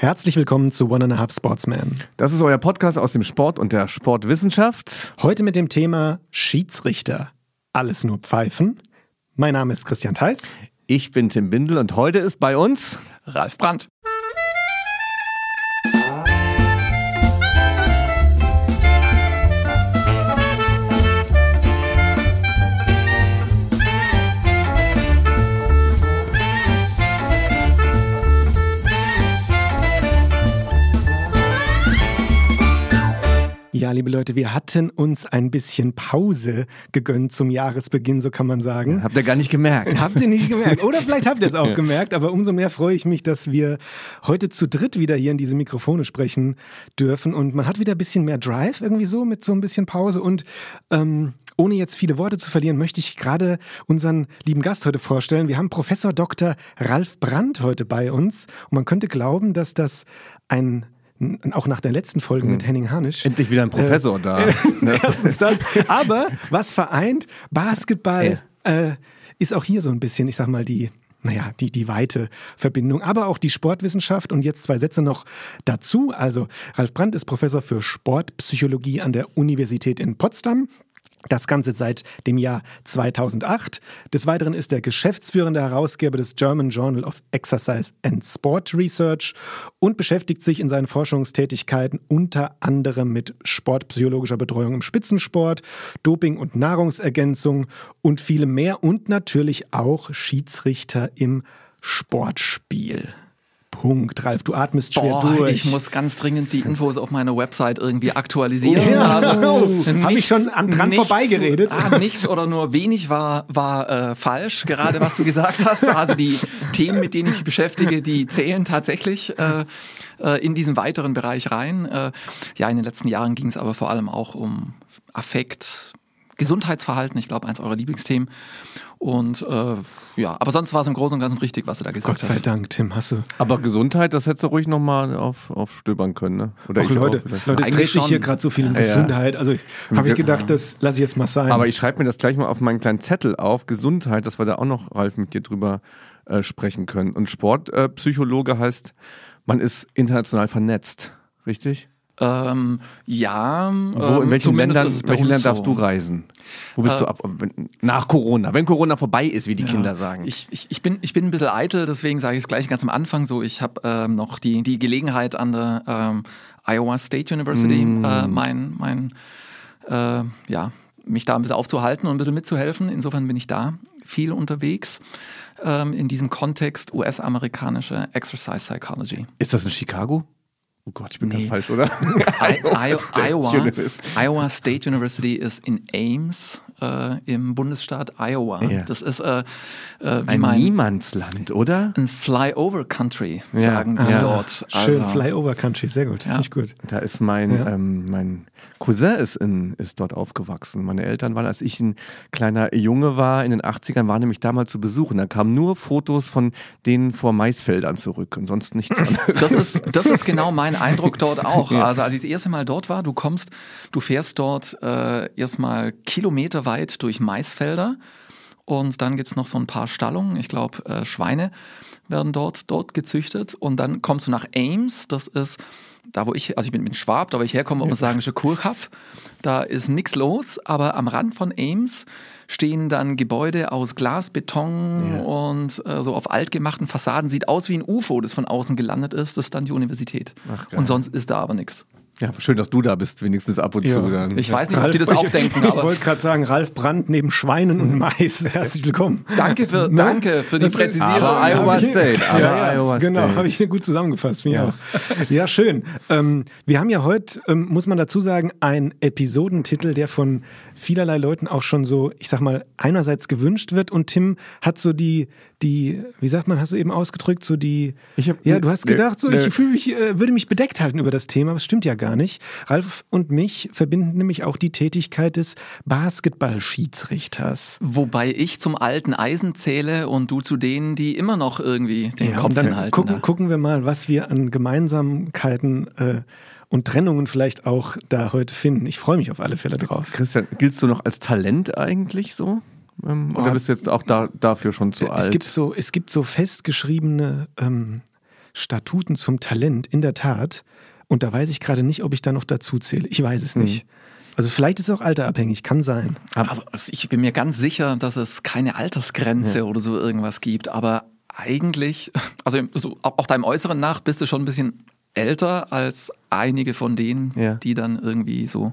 Herzlich willkommen zu One and a Half Sportsman. Das ist euer Podcast aus dem Sport und der Sportwissenschaft. Heute mit dem Thema Schiedsrichter. Alles nur Pfeifen. Mein Name ist Christian Theis. Ich bin Tim Bindel und heute ist bei uns Ralf Brandt. Ja, liebe Leute, wir hatten uns ein bisschen Pause gegönnt zum Jahresbeginn, so kann man sagen. Habt ihr gar nicht gemerkt. Habt ihr nicht gemerkt? Oder vielleicht habt ihr es auch gemerkt, aber umso mehr freue ich mich, dass wir heute zu dritt wieder hier in diese Mikrofone sprechen dürfen. Und man hat wieder ein bisschen mehr Drive irgendwie so mit so ein bisschen Pause. Und ähm, ohne jetzt viele Worte zu verlieren, möchte ich gerade unseren lieben Gast heute vorstellen. Wir haben Professor Dr. Ralf Brandt heute bei uns. Und man könnte glauben, dass das ein auch nach der letzten Folge mit hm. Henning Harnisch. Endlich wieder ein Professor äh, da. Äh, erstens das. Aber was vereint Basketball äh, ist auch hier so ein bisschen, ich sag mal, die naja, die, die weite Verbindung, aber auch die Sportwissenschaft. Und jetzt zwei Sätze noch dazu. Also, Ralf Brandt ist Professor für Sportpsychologie an der Universität in Potsdam. Das Ganze seit dem Jahr 2008. Des Weiteren ist er geschäftsführende Herausgeber des German Journal of Exercise and Sport Research und beschäftigt sich in seinen Forschungstätigkeiten unter anderem mit sportpsychologischer Betreuung im Spitzensport, Doping und Nahrungsergänzung und vielem mehr und natürlich auch Schiedsrichter im Sportspiel. Punkt. Ralf, du atmest schwer Boah, durch. Ich muss ganz dringend die Infos auf meiner Website irgendwie aktualisieren. Ja, also, habe ich schon am dran nichts, vorbeigeredet. Ah, nichts oder nur wenig war, war äh, falsch, gerade was du gesagt hast. Also die Themen, mit denen ich mich beschäftige, die zählen tatsächlich äh, äh, in diesen weiteren Bereich rein. Äh, ja, in den letzten Jahren ging es aber vor allem auch um Affekt, Gesundheitsverhalten, ich glaube, eins eurer Lieblingsthemen. Und äh, ja, aber sonst war es im Großen und Ganzen richtig, was du da gesagt hast. Gott sei hast. Dank, Tim, hast du. Aber Gesundheit, das hättest du ruhig nochmal auf, aufstöbern können, ne? Oder Ach, Leute, auch Leute, es dreht sich hier gerade so viel um ja, Gesundheit. Also habe ich gedacht, das lasse ich jetzt mal sein. Aber ich schreibe mir das gleich mal auf meinen kleinen Zettel auf. Gesundheit, dass wir da auch noch, Ralf, mit dir drüber äh, sprechen können. Und Sportpsychologe äh, heißt, man ist international vernetzt, richtig? Ähm, ja. Wo, in welchen Ländern, welchen Ländern darfst du reisen? Wo bist äh, du ab, nach Corona? Wenn Corona vorbei ist, wie die ja, Kinder sagen. Ich, ich, ich, bin, ich bin ein bisschen eitel, deswegen sage ich es gleich ganz am Anfang so. Ich habe ähm, noch die, die Gelegenheit an der ähm, Iowa State University, mm. äh, mein, mein äh, ja, mich da ein bisschen aufzuhalten und ein bisschen mitzuhelfen. Insofern bin ich da viel unterwegs ähm, in diesem Kontext US-amerikanische Exercise Psychology. Ist das in Chicago? Oh Gott, ich bin nee. ganz falsch, oder? I Iowa, Iowa State University ist in Ames äh, im Bundesstaat Iowa. Ja. Das ist äh, äh, ein mein, Niemandsland, oder? Ein Flyover Country, sagen ja. die ja. dort. Schön, also, Flyover Country, sehr gut. Ja. gut. Da ist mein, ähm, mein Cousin ist, in, ist dort aufgewachsen. Meine Eltern waren, als ich ein kleiner Junge war, in den 80ern, waren nämlich damals zu besuchen. Da kamen nur Fotos von denen vor Maisfeldern zurück und sonst nichts anderes. Das ist, das ist genau mein Eindruck dort auch. Also als ich das erste Mal dort war, du kommst, du fährst dort äh, erstmal Kilometer weit durch Maisfelder und dann gibt es noch so ein paar Stallungen. Ich glaube, äh, Schweine werden dort, dort gezüchtet und dann kommst du nach Ames, das ist da wo ich, also ich bin, bin Schwab, da wo ich herkomme, muss man sagen, Kurkaff. Da ist nichts los, aber am Rand von Ames stehen dann Gebäude aus Glas, Beton ja. und äh, so auf altgemachten Fassaden. Sieht aus wie ein UFO, das von außen gelandet ist. Das ist dann die Universität. Ach, und sonst ist da aber nichts. Ja, schön, dass du da bist, wenigstens ab und ja. zu. Dann. Ich weiß nicht, Ralf, ob die das auch denken. Aber ich wollte gerade sagen, Ralf Brandt neben Schweinen und Mais. Herzlich willkommen. Danke für, ne? danke für die Präzisierung. Iowa State. Aber ja, Iowa genau, habe ich hier gut zusammengefasst. Finde ja. auch. Ja, schön. Ähm, wir haben ja heute, ähm, muss man dazu sagen, einen Episodentitel, der von vielerlei Leuten auch schon so, ich sag mal, einerseits gewünscht wird und Tim hat so die, die, wie sagt man, hast du eben ausgedrückt, so die, ich hab, ja, du hast gedacht, so, ich fühle mich, äh, würde mich bedeckt halten über das Thema, aber es stimmt ja gar nicht. Ralf und mich verbinden nämlich auch die Tätigkeit des Basketballschiedsrichters. Wobei ich zum alten Eisen zähle und du zu denen, die immer noch irgendwie den ja, Kopf dann hinhalten. Gucken, da. gucken wir mal, was wir an Gemeinsamkeiten äh, und Trennungen vielleicht auch da heute finden. Ich freue mich auf alle Fälle drauf. Christian, giltst du noch als Talent eigentlich so? Ähm, oder bist du jetzt auch da, dafür schon zu es alt? Gibt so, es gibt so festgeschriebene ähm, Statuten zum Talent, in der Tat. Und da weiß ich gerade nicht, ob ich da noch dazu zähle. Ich weiß es Mhm. nicht. Also vielleicht ist es auch alterabhängig, kann sein. Also ich bin mir ganz sicher, dass es keine Altersgrenze oder so irgendwas gibt, aber eigentlich, also so, auch deinem Äußeren nach bist du schon ein bisschen älter als einige von denen, Ja. die dann irgendwie so,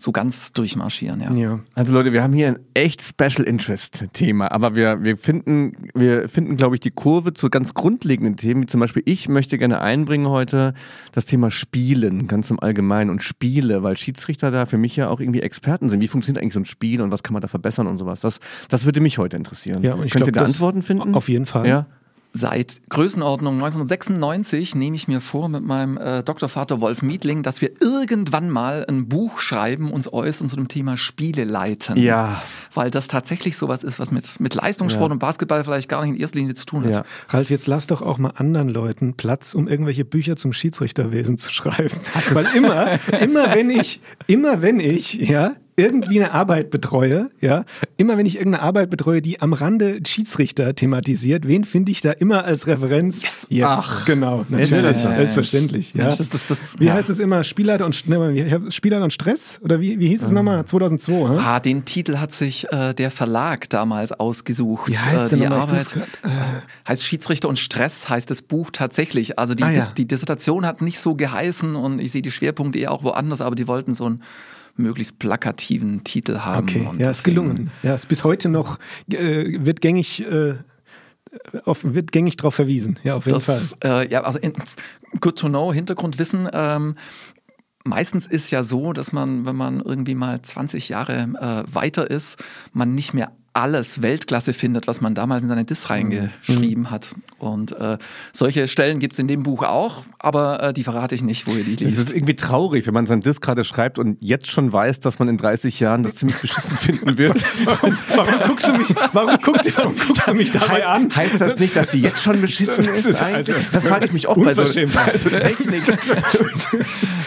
so ganz durchmarschieren. Ja. Ja. Also Leute, wir haben hier ein echt Special Interest Thema, aber wir, wir finden, wir finden, glaube ich, die Kurve zu ganz grundlegenden Themen, wie zum Beispiel ich möchte gerne einbringen heute das Thema Spielen, ganz im Allgemeinen und Spiele, weil Schiedsrichter da für mich ja auch irgendwie Experten sind. Wie funktioniert eigentlich so ein Spiel und was kann man da verbessern und sowas? Das, das würde mich heute interessieren. Ja, und ich Könnt ihr glaub, da das- Antworten finden? auf jeden Fall. Ja. Seit Größenordnung 1996 nehme ich mir vor mit meinem äh, Doktorvater Wolf Mietling, dass wir irgendwann mal ein Buch schreiben, uns äußern zu dem Thema Spiele leiten. Ja. Weil das tatsächlich sowas ist, was mit, mit Leistungssport Ja. und Basketball vielleicht gar nicht in erster Linie zu tun hat. Ja. Ralf, jetzt lass doch auch mal anderen Leuten Platz, um irgendwelche Bücher zum Schiedsrichterwesen zu schreiben. Weil immer, immer wenn ich, immer wenn ich, ja, irgendwie eine Arbeit betreue, ja, immer wenn ich irgendeine Arbeit betreue, die am Rande Schiedsrichter thematisiert, wen finde ich da immer als Referenz? Yes. Ach, genau, natürlich, Mensch. selbstverständlich, ja. Mensch, das, das, das, Wie ja. heißt es immer? Spielleiter und, ne, Spielleiter und Stress? Oder wie, wie hieß es nochmal? 2002, hä? Ah, den Titel hat sich äh, der Verlag damals ausgesucht. Wie heißt äh, die Arbeit. Äh, heißt Schiedsrichter und Stress heißt das Buch tatsächlich. Also die, Ah, ja. Dis die Dissertation hat nicht so geheißen und ich sehe die Schwerpunkte eher auch woanders, aber die wollten so einen möglichst plakativen Titel haben. Okay, und ja, ist gelungen. Ja, ist bis heute noch, äh, wird gängig, äh, auf, wird gängig darauf verwiesen. Ja, auf jeden Fall. Das, äh, ja, also in, good to know, Hintergrundwissen. Ähm, meistens ist ja so, dass man, wenn man irgendwie mal 20 Jahre äh, weiter ist, man nicht mehr alles Weltklasse findet, was man damals in seine Dis reingeschrieben hat. Und äh, solche Stellen gibt es in dem Buch auch, aber äh, die verrate ich nicht, wo ihr die Das ist liest. irgendwie traurig, wenn man sein Disk gerade schreibt und jetzt schon weiß, dass man in 30 Jahren das ziemlich beschissen finden wird. Warum, warum guckst du mich, warum, guckst, warum guckst du mich dabei heißt, an? heißt das nicht, dass die jetzt schon beschissen Das ist? ist also- das frage ich mich oft bei so, bei so Technik.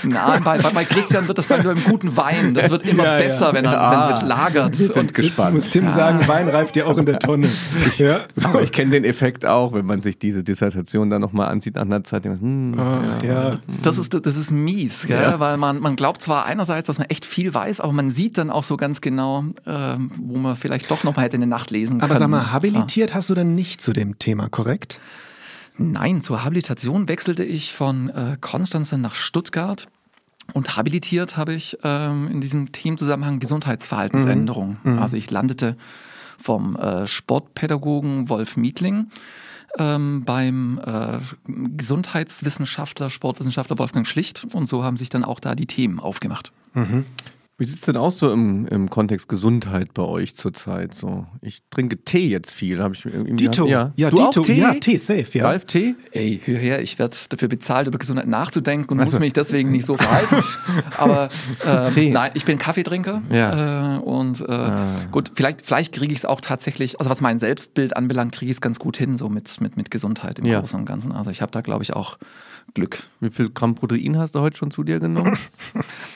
Nein, bei, bei, Christian wird das dann nur im guten Wein. Das wird immer Ja, ja. besser, wenn er Ah. wenn es jetzt lagert. Wir sind Und gespannt. Muss Tim sagen, Wein reift ja auch in der Tonne. Ja, so. Aber ich kenne den Effekt auch, wenn man sich diese Dissertation dann nochmal ansieht nach einer Zeit. Hm, Ah, ja. Das ist, das ist mies, gell? Ja. weil man, man glaubt zwar einerseits, dass man echt viel weiß, aber man sieht dann auch so ganz genau, ähm, wo man vielleicht doch noch mal hätte in der Nacht lesen können. Aber sag mal, habilitiert hast du dann nicht zu dem Thema, korrekt? Nein, zur Habilitation wechselte ich von äh, Konstanz dann nach Stuttgart. Und habilitiert habe ich ähm, in diesem Themenzusammenhang Gesundheitsverhaltensänderung. Also ich landete vom äh, Sportpädagogen Wolf Mietling ähm, beim äh, Gesundheitswissenschaftler, Sportwissenschaftler Wolfgang Schlicht. Und so haben sich dann auch da die Themen aufgemacht. Wie sieht es denn aus so im, im Kontext Gesundheit bei euch zurzeit? So, ich trinke Tee jetzt viel. Hab ich irgendwie- Dito. Ja, ja du Dito. Auch Tee? Ja, Tee, safe, ja. Ralf Tee? Ey, hör her, ich werde dafür bezahlt, über Gesundheit nachzudenken und muss mich deswegen nicht so verhalten. Aber ähm, Tee. nein, ich bin Kaffeetrinker. Ja. Äh, und äh, gut, vielleicht, vielleicht kriege ich es auch tatsächlich, also was mein Selbstbild anbelangt, kriege ich es ganz gut hin, so mit, mit, mit Gesundheit im Ja. Großen und Ganzen. Also ich habe da, glaube ich, auch Glück. Wie viel Gramm Protein hast du heute schon zu dir genommen?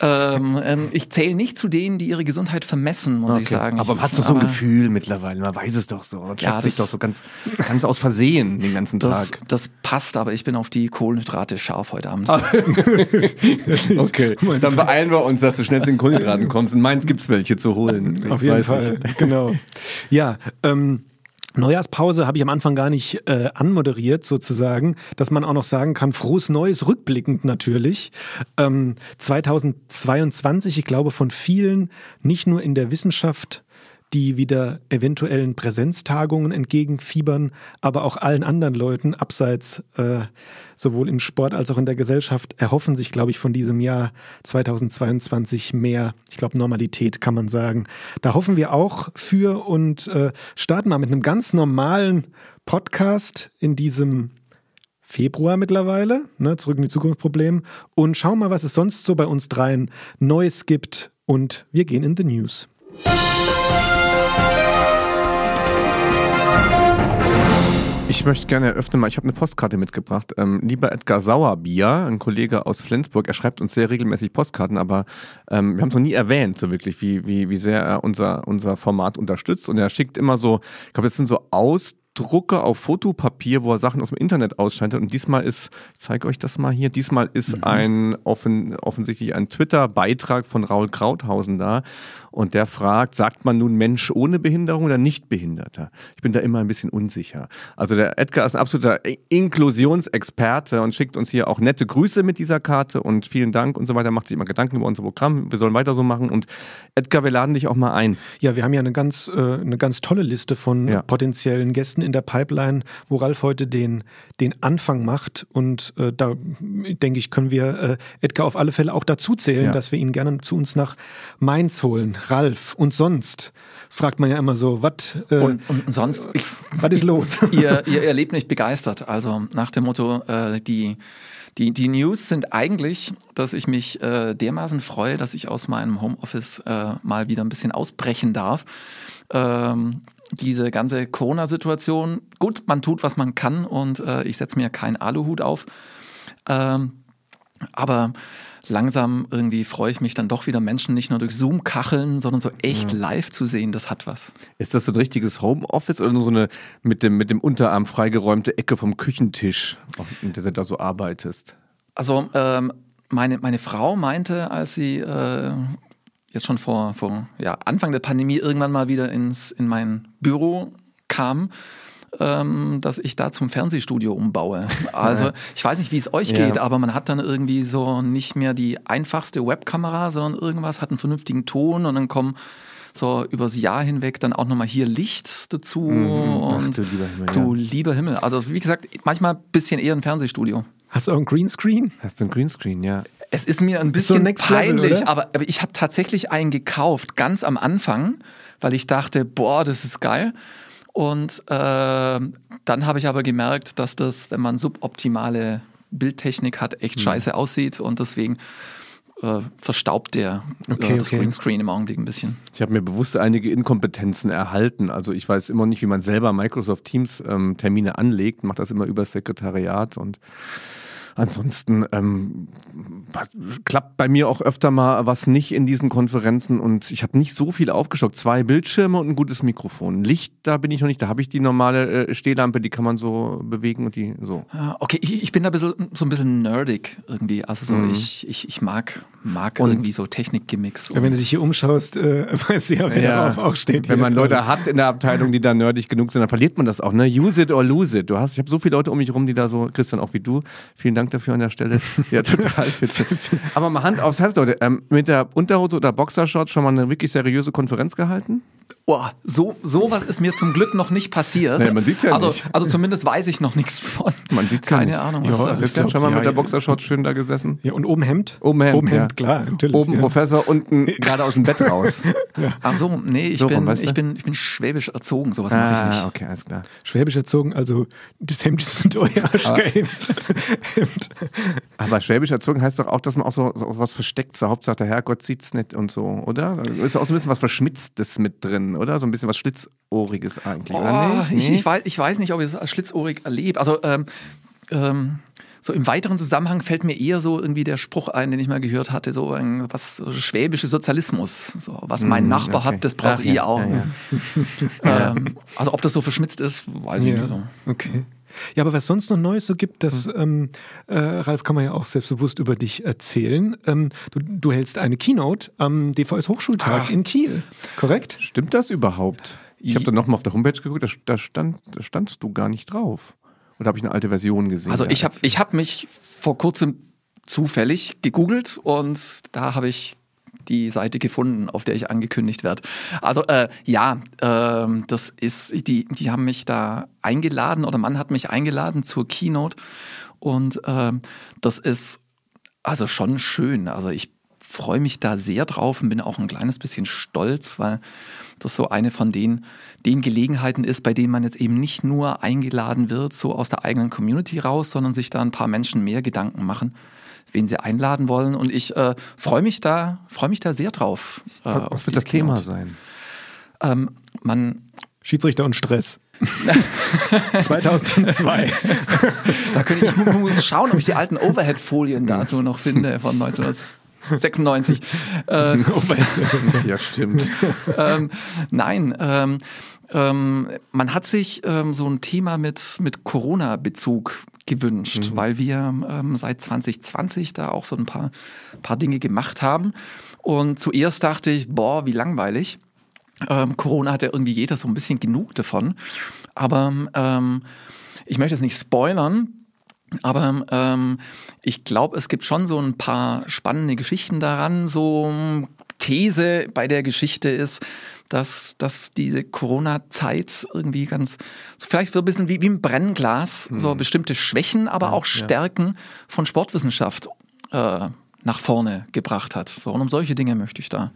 Ähm, ähm, ich zähle nicht zu denen, die ihre Gesundheit vermessen, muss ich sagen. Aber ich, man hat doch so ein Gefühl mittlerweile. Man weiß es doch so. Man Ja, sich doch so ganz, ganz aus Versehen den ganzen Das, Tag. das passt, aber ich bin auf die Kohlenhydrate scharf heute Abend. Ah. Okay, dann beeilen wir uns, dass du schnell zu den Kohlenhydraten kommst. In Mainz gibt es welche zu holen. Ich Auf jeden weiß Fall, nicht. genau. Ja, ähm, Neujahrspause habe ich am Anfang gar nicht äh, anmoderiert, sozusagen, dass man auch noch sagen kann, frohes Neues, rückblickend natürlich. Ähm, 2022, ich glaube, von vielen, nicht nur in der Wissenschaft, die wieder eventuellen Präsenztagungen entgegenfiebern, aber auch allen anderen Leuten abseits äh, sowohl im Sport als auch in der Gesellschaft erhoffen sich, glaube ich, von diesem Jahr 2022 mehr, ich glaube, Normalität kann man sagen. Da hoffen wir auch für und äh, starten mal mit einem ganz normalen Podcast in diesem Februar mittlerweile, ne, zurück in die Zukunft Problem und schauen mal, was es sonst so bei uns dreien Neues gibt und wir gehen in the News. Ich möchte gerne eröffnen mal, ich habe eine Postkarte mitgebracht. Ähm, lieber Edgar Sauerbier, ein Kollege aus Flensburg, er schreibt uns sehr regelmäßig Postkarten, aber ähm, wir haben es noch nie erwähnt, so wirklich, wie, wie, wie sehr er unser, unser Format unterstützt. Und er schickt immer so, ich glaube, das sind so aus Drucke auf Fotopapier, wo er Sachen aus dem Internet ausschaltet. Und diesmal ist, ich zeige euch das mal hier, diesmal ist mhm. ein offen, offensichtlich ein Twitter-Beitrag von Raul Krauthausen da. Und der fragt, sagt man nun Mensch ohne Behinderung oder nicht Behinderter? Ich bin da immer ein bisschen unsicher. Also der Edgar ist ein absoluter Inklusionsexperte und schickt uns hier auch nette Grüße mit dieser Karte und vielen Dank und so weiter. Macht sich immer Gedanken über unser Programm. Wir sollen weiter so machen. Und Edgar, wir laden dich auch mal ein. Ja, wir haben ja eine ganz, äh, eine ganz tolle Liste von ja. potenziellen Gästen in der Pipeline, wo Ralf heute den, den Anfang macht. Und äh, da denke ich, können wir äh, Edgar auf alle Fälle auch dazu zählen, ja. dass wir ihn gerne zu uns nach Mainz holen. Ralf und sonst? Das fragt man ja immer so, was äh, und, und, sonst? Was ist los? ihr, ihr erlebt mich begeistert. Also nach dem Motto, äh, die, die, die News sind eigentlich, dass ich mich äh, dermaßen freue, dass ich aus meinem Homeoffice äh, mal wieder ein bisschen ausbrechen darf. Ähm, diese ganze Corona-Situation, gut, man tut, was man kann und äh, ich setze mir keinen Aluhut auf. Ähm, aber langsam irgendwie freue ich mich dann doch wieder Menschen nicht nur durch Zoom kacheln, sondern so echt ja. live zu sehen, das hat was. Ist das so ein richtiges Homeoffice oder so eine mit dem, mit dem Unterarm freigeräumte Ecke vom Küchentisch, in der du da so arbeitest? Also ähm, meine, meine Frau meinte, als sie äh, jetzt schon vor, vor ja, Anfang der Pandemie irgendwann mal wieder ins, in mein Büro kam, ähm, dass ich da zum Fernsehstudio umbaue. Also ich weiß nicht, wie es euch ja. geht, aber man hat dann irgendwie so nicht mehr die einfachste Webkamera, sondern irgendwas hat einen vernünftigen Ton und dann kommen so übers Jahr hinweg dann auch nochmal hier Licht dazu mhm, und du lieber Himmel. Du ja. lieber Himmel. Also wie gesagt, manchmal ein bisschen eher ein Fernsehstudio. Hast du auch ein Greenscreen? Hast du ein Greenscreen, ja. Es ist mir ein bisschen so peinlich, Level, aber, aber ich habe tatsächlich einen gekauft, ganz am Anfang, weil ich dachte, boah, das ist geil. Und äh, dann habe ich aber gemerkt, dass das, wenn man suboptimale Bildtechnik hat, echt mhm. scheiße aussieht und deswegen äh, verstaubt der okay, äh, das okay. Greenscreen im Augenblick ein bisschen. Ich habe mir bewusst einige Inkompetenzen erhalten. Also ich weiß immer nicht, wie man selber Microsoft Teams ähm, Termine anlegt, macht das immer über das Sekretariat und Ansonsten ähm, klappt bei mir auch öfter mal was nicht in diesen Konferenzen und ich habe nicht so viel aufgestockt. Zwei Bildschirme und ein gutes Mikrofon. Licht, da bin ich noch nicht. Da habe ich die normale äh, Stehlampe, die kann man so bewegen und die so. Ah, okay, ich, ich bin da so, so ein bisschen nerdig irgendwie. Also so, mhm. ich, ich, ich mag, mag und irgendwie so Technikgimmicks. Ja, wenn du dich hier umschaust, äh, weißt du ja, wer ja, darauf auch steht. Wenn man Leute hat in der Abteilung, die da nerdig genug sind, dann verliert man das auch. Ne? Use it or lose it. Du hast, ich habe so viele Leute um mich rum, die da so, Christian, auch wie du. Vielen Dank Dank dafür an der Stelle. Ja, total. Aber mal Hand aufs Herz, Leute. Ähm, mit der Unterhose oder Boxershot schon mal eine wirklich seriöse Konferenz gehalten? Oh, so sowas ist mir zum Glück noch nicht passiert. Nee, man sieht's ja also, nicht. Also zumindest weiß ich noch nichts von. Man sieht's Keine ja nicht. Ahnung, was ja, da ist. schon mal ja, mit der Boxershot schön da gesessen. Ja, und oben Hemd? Oben Hemd, oben Hemd ja. klar, natürlich. Oben Professor, unten gerade aus dem Bett raus. ja. Ach so, nee, ich, so, bin, weißt du? ich, bin, ich bin schwäbisch erzogen, sowas ah, mache ich nicht. okay, alles klar. Schwäbisch erzogen, also das Hemd ist euer Aschgehemd. Aber schwäbisch erzogen heißt doch auch, dass man auch so, so was versteckt. So, Hauptsache der Herrgott sieht's nicht und so, oder? Da ist auch so ein bisschen was Verschmitztes mit drin, oder? So ein bisschen was Schlitzohriges eigentlich, oh, oder nicht? Ich, ich, weiß, ich weiß nicht, ob ich es als schlitzohrig erlebe. Also, ähm, ähm, so im weiteren Zusammenhang fällt mir eher so irgendwie der Spruch ein, den ich mal gehört hatte, so ein, was so schwäbische Sozialismus, so was mein mm, Nachbar okay. hat, das brauche ich ja, auch. Ja, ja. ähm, also ob das so verschmitzt ist, weiß ich nicht. So. Okay. Ja, aber was sonst noch Neues so gibt, das, mhm. ähm, äh, Ralf, kann man ja auch selbstbewusst über dich erzählen. Ähm, du, du, hältst eine Keynote am DVS Hochschultag Ach. in Kiel, korrekt? Stimmt das überhaupt? Ich habe dann nochmal auf der Homepage geguckt, da, da, stand, da standst du gar nicht drauf. Oder habe ich eine alte Version gesehen? Also ich habe ich hab mich vor kurzem zufällig gegoogelt und da habe ich die Seite gefunden, auf der ich angekündigt werde. Also äh, ja, äh, das ist, die, die haben mich da eingeladen oder man hat mich eingeladen zur Keynote und äh, das ist also schon schön. Also ich freue mich da sehr drauf und bin auch ein kleines bisschen stolz, weil das so eine von den, den Gelegenheiten ist, bei denen man jetzt eben nicht nur eingeladen wird, so aus der eigenen Community raus, sondern sich da ein paar Menschen mehr Gedanken machen wen sie einladen wollen. Und ich äh, freue mich da, freue mich da sehr drauf. Äh, Was wird das Thema sein? Ähm, man Schiedsrichter und Stress. 2002. da könnte ich, ich muss schauen, ob ich die alten Overhead-Folien dazu noch finde von 1900. 96. äh, ja, stimmt. ähm, nein, ähm, ähm, man hat sich ähm, so ein Thema mit, mit Corona-Bezug gewünscht, mhm. weil wir ähm, seit 2020 da auch so ein paar, paar Dinge gemacht haben. Und zuerst dachte ich, boah, wie langweilig. Ähm, Corona hat ja irgendwie jeder so ein bisschen genug davon. Aber ähm, ich möchte es nicht spoilern, aber ähm, ich glaube, es gibt schon so ein paar spannende Geschichten daran. So These bei der Geschichte ist, dass, dass diese Corona-Zeit irgendwie ganz, so vielleicht so ein bisschen wie, wie ein Brennglas, hm. so bestimmte Schwächen, aber ja, auch Stärken ja. von Sportwissenschaft äh, nach vorne gebracht hat. So, und um solche Dinge möchte ich da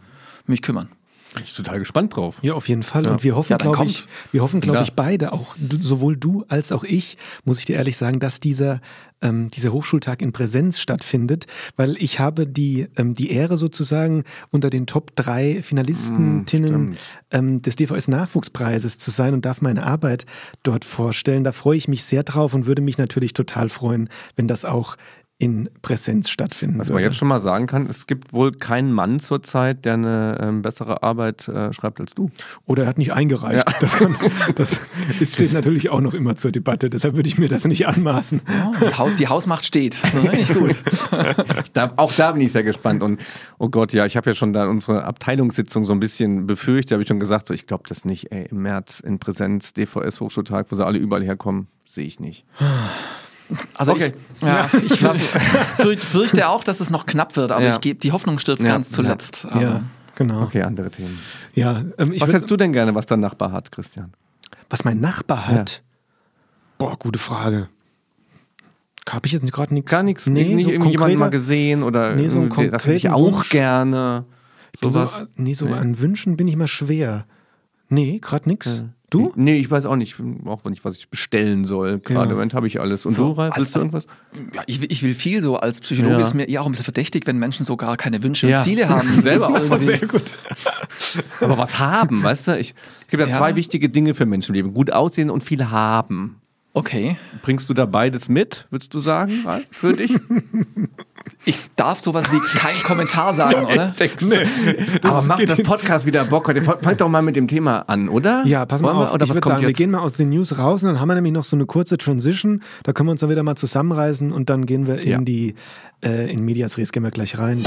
mich kümmern. Bin ich total gespannt drauf. Ja, auf jeden Fall. Ja. Und wir hoffen, ja, glaube ich, wir hoffen, glaube ja. ich, beide, auch du, sowohl du als auch ich, muss ich dir ehrlich sagen, dass dieser, ähm, dieser Hochschultag in Präsenz stattfindet, weil ich habe die, ähm, die Ehre sozusagen unter den Top drei Finalistinnen mm, ähm, des DVS Nachwuchspreises zu sein und darf meine Arbeit dort vorstellen. Da freue ich mich sehr drauf und würde mich natürlich total freuen, wenn das auch in Präsenz stattfinden Was man jetzt schon mal sagen kann, es gibt wohl keinen Mann zurzeit, der eine ähm, bessere Arbeit äh, schreibt als du. Oder er hat nicht eingereicht. Ja. Das, kann, das ist, steht natürlich auch noch immer zur Debatte. Deshalb würde ich mir das nicht anmaßen. Ja, die, ha die, Hausmacht steht. Nicht gut. da, auch da bin ich sehr gespannt. Und oh Gott, ja, ich habe ja schon da unsere Abteilungssitzung so ein bisschen befürchtet. Da habe ich schon gesagt, so, ich glaube das nicht. Ey, Im März in Präsenz, DVS Hochschultag, wo sie alle überall herkommen, sehe ich nicht. Also okay. ich, ja, ich fürchte auch, dass es noch knapp wird, aber ja. ich gebe, die Hoffnung stirbt ja. ganz zuletzt. Ja. ja, genau. Okay, andere Themen. Ja, ähm, was hättest du denn gerne, was dein Nachbar hat, Christian? Was mein Nachbar hat? Boah, gute Frage. Habe ich jetzt gerade nichts? Gar nichts? Nee, nicht so irgendjemanden mal gesehen oder nee, so ein das hätte ich auch Wunsch. gerne. So, so, nee, so nee. an Wünschen bin ich mal schwer. Nee, gerade nichts. Du? Nee, ich weiß auch nicht, auch nicht, was ich bestellen soll. Gerade im Moment habe ich alles. Und so, du, Ralf, willst du irgendwas? Ja, ich, ich, will viel so. Als Psychologe ja. ist mir eher auch ein bisschen verdächtig, wenn Menschen so gar keine Wünsche ja. und Ziele haben. selber auch sehr gut. Aber was haben, weißt du? Ich, es gibt ja, zwei wichtige Dinge für Menschen im Leben. Gut aussehen und viel haben. Okay. Bringst du da beides mit, würdest du sagen, Ralf, für dich? Ich darf sowas wie kein Kommentar sagen, oder? nee, Aber macht das Podcast wieder Bock heute. Fangt doch mal mit dem Thema an, oder? Ja, pass mal auf. Oder ich würde sagen, jetzt? wir gehen mal aus den News raus und dann haben wir nämlich noch so eine kurze Transition. Da können wir uns dann wieder mal zusammenreißen und dann gehen wir in ja. die äh, in Medias Res gehen wir gleich rein.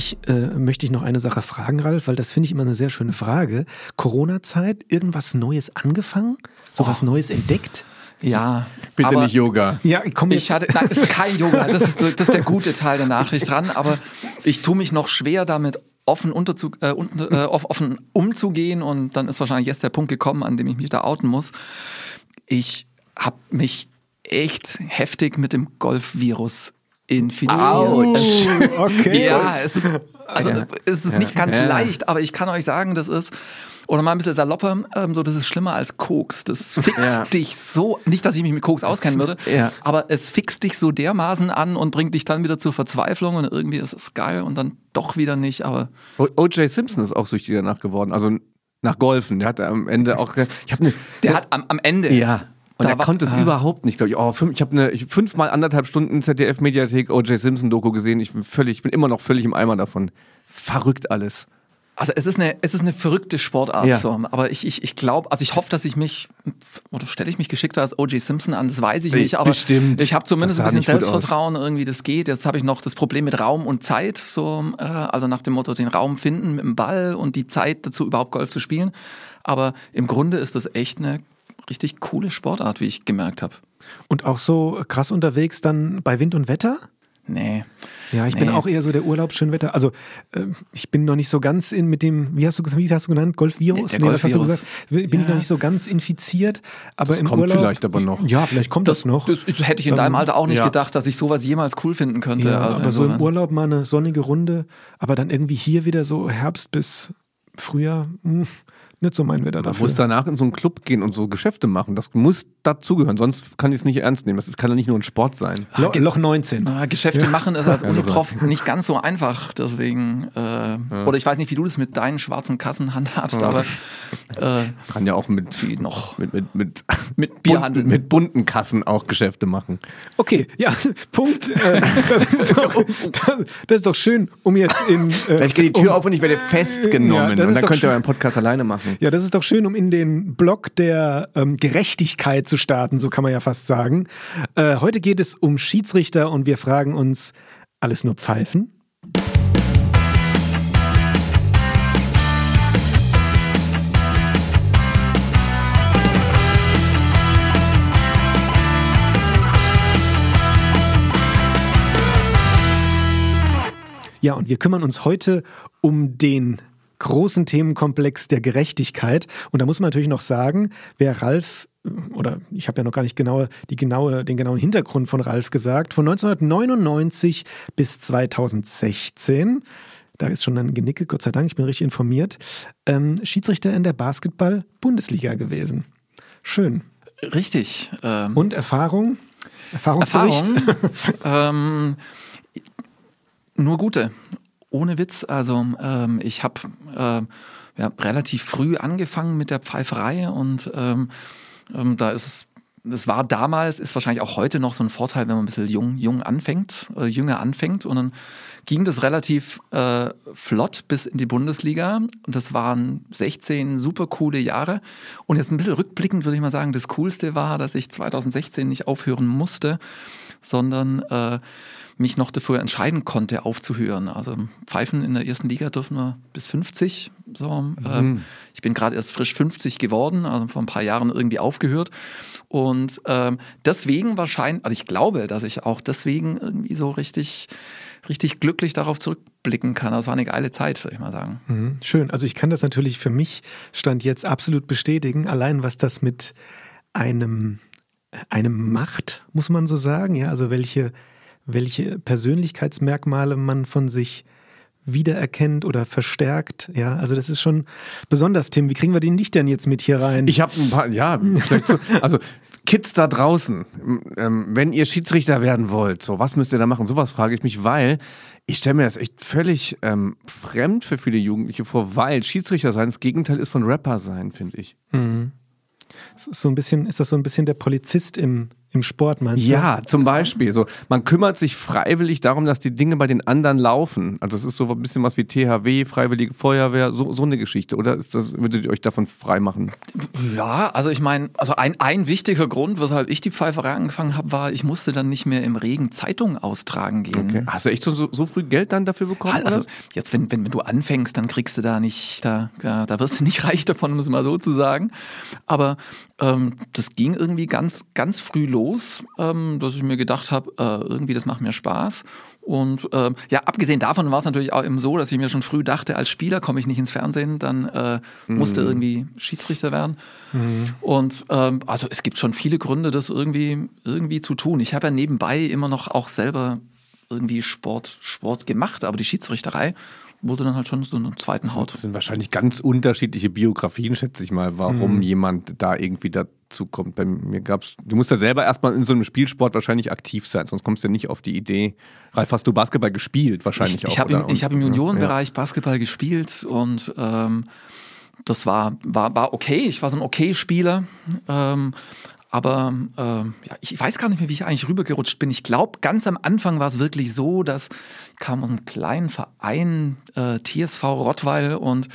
Ich äh, möchte ich noch eine Sache fragen, Ralf, weil das finde ich immer eine sehr schöne Frage. Corona-Zeit, irgendwas Neues angefangen? So oh. was Neues entdeckt? Ja, bitte nicht Yoga. Ja, komm ich hatte, nein, ist kein Yoga. Das ist, das ist der gute Teil der Nachricht dran. Aber ich tue mich noch schwer damit offen, unterzu, äh, äh, offen umzugehen und dann ist wahrscheinlich jetzt der Punkt gekommen, an dem ich mich da outen muss. Ich habe mich echt heftig mit dem Golf-Virus infiziert. Oh, okay. Ja, es ist, also, es ist nicht ganz ja. leicht, aber ich kann euch sagen, das ist oder mal ein bisschen salopper, ähm, so das ist schlimmer als Koks. Das fixt ja. dich so, nicht, dass ich mich mit Koks auskennen würde, ja. aber es fixt dich so dermaßen an und bringt dich dann wieder zur Verzweiflung und irgendwie ist es geil und dann doch wieder nicht, aber. O.J. Simpson ist auch süchtig danach geworden, also nach Golfen. Der hat am Ende auch. Ich eine, der hat am, am Ende. Ja. Und da er konnte es ah. überhaupt nicht, glaube ich. Oh, fünf, ich habe eine fünfmal anderthalb Stunden ZDF-Mediathek O.J. Simpson-Doku gesehen. Ich bin, völlig, ich bin immer noch völlig im Eimer davon. Verrückt alles. Also es ist eine, es ist eine verrückte Sportart, ja. so. aber ich, ich, ich glaube, also ich hoffe, dass ich mich, oder stelle ich mich geschickter als O.J. Simpson an, das weiß ich nicht, aber Bestimmt. ich habe zumindest ein bisschen Selbstvertrauen, irgendwie das geht. Jetzt habe ich noch das Problem mit Raum und Zeit, so, äh, also nach dem Motto den Raum finden mit dem Ball und die Zeit dazu überhaupt Golf zu spielen. Aber im Grunde ist das echt eine richtig coole Sportart, wie ich gemerkt habe. Und auch so krass unterwegs dann bei Wind und Wetter? Nee. Ja, ich nee. bin auch eher so der Urlaubsschönwetter. Also äh, ich bin noch nicht so ganz in mit dem, wie hast du, wie hast du genannt, Golfvirus? Nee, nee Golf was hast du gesagt? Bin ja. ich noch nicht so ganz infiziert. Aber das im kommt Urlaub, vielleicht aber noch. Ja, vielleicht kommt das, das noch. Das, das, hätte ich in deinem Alter auch nicht ja. gedacht, dass ich sowas jemals cool finden könnte. Ja, also aber so im Urlaub mal eine sonnige Runde, aber dann irgendwie hier wieder so Herbst bis Frühjahr. Mh nicht so mein Wetter dafür. Man muss danach in so einen Club gehen und so Geschäfte machen. Das muss dazugehören, sonst kann ich es nicht ernst nehmen. Das kann doch nicht nur ein Sport sein. Lo Loch 19. Ah, Geschäfte ja. machen ist als Uniprof nicht ganz so einfach. Deswegen, äh, ja. oder ich weiß nicht, wie du das mit deinen schwarzen Kassen handhabst, aber äh, kann ja auch mit noch mit, mit, mit, mit Bierhandel. Bunten, mit bunten Kassen auch Geschäfte machen. Okay, ja, Punkt. Äh, das, ist doch, das, das, ist doch schön, um jetzt in. Äh, Gleich geht die Tür um, auf und ich werde festgenommen. Ja, und dann könnt ihr euren Podcast alleine machen. Ja, das ist doch schön, um in den Block der ähm, Gerechtigkeit zu starten, so kann man ja fast sagen. Äh, heute geht es um Schiedsrichter und wir fragen uns: alles nur Pfeifen? Ja, und wir kümmern uns heute um den großen Themenkomplex der Gerechtigkeit. Und da muss man natürlich noch sagen, wer Ralf oder ich habe ja noch gar nicht genau die genaue, den genauen Hintergrund von Ralf gesagt, von 1999 bis 2016, da ist schon ein Genicke, Gott sei Dank, ich bin richtig informiert, ähm, Schiedsrichter in der Basketball-Bundesliga gewesen. Schön. Richtig. Ähm, Und Erfahrung? Erfahrung, ähm, nur gute. Ohne Witz. Also ähm, ich habe äh, ja, relativ früh angefangen mit der Pfeiferei und ähm, ähm, da ist es das war damals, ist wahrscheinlich auch heute noch so ein Vorteil, wenn man ein bisschen jung, jung anfängt, äh, jünger anfängt. Und dann ging das relativ äh, flott bis in die Bundesliga. Und das waren 16 super coole Jahre. Und jetzt ein bisschen rückblickend würde ich mal sagen, das Coolste war, dass ich 2016 nicht aufhören musste, sondern äh, mich noch dafür entscheiden konnte, aufzuhören. Also Pfeifen in der ersten Liga dürfen wir bis 50. So. Mhm. Ähm, ich bin gerade erst frisch 50 geworden, also vor ein paar Jahren irgendwie aufgehört. Und ähm, deswegen wahrscheinlich, also ich glaube, dass ich auch deswegen irgendwie so richtig, richtig glücklich darauf zurückblicken kann. Das war eine geile Zeit, würde ich mal sagen. Mhm. Schön. Also ich kann das natürlich für mich Stand jetzt absolut bestätigen. Allein was das mit einem einem macht, muss man so sagen, ja, also welche welche Persönlichkeitsmerkmale man von sich wiedererkennt oder verstärkt. Ja, also das ist schon besonders, Tim. Wie kriegen wir den nicht denn jetzt mit hier rein? Ich habe ein paar, ja, vielleicht so, also Kids da draußen, ähm, wenn ihr Schiedsrichter werden wollt, so was müsst ihr da machen? Sowas frage ich mich, weil ich stelle mir das echt völlig ähm, fremd für viele Jugendliche vor, weil Schiedsrichter sein das Gegenteil ist von Rapper sein, finde ich. Mhm. Ist, so ein bisschen, ist das so ein bisschen der Polizist im, im Sport meinst du? Ja, zum Beispiel. So, man kümmert sich freiwillig darum, dass die Dinge bei den anderen laufen. Also es ist so ein bisschen was wie THW, Freiwillige Feuerwehr, so, so eine Geschichte. Oder ist das, würdet ihr euch davon freimachen? Ja, also ich meine, also ein, ein wichtiger Grund, weshalb ich die Pfeiferei angefangen habe, war, ich musste dann nicht mehr im Regen Zeitungen austragen gehen. Okay. Hast du echt so, so früh Geld dann dafür bekommen? Also jetzt, wenn, wenn, wenn du anfängst, dann kriegst du da nicht, da, da, da wirst du nicht reich davon, um es mal so zu sagen. Aber ähm, das ging irgendwie ganz, ganz früh los, ähm, dass ich mir gedacht habe, äh, irgendwie das macht mir Spaß. Und ähm, ja, abgesehen davon war es natürlich auch eben so, dass ich mir schon früh dachte, als Spieler komme ich nicht ins Fernsehen, dann äh, mhm. musste irgendwie Schiedsrichter werden. Mhm. Und ähm, also es gibt schon viele Gründe, das irgendwie, irgendwie zu tun. Ich habe ja nebenbei immer noch auch selber irgendwie Sport, Sport gemacht, aber die Schiedsrichterei wurde dann halt schon so eine zweiten Haut. Das sind wahrscheinlich ganz unterschiedliche Biografien, schätze ich mal, warum mhm. jemand da irgendwie dazu kommt. Bei mir gab's, du musst ja selber erstmal in so einem Spielsport wahrscheinlich aktiv sein, sonst kommst du ja nicht auf die Idee. Ralf, hast du Basketball gespielt wahrscheinlich ich, auch? Ich habe im, hab im Juniorenbereich ja. Basketball gespielt und ähm, das war, war, war okay. Ich war so ein okay Spieler. Ähm, aber äh, ja, ich weiß gar nicht mehr, wie ich eigentlich rübergerutscht bin. Ich glaube, ganz am Anfang war es wirklich so, dass ich kam aus einem kleinen Verein, äh, TSV Rottweil, und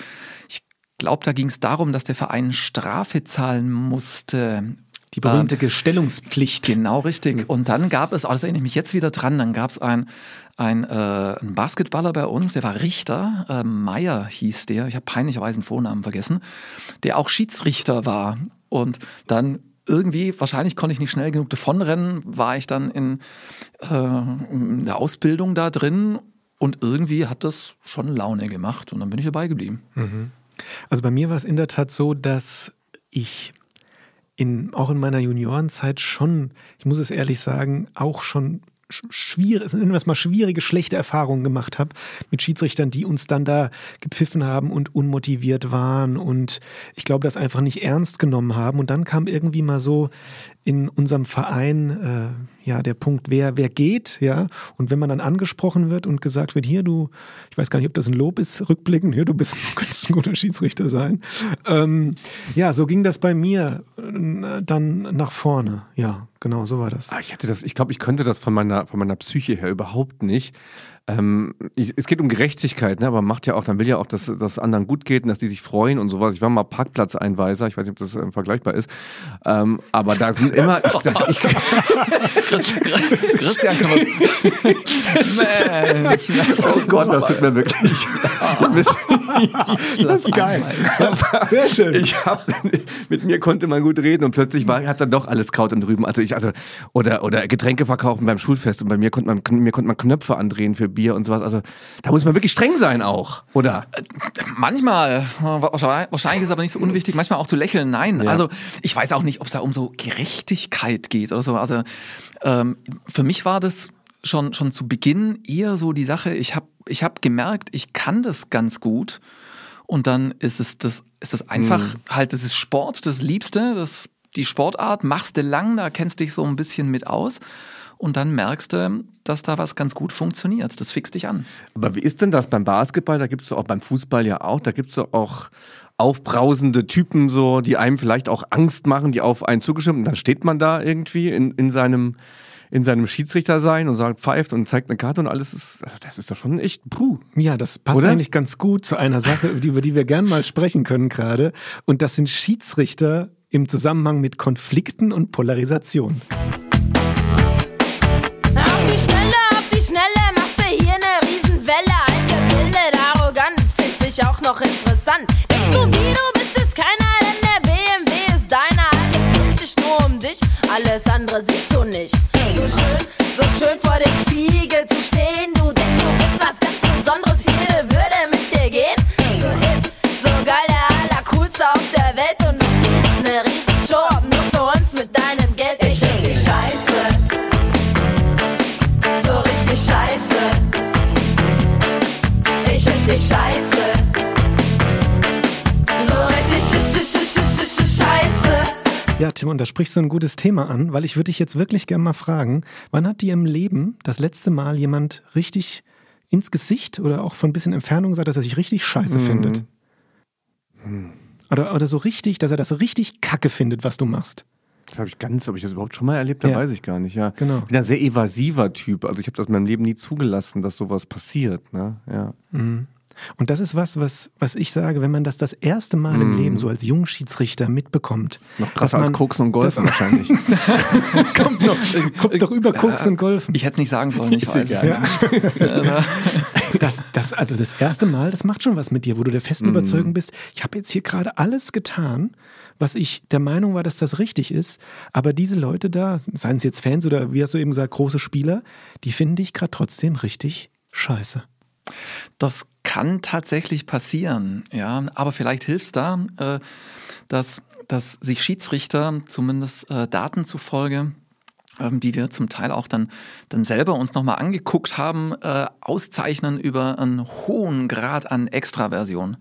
ich glaube, da ging es darum, dass der Verein Strafe zahlen musste. Die berühmte Gestellungspflicht. Genau, richtig. Und dann gab es, oh, das erinnere ich mich jetzt wieder dran, dann gab es ein, ein, äh, ein Basketballer bei uns, der war Richter, äh, Meier hieß der, ich habe peinlicherweise den Vornamen vergessen, der auch Schiedsrichter war. Und dann irgendwie, wahrscheinlich konnte ich nicht schnell genug davonrennen, war ich dann in, äh, in der Ausbildung da drin und irgendwie hat das schon Laune gemacht und dann bin ich dabei geblieben. Mhm. Also bei mir war es in der Tat so, dass ich in, auch in meiner Juniorenzeit schon, ich muss es ehrlich sagen, auch schon schwierig, es mal schwierige, schlechte Erfahrungen gemacht habe mit Schiedsrichtern, die uns dann da gepfiffen haben und unmotiviert waren und ich glaube, das einfach nicht ernst genommen haben. Und dann kam irgendwie mal so in unserem Verein äh, ja der Punkt, wer, wer geht, ja. Und wenn man dann angesprochen wird und gesagt wird, hier, du, ich weiß gar nicht, ob das ein Lob ist, rückblickend, hier, du bist, du könntest ein guter Schiedsrichter sein. Ähm, ja, so ging das bei mir äh, dann nach vorne. Ja, genau, so war das. Ah, ich hätte das, ich glaube, ich könnte das von meiner, von meiner Psyche her überhaupt nicht. Ähm, ich, es geht um Gerechtigkeit, ne? aber man macht ja auch, dann will ja auch, dass das anderen gut geht und dass die sich freuen und sowas. Ich war mal Parkplatzeinweiser, ich weiß nicht, ob das äh, vergleichbar ist. Ähm, aber da sind immer. Ich, das, ich, Christian, kann Mensch, oh Gott, das tut mir wirklich. das ist geil. Sehr schön. Ich hab, mit mir konnte man gut reden und plötzlich war, hat er doch alles Kraut und drüben. Also ich, also, oder, oder Getränke verkaufen beim Schulfest und bei mir konnte man, mir konnte man Knöpfe andrehen für Bier und sowas. Also da muss man wirklich streng sein auch, oder? Manchmal, wahrscheinlich ist es aber nicht so unwichtig, manchmal auch zu lächeln. Nein, ja. also ich weiß auch nicht, ob es da um so Gerechtigkeit geht oder so. Also ähm, für mich war das schon, schon zu Beginn eher so die Sache, ich habe ich hab gemerkt, ich kann das ganz gut. Und dann ist es das, ist das einfach mhm. halt, das ist Sport, das Liebste, das, die Sportart, machst du lang, da kennst dich so ein bisschen mit aus und dann merkst du, dass da was ganz gut funktioniert. Das fixt dich an. Aber wie ist denn das beim Basketball? Da gibt es auch beim Fußball ja auch, da gibt es auch aufbrausende Typen, so, die einem vielleicht auch Angst machen, die auf einen zugestimmt. Und dann steht man da irgendwie in, in seinem in seinem Schiedsrichter sein und sagt, pfeift und zeigt eine Karte und alles ist, also das ist doch schon echt puh. Ja, das passt Oder? eigentlich ganz gut zu einer Sache, über die wir gerne mal sprechen können gerade. Und das sind Schiedsrichter im Zusammenhang mit Konflikten und Polarisation alles andere siehst du nicht. So schön, so schön vor dem Spiegel zu stehen. Ja, Tim, und da sprichst du ein gutes Thema an, weil ich würde dich jetzt wirklich gerne mal fragen, wann hat dir im Leben das letzte Mal jemand richtig ins Gesicht oder auch von ein bisschen Entfernung gesagt, dass er sich richtig scheiße mhm. findet? Hm. Oder, oder so richtig, dass er das richtig kacke findet, was du machst? Das habe ich ganz, ob ich das überhaupt schon mal erlebt habe, ja. weiß ich gar nicht. Ja, genau. Ich bin ein sehr evasiver Typ. Also ich habe das in meinem Leben nie zugelassen, dass sowas passiert. Ne? Ja. Mhm. Und das ist was, was, was ich sage, wenn man das das erste Mal im mm. Leben so als Jungschiedsrichter mitbekommt. Noch krasser als Koks und Golf wahrscheinlich. Jetzt kommt noch, kommt doch über Koks und Golfen. Ich hätte es nicht sagen sollen, ich weiß. Ja. das, das, also das erste Mal, das macht schon was mit dir, wo du der festen mm. Überzeugung bist, ich habe jetzt hier gerade alles getan, was ich der Meinung war, dass das richtig ist. Aber diese Leute da, seien es jetzt Fans oder wie hast du eben gesagt, große Spieler, die finde ich gerade trotzdem richtig scheiße. Das kann tatsächlich passieren, ja. Aber vielleicht hilft es da, äh, dass, dass sich Schiedsrichter, zumindest äh, Daten zufolge, ähm, die wir zum Teil auch dann, dann selber uns nochmal angeguckt haben, äh, auszeichnen über einen hohen Grad an Extraversion.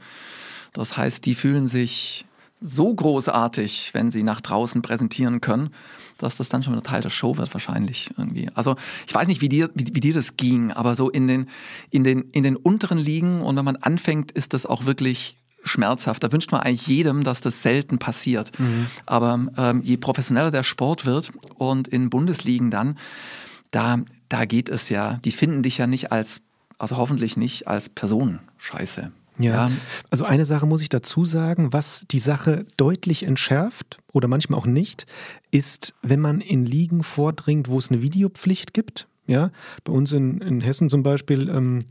Das heißt, die fühlen sich so großartig, wenn sie nach draußen präsentieren können, dass das dann schon wieder Teil der Show wird wahrscheinlich irgendwie. Also ich weiß nicht, wie dir, wie, wie dir das ging, aber so in den, in, den, in den unteren Ligen und wenn man anfängt, ist das auch wirklich schmerzhaft. Da wünscht man eigentlich jedem, dass das selten passiert. Mhm. Aber ähm, je professioneller der Sport wird und in Bundesligen dann, da, da geht es ja, die finden dich ja nicht als, also hoffentlich nicht als Person scheiße. Ja. ja. also eine Sache muss ich dazu sagen, was die Sache deutlich entschärft oder manchmal auch nicht, ist, wenn man in Ligen vordringt, wo es eine Videopflicht gibt. Ja, bei uns in, in Hessen zum Beispiel ähm,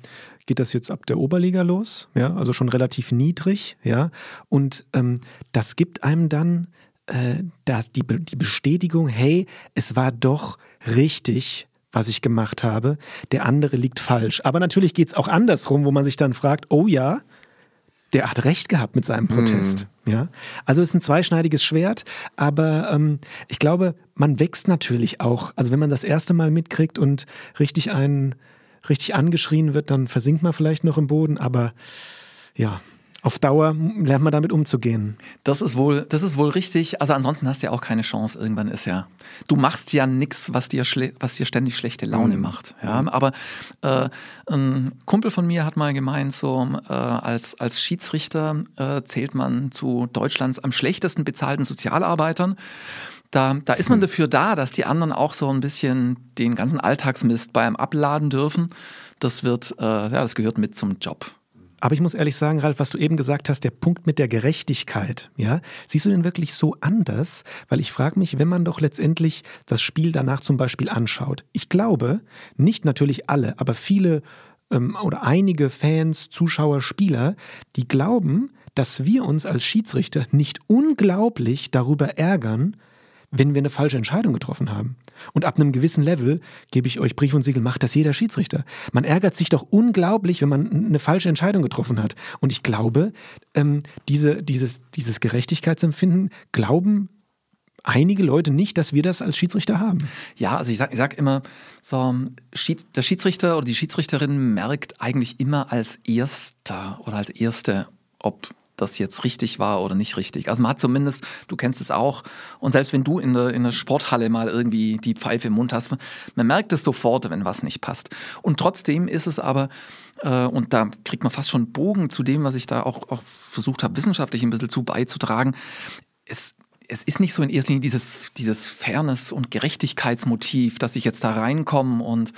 geht das jetzt ab der Oberliga los, ja, also schon relativ niedrig, ja, und ähm, das gibt einem dann äh, das, die, die Bestätigung, hey, es war doch richtig, was ich gemacht habe, der andere liegt falsch. Aber natürlich geht es auch andersrum, wo man sich dann fragt, oh ja, der hat recht gehabt mit seinem Protest. Ja, also es ist ein zweischneidiges Schwert, aber ähm, ich glaube, man wächst natürlich auch. Also wenn man das erste Mal mitkriegt und richtig einen richtig angeschrien wird, dann versinkt man vielleicht noch im Boden, aber ja, auf Dauer lernt man damit umzugehen. Das ist wohl, das ist wohl richtig. Also ansonsten hast du ja auch keine Chance. Irgendwann ist ja, du machst ja nichts, was dir was dir ständig schlechte Laune mhm. macht. Ja, aber äh, ein Kumpel von mir hat mal gemeint, so äh, als als Schiedsrichter äh, zählt man zu Deutschlands am schlechtesten bezahlten Sozialarbeitern. Da, da ist man hm. dafür da, dass die anderen auch so ein bisschen den ganzen Alltagsmist bei einem abladen dürfen. Das wird, äh, ja, das gehört mit zum Job. Aber ich muss ehrlich sagen, Ralf, was du eben gesagt hast, der Punkt mit der Gerechtigkeit, ja, siehst du den wirklich so anders? Weil ich frage mich, wenn man doch letztendlich das Spiel danach zum Beispiel anschaut. Ich glaube, nicht natürlich alle, aber viele ähm, oder einige Fans, Zuschauer, Spieler, die glauben, dass wir uns als Schiedsrichter nicht unglaublich darüber ärgern, wenn wir eine falsche Entscheidung getroffen haben. Und ab einem gewissen Level, gebe ich euch Brief und Siegel, macht das jeder Schiedsrichter. Man ärgert sich doch unglaublich, wenn man eine falsche Entscheidung getroffen hat. Und ich glaube, ähm, diese, dieses, dieses Gerechtigkeitsempfinden glauben einige Leute nicht, dass wir das als Schiedsrichter haben. Ja, also ich sage sag immer, so, der Schiedsrichter oder die Schiedsrichterin merkt eigentlich immer als Erster oder als Erste, ob das jetzt richtig war oder nicht richtig. Also man hat zumindest, du kennst es auch, und selbst wenn du in der, in der Sporthalle mal irgendwie die Pfeife im Mund hast, man merkt es sofort, wenn was nicht passt. Und trotzdem ist es aber, äh, und da kriegt man fast schon Bogen zu dem, was ich da auch, auch versucht habe, wissenschaftlich ein bisschen zu beizutragen. Es, es ist nicht so in erster Linie dieses, dieses Fairness- und Gerechtigkeitsmotiv, dass ich jetzt da reinkomme und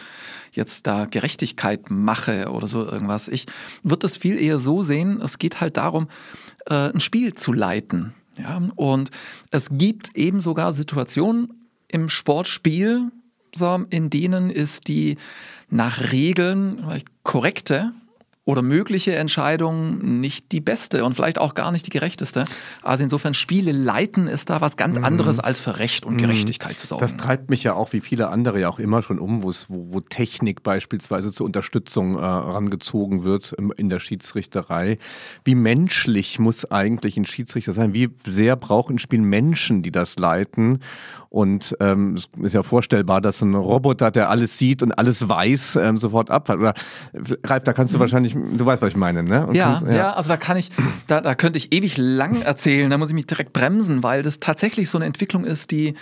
jetzt da Gerechtigkeit mache oder so irgendwas. Ich würde das viel eher so sehen, es geht halt darum, äh, ein Spiel zu leiten. Ja? Und es gibt eben sogar Situationen im Sportspiel, in denen ist die nach Regeln korrekte oder mögliche Entscheidung nicht die beste und vielleicht auch gar nicht die gerechteste. Also insofern Spiele leiten ist da was ganz mhm. anderes als für Recht und mhm. Gerechtigkeit zu sorgen. Das treibt mich ja auch wie viele andere ja auch immer schon um, wo, wo Technik beispielsweise zur Unterstützung äh, rangezogen wird im, in der Schiedsrichterei. Wie menschlich muss eigentlich ein Schiedsrichter sein? Wie sehr braucht ein Spiel Menschen, die das leiten? Und ähm, es ist ja vorstellbar, dass ein Roboter, der alles sieht und alles weiß, ähm, sofort abfällt. Oder Ralf, da kannst du mhm. wahrscheinlich du weißt, was ich meine, ne? Ja, kannst, ja, ja, also da kann ich, da, da könnte ich ewig lang erzählen, da muss ich mich direkt bremsen, weil das tatsächlich so eine Entwicklung ist, die,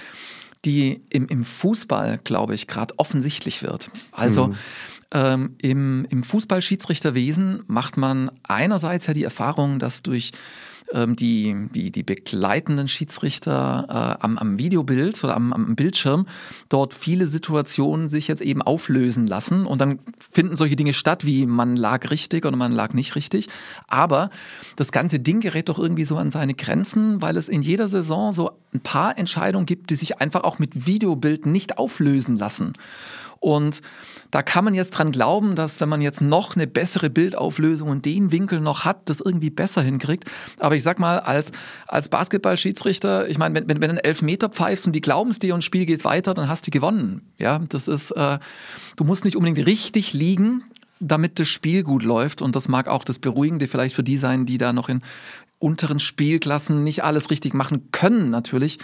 die im, im Fußball, glaube ich, gerade offensichtlich wird. Also mhm. ähm, im, im Fußballschiedsrichterwesen macht man einerseits ja die Erfahrung, dass durch ähm, die, die, die begleitenden Schiedsrichter äh, am, am Videobild oder am, am Bildschirm dort viele Situationen sich jetzt eben auflösen lassen und dann finden solche Dinge statt, wie man lag richtig oder man lag nicht richtig. Aber das ganze Ding gerät doch irgendwie so an seine Grenzen, weil es in jeder Saison so ein paar Entscheidungen gibt, die sich einfach auch mit Videobild nicht auflösen lassen. Und da kann man jetzt dran glauben, dass wenn man jetzt noch eine bessere Bildauflösung und den Winkel noch hat, das irgendwie besser hinkriegt. Aber ich sag mal, als, als Basketballschiedsrichter, ich meine, wenn, wenn, wenn du einen Elfmeter pfeifst und die glauben es dir und das Spiel geht weiter, dann hast du gewonnen. Ja, das ist, äh, du musst nicht unbedingt richtig liegen, damit das Spiel gut läuft. Und das mag auch das Beruhigende vielleicht für die sein, die da noch in unteren Spielklassen nicht alles richtig machen können, natürlich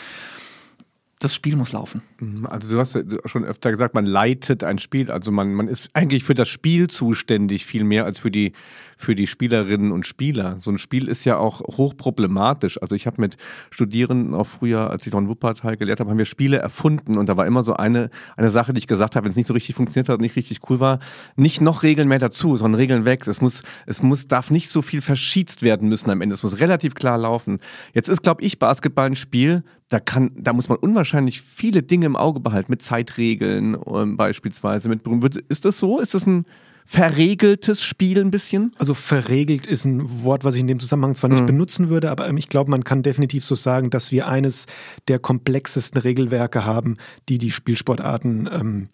das Spiel muss laufen. Mhm, also du hast ja schon öfter gesagt, man leitet ein Spiel. Also man, man ist eigentlich für das Spiel zuständig, viel mehr als für die, für die Spielerinnen und Spieler. So ein Spiel ist ja auch hochproblematisch. Also ich habe mit Studierenden auch früher, als ich noch in Wuppertal gelehrt habe, haben wir Spiele erfunden und da war immer so eine, eine Sache, die ich gesagt habe, wenn es nicht so richtig funktioniert hat und nicht richtig cool war, nicht noch Regeln mehr dazu, sondern Regeln weg. Es muss, es muss, darf nicht so viel verschießt werden müssen am Ende. Es muss relativ klar laufen. Jetzt ist, glaube ich, Basketball ein Spiel, da kann, da muss man unwahrscheinlich viele Dinge im Auge behalten, mit Zeitregeln ähm, beispielsweise. Mit, ist das so? Ist das ein verregeltes Spiel ein bisschen? Also verregelt ist ein Wort, was ich in dem Zusammenhang zwar nicht mhm. benutzen würde, aber ähm, ich glaube, man kann definitiv so sagen, dass wir eines der komplexesten Regelwerke haben, die die Spielsportarten ähm,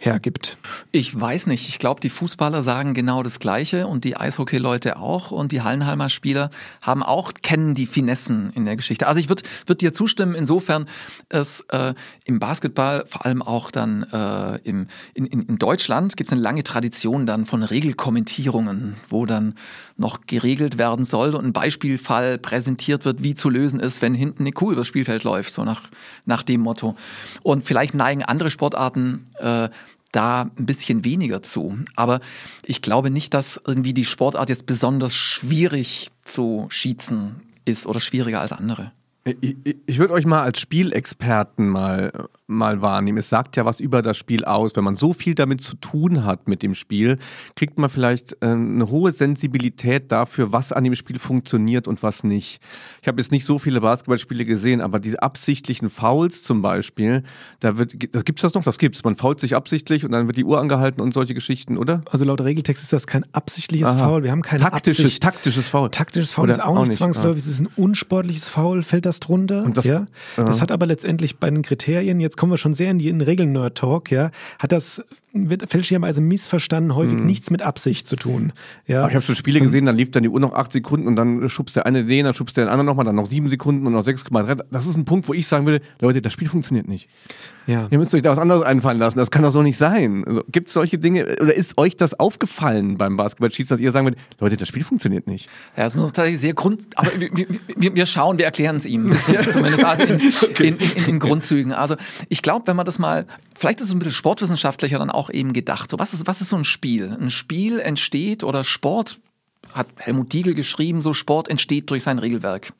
hergibt. Ich weiß nicht. Ich glaube, die Fußballer sagen genau das Gleiche und die Eishockey-Leute auch und die Hallenhalmer Spieler haben auch, kennen die Finessen in der Geschichte. Also ich würde würd dir zustimmen, insofern es äh, im Basketball, vor allem auch dann äh, im, in, in, in Deutschland, gibt es eine lange Tradition dann von Regelkommentierungen, wo dann noch geregelt werden soll und ein Beispielfall präsentiert wird, wie zu lösen ist, wenn hinten eine Kuh übers Spielfeld läuft, so nach, nach dem Motto. Und vielleicht neigen andere Sportarten äh, da ein bisschen weniger zu. Aber ich glaube nicht, dass irgendwie die Sportart jetzt besonders schwierig zu schießen ist oder schwieriger als andere. Ich, ich würde euch mal als Spielexperten mal, mal wahrnehmen. Es sagt ja was über das Spiel aus. Wenn man so viel damit zu tun hat mit dem Spiel, kriegt man vielleicht äh, eine hohe Sensibilität dafür, was an dem Spiel funktioniert und was nicht. Ich habe jetzt nicht so viele Basketballspiele gesehen, aber diese absichtlichen Fouls zum Beispiel, da wird, das gibt's das noch? Das gibt's. Man fault sich absichtlich und dann wird die Uhr angehalten und solche Geschichten, oder? Also laut Regeltext ist das kein absichtliches Aha. Foul. Wir haben keine taktisches, Absicht. taktisches Foul. Taktisches Foul oder ist auch, auch nicht zwangsläufig. Es ist ein unsportliches Foul. Fällt das drunter. Das, ja? das hat aber letztendlich bei den Kriterien, jetzt kommen wir schon sehr in den Regeln-Nerd-Talk, ja, hat das wird fälschlicherweise missverstanden, häufig mhm. nichts mit Absicht zu tun. Ja? ich habe schon Spiele gesehen, dann lief dann die Uhr noch acht Sekunden und dann schubst der eine den, dann schubst der andere nochmal, dann noch sieben Sekunden und noch 6,3. Das ist ein Punkt, wo ich sagen würde, Leute, das Spiel funktioniert nicht. Ja. Ihr müsst euch da was anderes einfallen lassen. Das kann doch so nicht sein. Also, Gibt es solche Dinge, oder ist euch das aufgefallen beim Basketball-Schießen, dass ihr sagen würdet, Leute, das Spiel funktioniert nicht? Ja, das ist tatsächlich sehr grund, aber wir, wir, wir schauen, wir erklären es ihm. Zumindest also in, okay. in, in, in, Grundzügen. Also ich glaube, wenn man das mal, vielleicht ist es ein bisschen sportwissenschaftlicher dann auch eben gedacht. So, was ist, was ist so ein Spiel? Ein Spiel entsteht oder Sport, hat Helmut Diegel geschrieben, so Sport entsteht durch sein Regelwerk.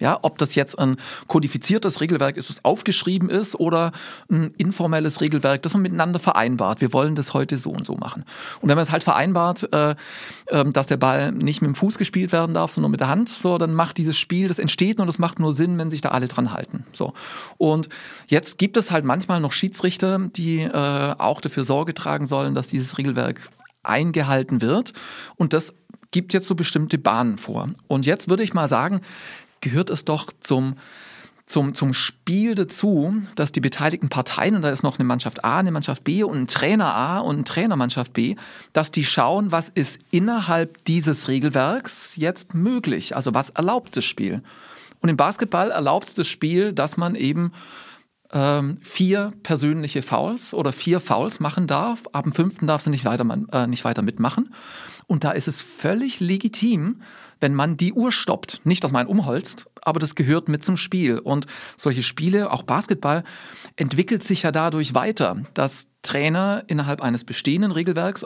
Ja, ob das jetzt ein kodifiziertes Regelwerk ist, das aufgeschrieben ist oder ein informelles Regelwerk, das man miteinander vereinbart. Wir wollen das heute so und so machen. Und wenn man es halt vereinbart, äh, äh, dass der Ball nicht mit dem Fuß gespielt werden darf, sondern mit der Hand, so, dann macht dieses Spiel, das entsteht und das macht nur Sinn, wenn sich da alle dran halten. So. Und jetzt gibt es halt manchmal noch Schiedsrichter, die äh, auch dafür Sorge tragen sollen, dass dieses Regelwerk eingehalten wird. Und das gibt jetzt so bestimmte Bahnen vor. Und jetzt würde ich mal sagen, gehört es doch zum, zum, zum Spiel dazu, dass die beteiligten Parteien, und da ist noch eine Mannschaft A, eine Mannschaft B und ein Trainer A und eine Trainermannschaft B, dass die schauen, was ist innerhalb dieses Regelwerks jetzt möglich. Also was erlaubt das Spiel? Und im Basketball erlaubt das Spiel, dass man eben ähm, vier persönliche Fouls oder vier Fouls machen darf. Ab dem fünften darf sie nicht weiter, äh, nicht weiter mitmachen. Und da ist es völlig legitim, wenn man die Uhr stoppt. Nicht, dass man umholzt, aber das gehört mit zum Spiel. Und solche Spiele, auch Basketball, entwickelt sich ja dadurch weiter, dass Trainer innerhalb eines bestehenden Regelwerks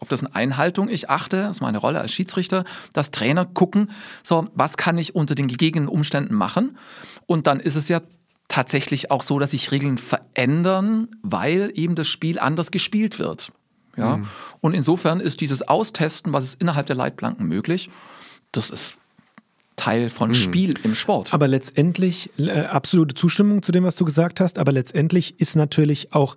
auf dessen Einhaltung ich achte, das ist meine Rolle als Schiedsrichter, dass Trainer gucken, so, was kann ich unter den gegebenen Umständen machen? Und dann ist es ja tatsächlich auch so, dass sich Regeln verändern, weil eben das Spiel anders gespielt wird. Ja? Mhm. Und insofern ist dieses Austesten, was ist innerhalb der Leitplanken möglich, das ist Teil von mhm. Spiel im Sport. Aber letztendlich, äh, absolute Zustimmung zu dem, was du gesagt hast, aber letztendlich ist natürlich auch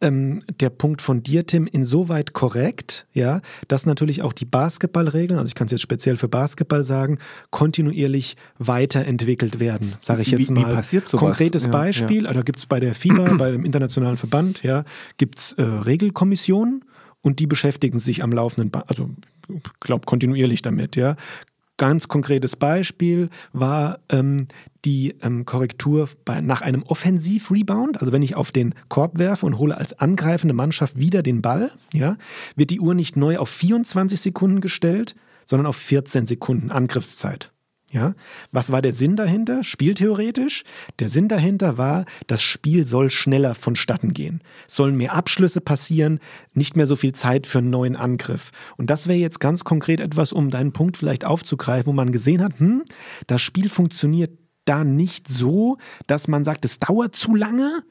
ähm, der Punkt von dir, Tim, insoweit korrekt, ja, dass natürlich auch die Basketballregeln, also ich kann es jetzt speziell für Basketball sagen, kontinuierlich weiterentwickelt werden, sage ich jetzt wie, mal. Wie passiert sowas? Konkretes ja, Beispiel, ja. da gibt es bei der FIBA, bei dem Internationalen Verband, ja, gibt es äh, Regelkommissionen und die beschäftigen sich am laufenden, ba also ich glaube kontinuierlich damit, ja. Ganz konkretes Beispiel war ähm, die ähm, Korrektur bei, nach einem Offensiv-Rebound. Also wenn ich auf den Korb werfe und hole als angreifende Mannschaft wieder den Ball, ja, wird die Uhr nicht neu auf 24 Sekunden gestellt, sondern auf 14 Sekunden Angriffszeit. Ja, was war der Sinn dahinter? Spieltheoretisch. Der Sinn dahinter war, das Spiel soll schneller vonstatten gehen. sollen mehr Abschlüsse passieren, nicht mehr so viel Zeit für einen neuen Angriff. Und das wäre jetzt ganz konkret etwas, um deinen Punkt vielleicht aufzugreifen, wo man gesehen hat, hm, das Spiel funktioniert da nicht so, dass man sagt, es dauert zu lange,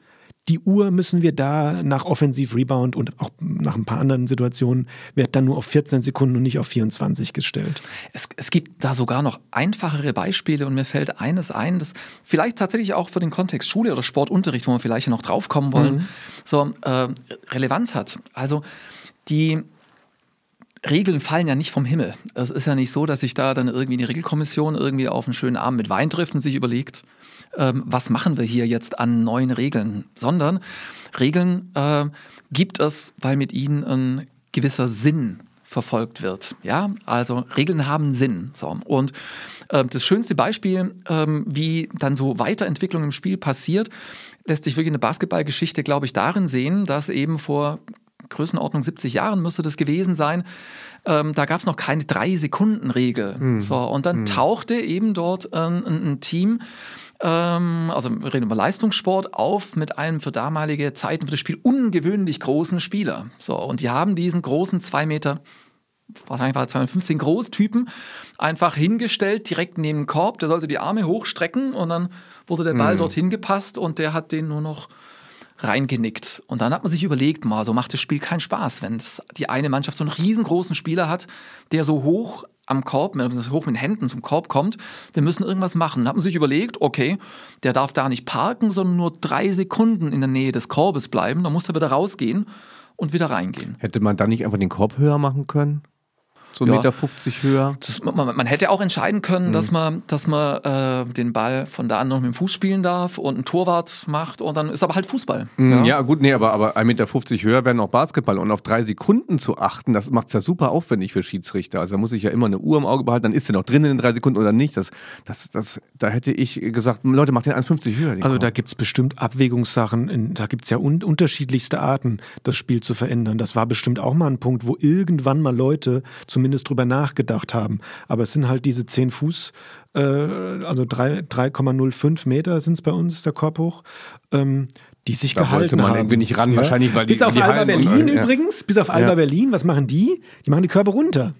die Uhr müssen wir da nach Offensiv-Rebound und auch nach ein paar anderen Situationen wird dann nur auf 14 Sekunden und nicht auf 24 gestellt. Es, es gibt da sogar noch einfachere Beispiele und mir fällt eines ein, das vielleicht tatsächlich auch für den Kontext Schule oder Sportunterricht, wo wir vielleicht noch draufkommen wollen, mhm. so äh, Relevanz hat. Also die Regeln fallen ja nicht vom Himmel. Es ist ja nicht so, dass sich da dann irgendwie die Regelkommission irgendwie auf einen schönen Abend mit Wein trifft und sich überlegt, ähm, was machen wir hier jetzt an neuen Regeln, sondern Regeln äh, gibt es, weil mit ihnen ein gewisser Sinn verfolgt wird. Ja, also Regeln haben Sinn. So. Und äh, das schönste Beispiel, ähm, wie dann so Weiterentwicklung im Spiel passiert, lässt sich wirklich eine Basketballgeschichte, glaube ich, darin sehen, dass eben vor Größenordnung 70 Jahren müsste das gewesen sein. Ähm, da gab es noch keine Drei-Sekunden-Regel. Mhm. So, und dann mhm. tauchte eben dort ein, ein Team ähm, also wir reden über Leistungssport, auf mit einem für damalige Zeiten für das Spiel ungewöhnlich großen Spieler. So, und die haben diesen großen zwei Meter wahrscheinlich war er 215 Großtypen, einfach hingestellt, direkt neben den Korb. Der sollte die Arme hochstrecken und dann wurde der Ball mhm. dorthin gepasst und der hat den nur noch reingenickt. Und dann hat man sich überlegt, mal, so macht das Spiel keinen Spaß, wenn die eine Mannschaft so einen riesengroßen Spieler hat, der so hoch am Korb, hoch mit den Händen zum Korb kommt, wir müssen irgendwas machen. Dann hat man sich überlegt, okay, der darf da nicht parken, sondern nur drei Sekunden in der Nähe des Korbes bleiben, dann muss er wieder rausgehen und wieder reingehen. Hätte man da nicht einfach den Korb höher machen können? So ja. Meter 50 höher. Das, man, man, hätte auch entscheiden können, mhm. dass man, dass man äh, den Ball von da an noch mit dem Fuß spielen darf und einen Torwart macht und dann ist aber halt Fußball. Mhm, ja. ja. gut, nee, aber, aber 1,50 Meter höher wäre noch Basketball und auf drei Sekunden zu achten, das macht es ja super aufwendig für Schiedsrichter. Also da muss ich ja immer eine Uhr im Auge behalten, dann ist er noch drin in den drei Sekunden oder nicht. Das, das, das, da hätte ich gesagt, Leute, macht den 1,50 höher. Den also Korb. da gibt es bestimmt Abwägungssachen, in, da gibt es ja un unterschiedlichste Arten, das Spiel zu verändern. Das war bestimmt auch mal ein Punkt, wo irgendwann mal Leute zumindest drüber nachgedacht gedacht haben. Aber es sind halt diese 10 Fuß, äh, also 3,05 Meter sind es bei uns, der Korb hoch. Ähm, die sich da gehalten wollte man haben. irgendwie nicht ran, ja? wahrscheinlich, weil bis die auf die Alba Berlin und, übrigens, bis auf Alba ja. Berlin, was machen die? Die machen die Körbe runter.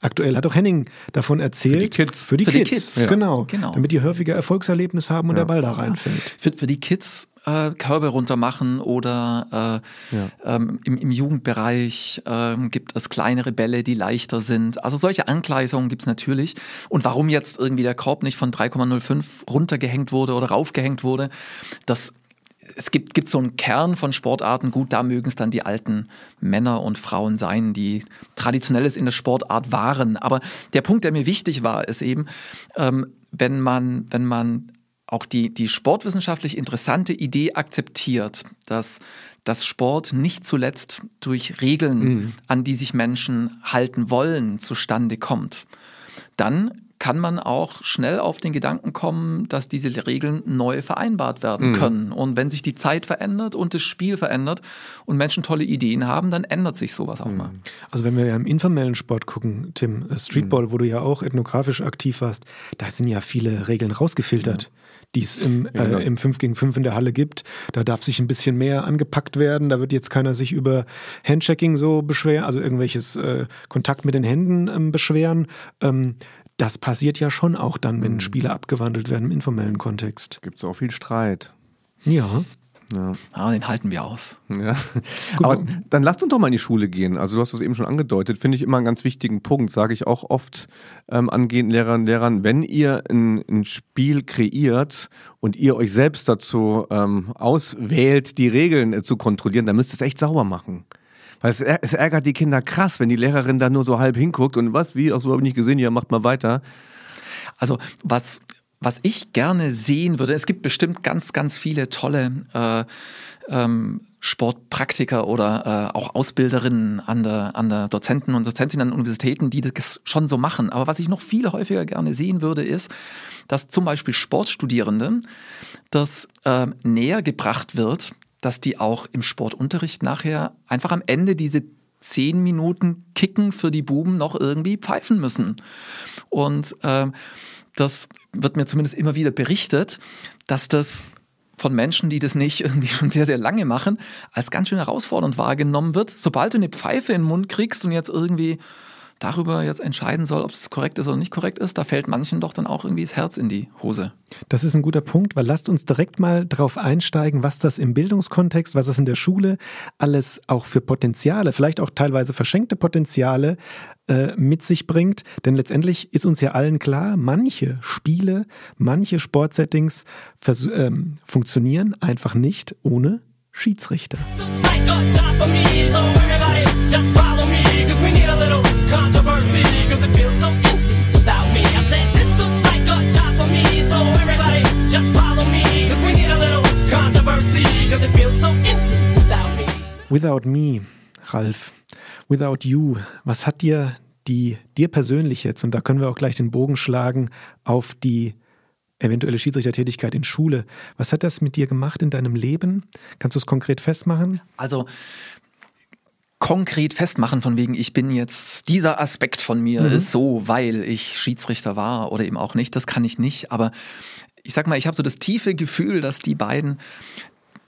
Aktuell hat auch Henning davon erzählt. Für die Kids. Für die für Kids, die Kids. Ja. Genau. genau. Damit die häufiger Erfolgserlebnis haben und der Ball da reinfällt. Für, für die Kids äh, Körbe runter machen oder äh, ja. ähm, im, im, Jugendbereich äh, gibt es kleinere Bälle, die leichter sind. Also solche Angleichungen gibt es natürlich. Und warum jetzt irgendwie der Korb nicht von 3,05 runtergehängt wurde oder raufgehängt wurde, das es gibt, gibt so einen Kern von Sportarten, gut, da mögen es dann die alten Männer und Frauen sein, die traditionelles in der Sportart waren. Aber der Punkt, der mir wichtig war, ist eben, ähm, wenn man, wenn man auch die, die sportwissenschaftlich interessante Idee akzeptiert, dass dass Sport nicht zuletzt durch Regeln, mhm. an die sich Menschen halten wollen, zustande kommt, dann kann man auch schnell auf den Gedanken kommen, dass diese Regeln neu vereinbart werden mhm. können. Und wenn sich die Zeit verändert und das Spiel verändert und Menschen tolle Ideen haben, dann ändert sich sowas auch mhm. mal. Also wenn wir ja im informellen Sport gucken, Tim, äh, Streetball, mhm. wo du ja auch ethnografisch aktiv warst, da sind ja viele Regeln rausgefiltert. Ja die es im, ja, genau. äh, im 5 gegen 5 in der Halle gibt. Da darf sich ein bisschen mehr angepackt werden. Da wird jetzt keiner sich über Handchecking so beschweren, also irgendwelches äh, Kontakt mit den Händen ähm, beschweren. Ähm, das passiert ja schon auch dann, wenn mhm. Spiele abgewandelt werden im informellen Kontext. Gibt es auch viel Streit. Ja. Ja. Ah, den halten wir aus. Ja. Aber dann lasst uns doch mal in die Schule gehen. Also du hast das eben schon angedeutet, finde ich immer einen ganz wichtigen Punkt, sage ich auch oft ähm, angehenden Lehrern und Lehrern, wenn ihr ein, ein, Spiel kreiert und ihr euch selbst dazu ähm, auswählt, die Regeln äh, zu kontrollieren, dann müsst ihr es echt sauber machen. Weil es, es, ärgert die Kinder krass, wenn die Lehrerin da nur so halb hinguckt und was, wie, auch so habe ich nicht gesehen, ja, macht mal weiter. Also was was ich gerne sehen würde, es gibt bestimmt ganz, ganz viele tolle äh, ähm, Sportpraktiker oder äh, auch Ausbilderinnen an der, an der Dozenten und Dozentinnen an Universitäten, die das schon so machen. Aber was ich noch viel häufiger gerne sehen würde, ist, dass zum Beispiel Sportstudierenden das äh, näher gebracht wird, dass die auch im Sportunterricht nachher einfach am Ende diese zehn Minuten Kicken für die Buben noch irgendwie pfeifen müssen. Und äh, das wird mir zumindest immer wieder berichtet, dass das von Menschen, die das nicht irgendwie schon sehr, sehr lange machen, als ganz schön herausfordernd wahrgenommen wird. Sobald du eine Pfeife in den Mund kriegst und jetzt irgendwie darüber jetzt entscheiden soll, ob es korrekt ist oder nicht korrekt ist, da fällt manchen doch dann auch irgendwie das Herz in die Hose. Das ist ein guter Punkt, weil lasst uns direkt mal darauf einsteigen, was das im Bildungskontext, was es in der Schule alles auch für Potenziale, vielleicht auch teilweise verschenkte Potenziale äh, mit sich bringt. Denn letztendlich ist uns ja allen klar, manche Spiele, manche Sportsettings ähm, funktionieren einfach nicht ohne Schiedsrichter. Just follow Without Me, Ralf, Without You, was hat dir die dir persönlich jetzt, und da können wir auch gleich den Bogen schlagen auf die eventuelle Schiedsrichtertätigkeit in Schule. Was hat das mit dir gemacht in deinem Leben? Kannst du es konkret festmachen? Also konkret festmachen, von wegen, ich bin jetzt, dieser Aspekt von mir mhm. ist so, weil ich Schiedsrichter war oder eben auch nicht, das kann ich nicht. Aber ich sag mal, ich habe so das tiefe Gefühl, dass die beiden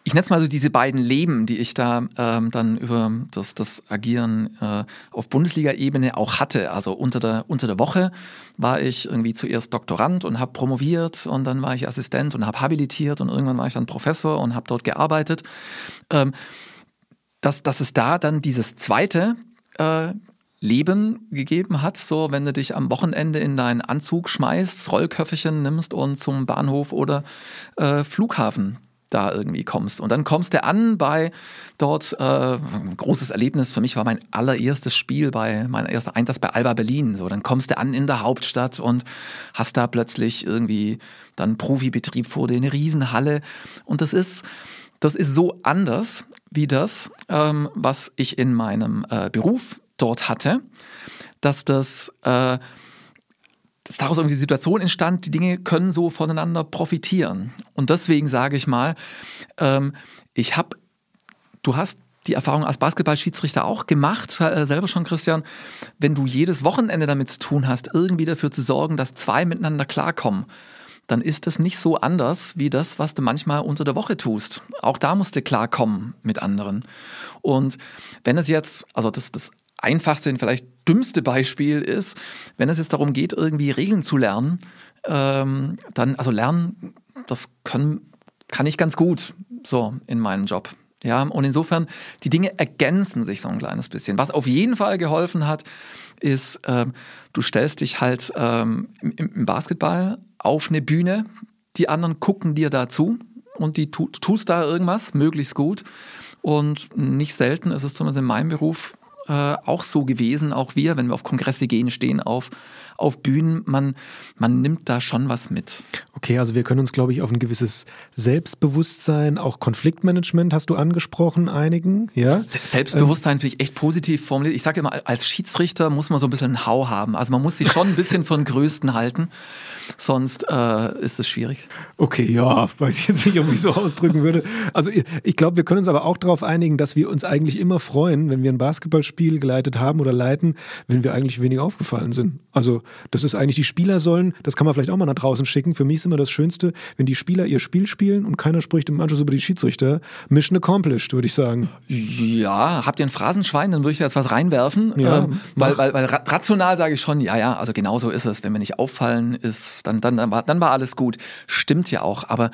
ich nenne es mal so diese beiden Leben, die ich da ähm, dann über das, das Agieren äh, auf Bundesliga-Ebene auch hatte. Also unter der, unter der Woche war ich irgendwie zuerst Doktorand und habe promoviert und dann war ich Assistent und habe habilitiert und irgendwann war ich dann Professor und habe dort gearbeitet. Ähm, dass, dass es da dann dieses zweite äh, Leben gegeben hat, so wenn du dich am Wochenende in deinen Anzug schmeißt, Rollköfferchen nimmst und zum Bahnhof oder äh, Flughafen da irgendwie kommst. Und dann kommst du an bei dort, äh, ein großes Erlebnis für mich war mein allererstes Spiel bei, mein erster Einsatz bei Alba Berlin. So, dann kommst du an in der Hauptstadt und hast da plötzlich irgendwie dann Profibetrieb vor dir, eine Riesenhalle. Und das ist, das ist so anders wie das, ähm, was ich in meinem äh, Beruf dort hatte, dass das äh, dass daraus irgendwie die Situation entstand, die Dinge können so voneinander profitieren. Und deswegen sage ich mal, ähm, ich habe, du hast die Erfahrung als Basketballschiedsrichter auch gemacht, äh, selber schon, Christian, wenn du jedes Wochenende damit zu tun hast, irgendwie dafür zu sorgen, dass zwei miteinander klarkommen, dann ist das nicht so anders wie das, was du manchmal unter der Woche tust. Auch da musst du klarkommen mit anderen. Und wenn es jetzt, also das, das einfachste vielleicht dümmste Beispiel ist, wenn es jetzt darum geht, irgendwie Regeln zu lernen, ähm, dann, also lernen, das können, kann ich ganz gut so in meinem Job. Ja, und insofern, die Dinge ergänzen sich so ein kleines bisschen. Was auf jeden Fall geholfen hat, ist, ähm, du stellst dich halt ähm, im, im, Basketball auf eine Bühne, die anderen gucken dir dazu und die tu, tust da irgendwas, möglichst gut. Und nicht selten ist es zumindest in meinem Beruf äh, auch so gewesen, auch wir, wenn wir auf Kongresse gehen, stehen auf, auf Bühnen, man, man nimmt da schon was mit. Okay, also wir können uns, glaube ich, auf ein gewisses Selbstbewusstsein, auch Konfliktmanagement hast du angesprochen, einigen. Ja? Selbstbewusstsein ähm, finde ich echt positiv formuliert. Ich sage immer, als Schiedsrichter muss man so ein bisschen einen Hau haben. Also man muss sich schon ein bisschen von Größten halten, sonst äh, ist es schwierig. Okay, ja, weiß ich jetzt nicht, ob ich so ausdrücken würde. Also ich glaube, wir können uns aber auch darauf einigen, dass wir uns eigentlich immer freuen, wenn wir ein Basketballspiel geleitet haben oder leiten, wenn wir eigentlich weniger aufgefallen sind. Also das ist eigentlich, die Spieler sollen, das kann man vielleicht auch mal nach draußen schicken. Für mich ist immer das Schönste, wenn die Spieler ihr Spiel spielen und keiner spricht im Anschluss über die Schiedsrichter. Mission accomplished, würde ich sagen. Ja, habt ihr ein Phrasenschwein, dann würde ich da jetzt was reinwerfen. Ja, ähm, weil, weil, weil rational sage ich schon, ja, ja, also genau so ist es. Wenn wir nicht auffallen, ist, dann, dann, dann, war, dann war alles gut. Stimmt ja auch. Aber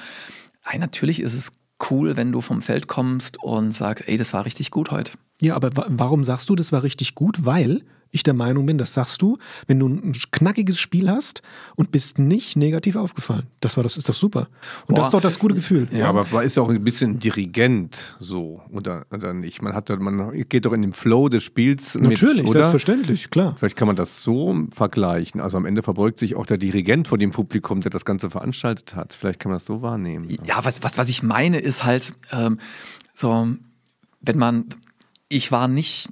ey, natürlich ist es cool, wenn du vom Feld kommst und sagst, ey, das war richtig gut heute. Ja, aber warum sagst du, das war richtig gut? Weil ich der Meinung bin, das sagst du, wenn du ein knackiges Spiel hast und bist nicht negativ aufgefallen. Das war das ist doch super. Und Boah. das ist doch das gute Gefühl. Ja, aber man ist ja auch ein bisschen Dirigent so oder, oder nicht. Man hat man geht doch in den Flow des Spiels mit, Natürlich, oder? selbstverständlich, klar. Vielleicht kann man das so vergleichen. Also am Ende verbeugt sich auch der Dirigent vor dem Publikum, der das Ganze veranstaltet hat. Vielleicht kann man das so wahrnehmen. Ja, was, was, was ich meine ist halt ähm, so, wenn man ich war nicht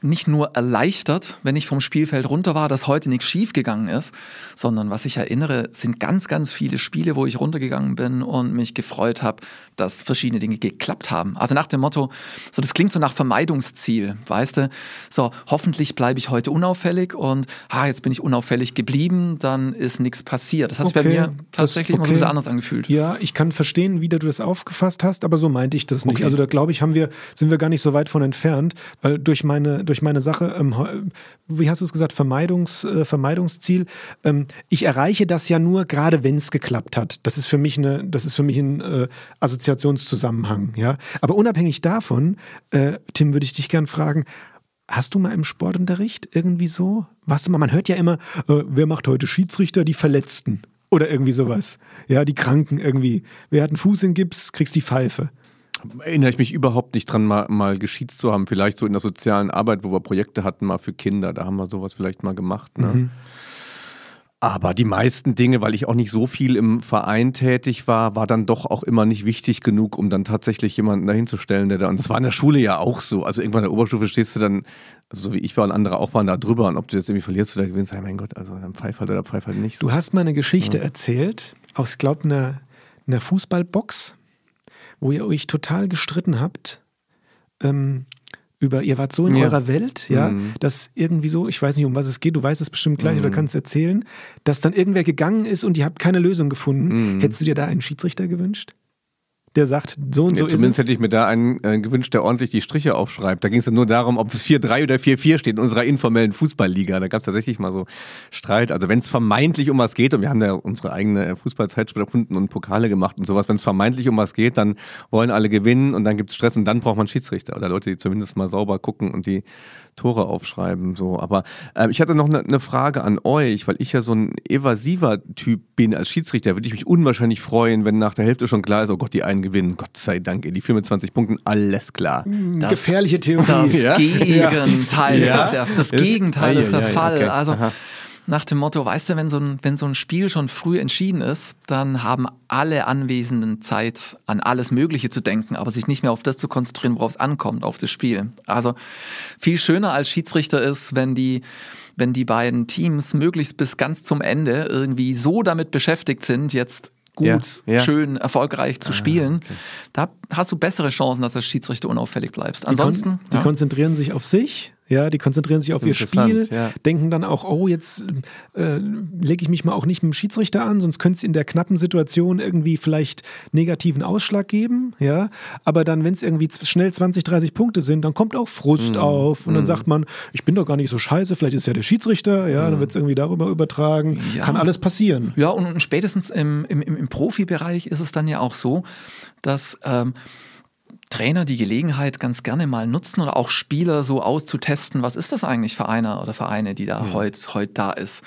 nicht nur erleichtert, wenn ich vom Spielfeld runter war, dass heute nichts schiefgegangen ist, sondern was ich erinnere, sind ganz, ganz viele Spiele, wo ich runtergegangen bin und mich gefreut habe, dass verschiedene Dinge geklappt haben. Also nach dem Motto, so das klingt so nach Vermeidungsziel, weißt du? So, hoffentlich bleibe ich heute unauffällig und ah, jetzt bin ich unauffällig geblieben, dann ist nichts passiert. Das hat okay, sich bei mir tatsächlich okay. immer so ein bisschen anders angefühlt. Ja, ich kann verstehen, wie du das aufgefasst hast, aber so meinte ich das nicht. Okay. Also da glaube ich, haben wir, sind wir gar nicht so weit von entfernt, weil durch meine durch meine Sache, ähm, wie hast du es gesagt, Vermeidungs, äh, Vermeidungsziel. Ähm, ich erreiche das ja nur gerade, wenn es geklappt hat. Das ist für mich eine, das ist für mich ein äh, Assoziationszusammenhang. Ja, aber unabhängig davon, äh, Tim, würde ich dich gern fragen. Hast du mal im Sportunterricht irgendwie so? Was du mal? Man hört ja immer, äh, wer macht heute Schiedsrichter? Die Verletzten oder irgendwie sowas. Ja, die Kranken irgendwie. Wer hat einen Fuß in Gips, kriegst die Pfeife. Erinnere ich mich überhaupt nicht dran, mal, mal geschiezt zu haben. Vielleicht so in der sozialen Arbeit, wo wir Projekte hatten, mal für Kinder. Da haben wir sowas vielleicht mal gemacht. Ne? Mhm. Aber die meisten Dinge, weil ich auch nicht so viel im Verein tätig war, war dann doch auch immer nicht wichtig genug, um dann tatsächlich jemanden dahinzustellen, der da. Und das war in der Schule ja auch so. Also irgendwann in der Oberstufe stehst du dann, also so wie ich war und andere auch waren da drüber. Und ob du jetzt irgendwie verlierst oder gewinnst, hey, mein Gott, also dann pfeif halt oder pfeif halt nicht. Du hast mal eine Geschichte erzählt aus, glaub, einer, einer Fußballbox, wo ihr euch total gestritten habt. Ähm, über, ihr wart so in Ja. eurer Welt, ja, Mhm. dass irgendwie so, ich weiß nicht, um was es geht, du weißt es bestimmt gleich Mhm. oder kannst erzählen, dass dann irgendwer gegangen ist und ihr habt keine Lösung gefunden. Mhm. Hättest du dir da einen Schiedsrichter gewünscht? Der sagt, so und so Ja, ist zumindest es. hätte ich mir da einen äh, gewünscht, der ordentlich die Striche aufschreibt. Da ging es dann nur darum, ob es 4-3 oder 4-4 steht in unserer informellen Fußballliga. Da gab es tatsächlich mal so Streit. Also wenn es vermeintlich um was geht, und wir haben ja unsere eigene äh, Fußballzeitschrift erfunden und Pokale gemacht und sowas, wenn es vermeintlich um was geht, dann wollen alle gewinnen und dann gibt es Stress und dann braucht man Schiedsrichter oder Leute, die zumindest mal sauber gucken und die Tore aufschreiben. So. Aber äh, ich hatte noch eine ne Frage an euch, weil ich ja so ein evasiver Typ bin als Schiedsrichter, würde ich mich unwahrscheinlich freuen, wenn nach der Hälfte schon klar ist, oh Gott, die einen gewinnen. Gott sei Dank, ey, die führen mit 20 Punkten, alles klar. Das- Gefährliche Theorie. Das Ja? Gegenteil Ja. ist der, das Ist- Gegenteil ist der Eieiei, Fall. okay. Also Aha. Nach dem Motto, weißt du, wenn so, ein, wenn so ein Spiel schon früh entschieden ist, dann haben alle Anwesenden Zeit, an alles Mögliche zu denken, aber sich nicht mehr auf das zu konzentrieren, worauf es ankommt, auf das Spiel. Also viel schöner als Schiedsrichter ist, wenn die wenn die beiden Teams möglichst bis ganz zum Ende irgendwie so damit beschäftigt sind, jetzt gut, Ja, ja. schön, erfolgreich zu spielen, da hast du bessere Chancen, dass als Schiedsrichter unauffällig bleibst. Die, kon Ansonsten, die ja. konzentrieren sich auf sich, ja, die konzentrieren sich auf ihr Spiel, ja. denken dann auch, oh, jetzt äh, lege ich mich mal auch nicht mit dem Schiedsrichter an, sonst könnte es in der knappen Situation irgendwie vielleicht negativen Ausschlag geben, ja. Aber dann, wenn es irgendwie schnell 20, 30 Punkte sind, dann kommt auch Frust Mhm. auf und dann sagt man, ich bin doch gar nicht so scheiße, vielleicht ist ja der Schiedsrichter, ja, Mhm. dann wird es irgendwie darüber übertragen. Ja. Kann alles passieren. Ja, und, und spätestens im, im, im im Profibereich ist es dann ja auch so, dass ähm, Trainer die Gelegenheit ganz gerne mal nutzen oder auch Spieler so auszutesten, was ist das eigentlich für einer oder Vereine, die da heute heut da ist.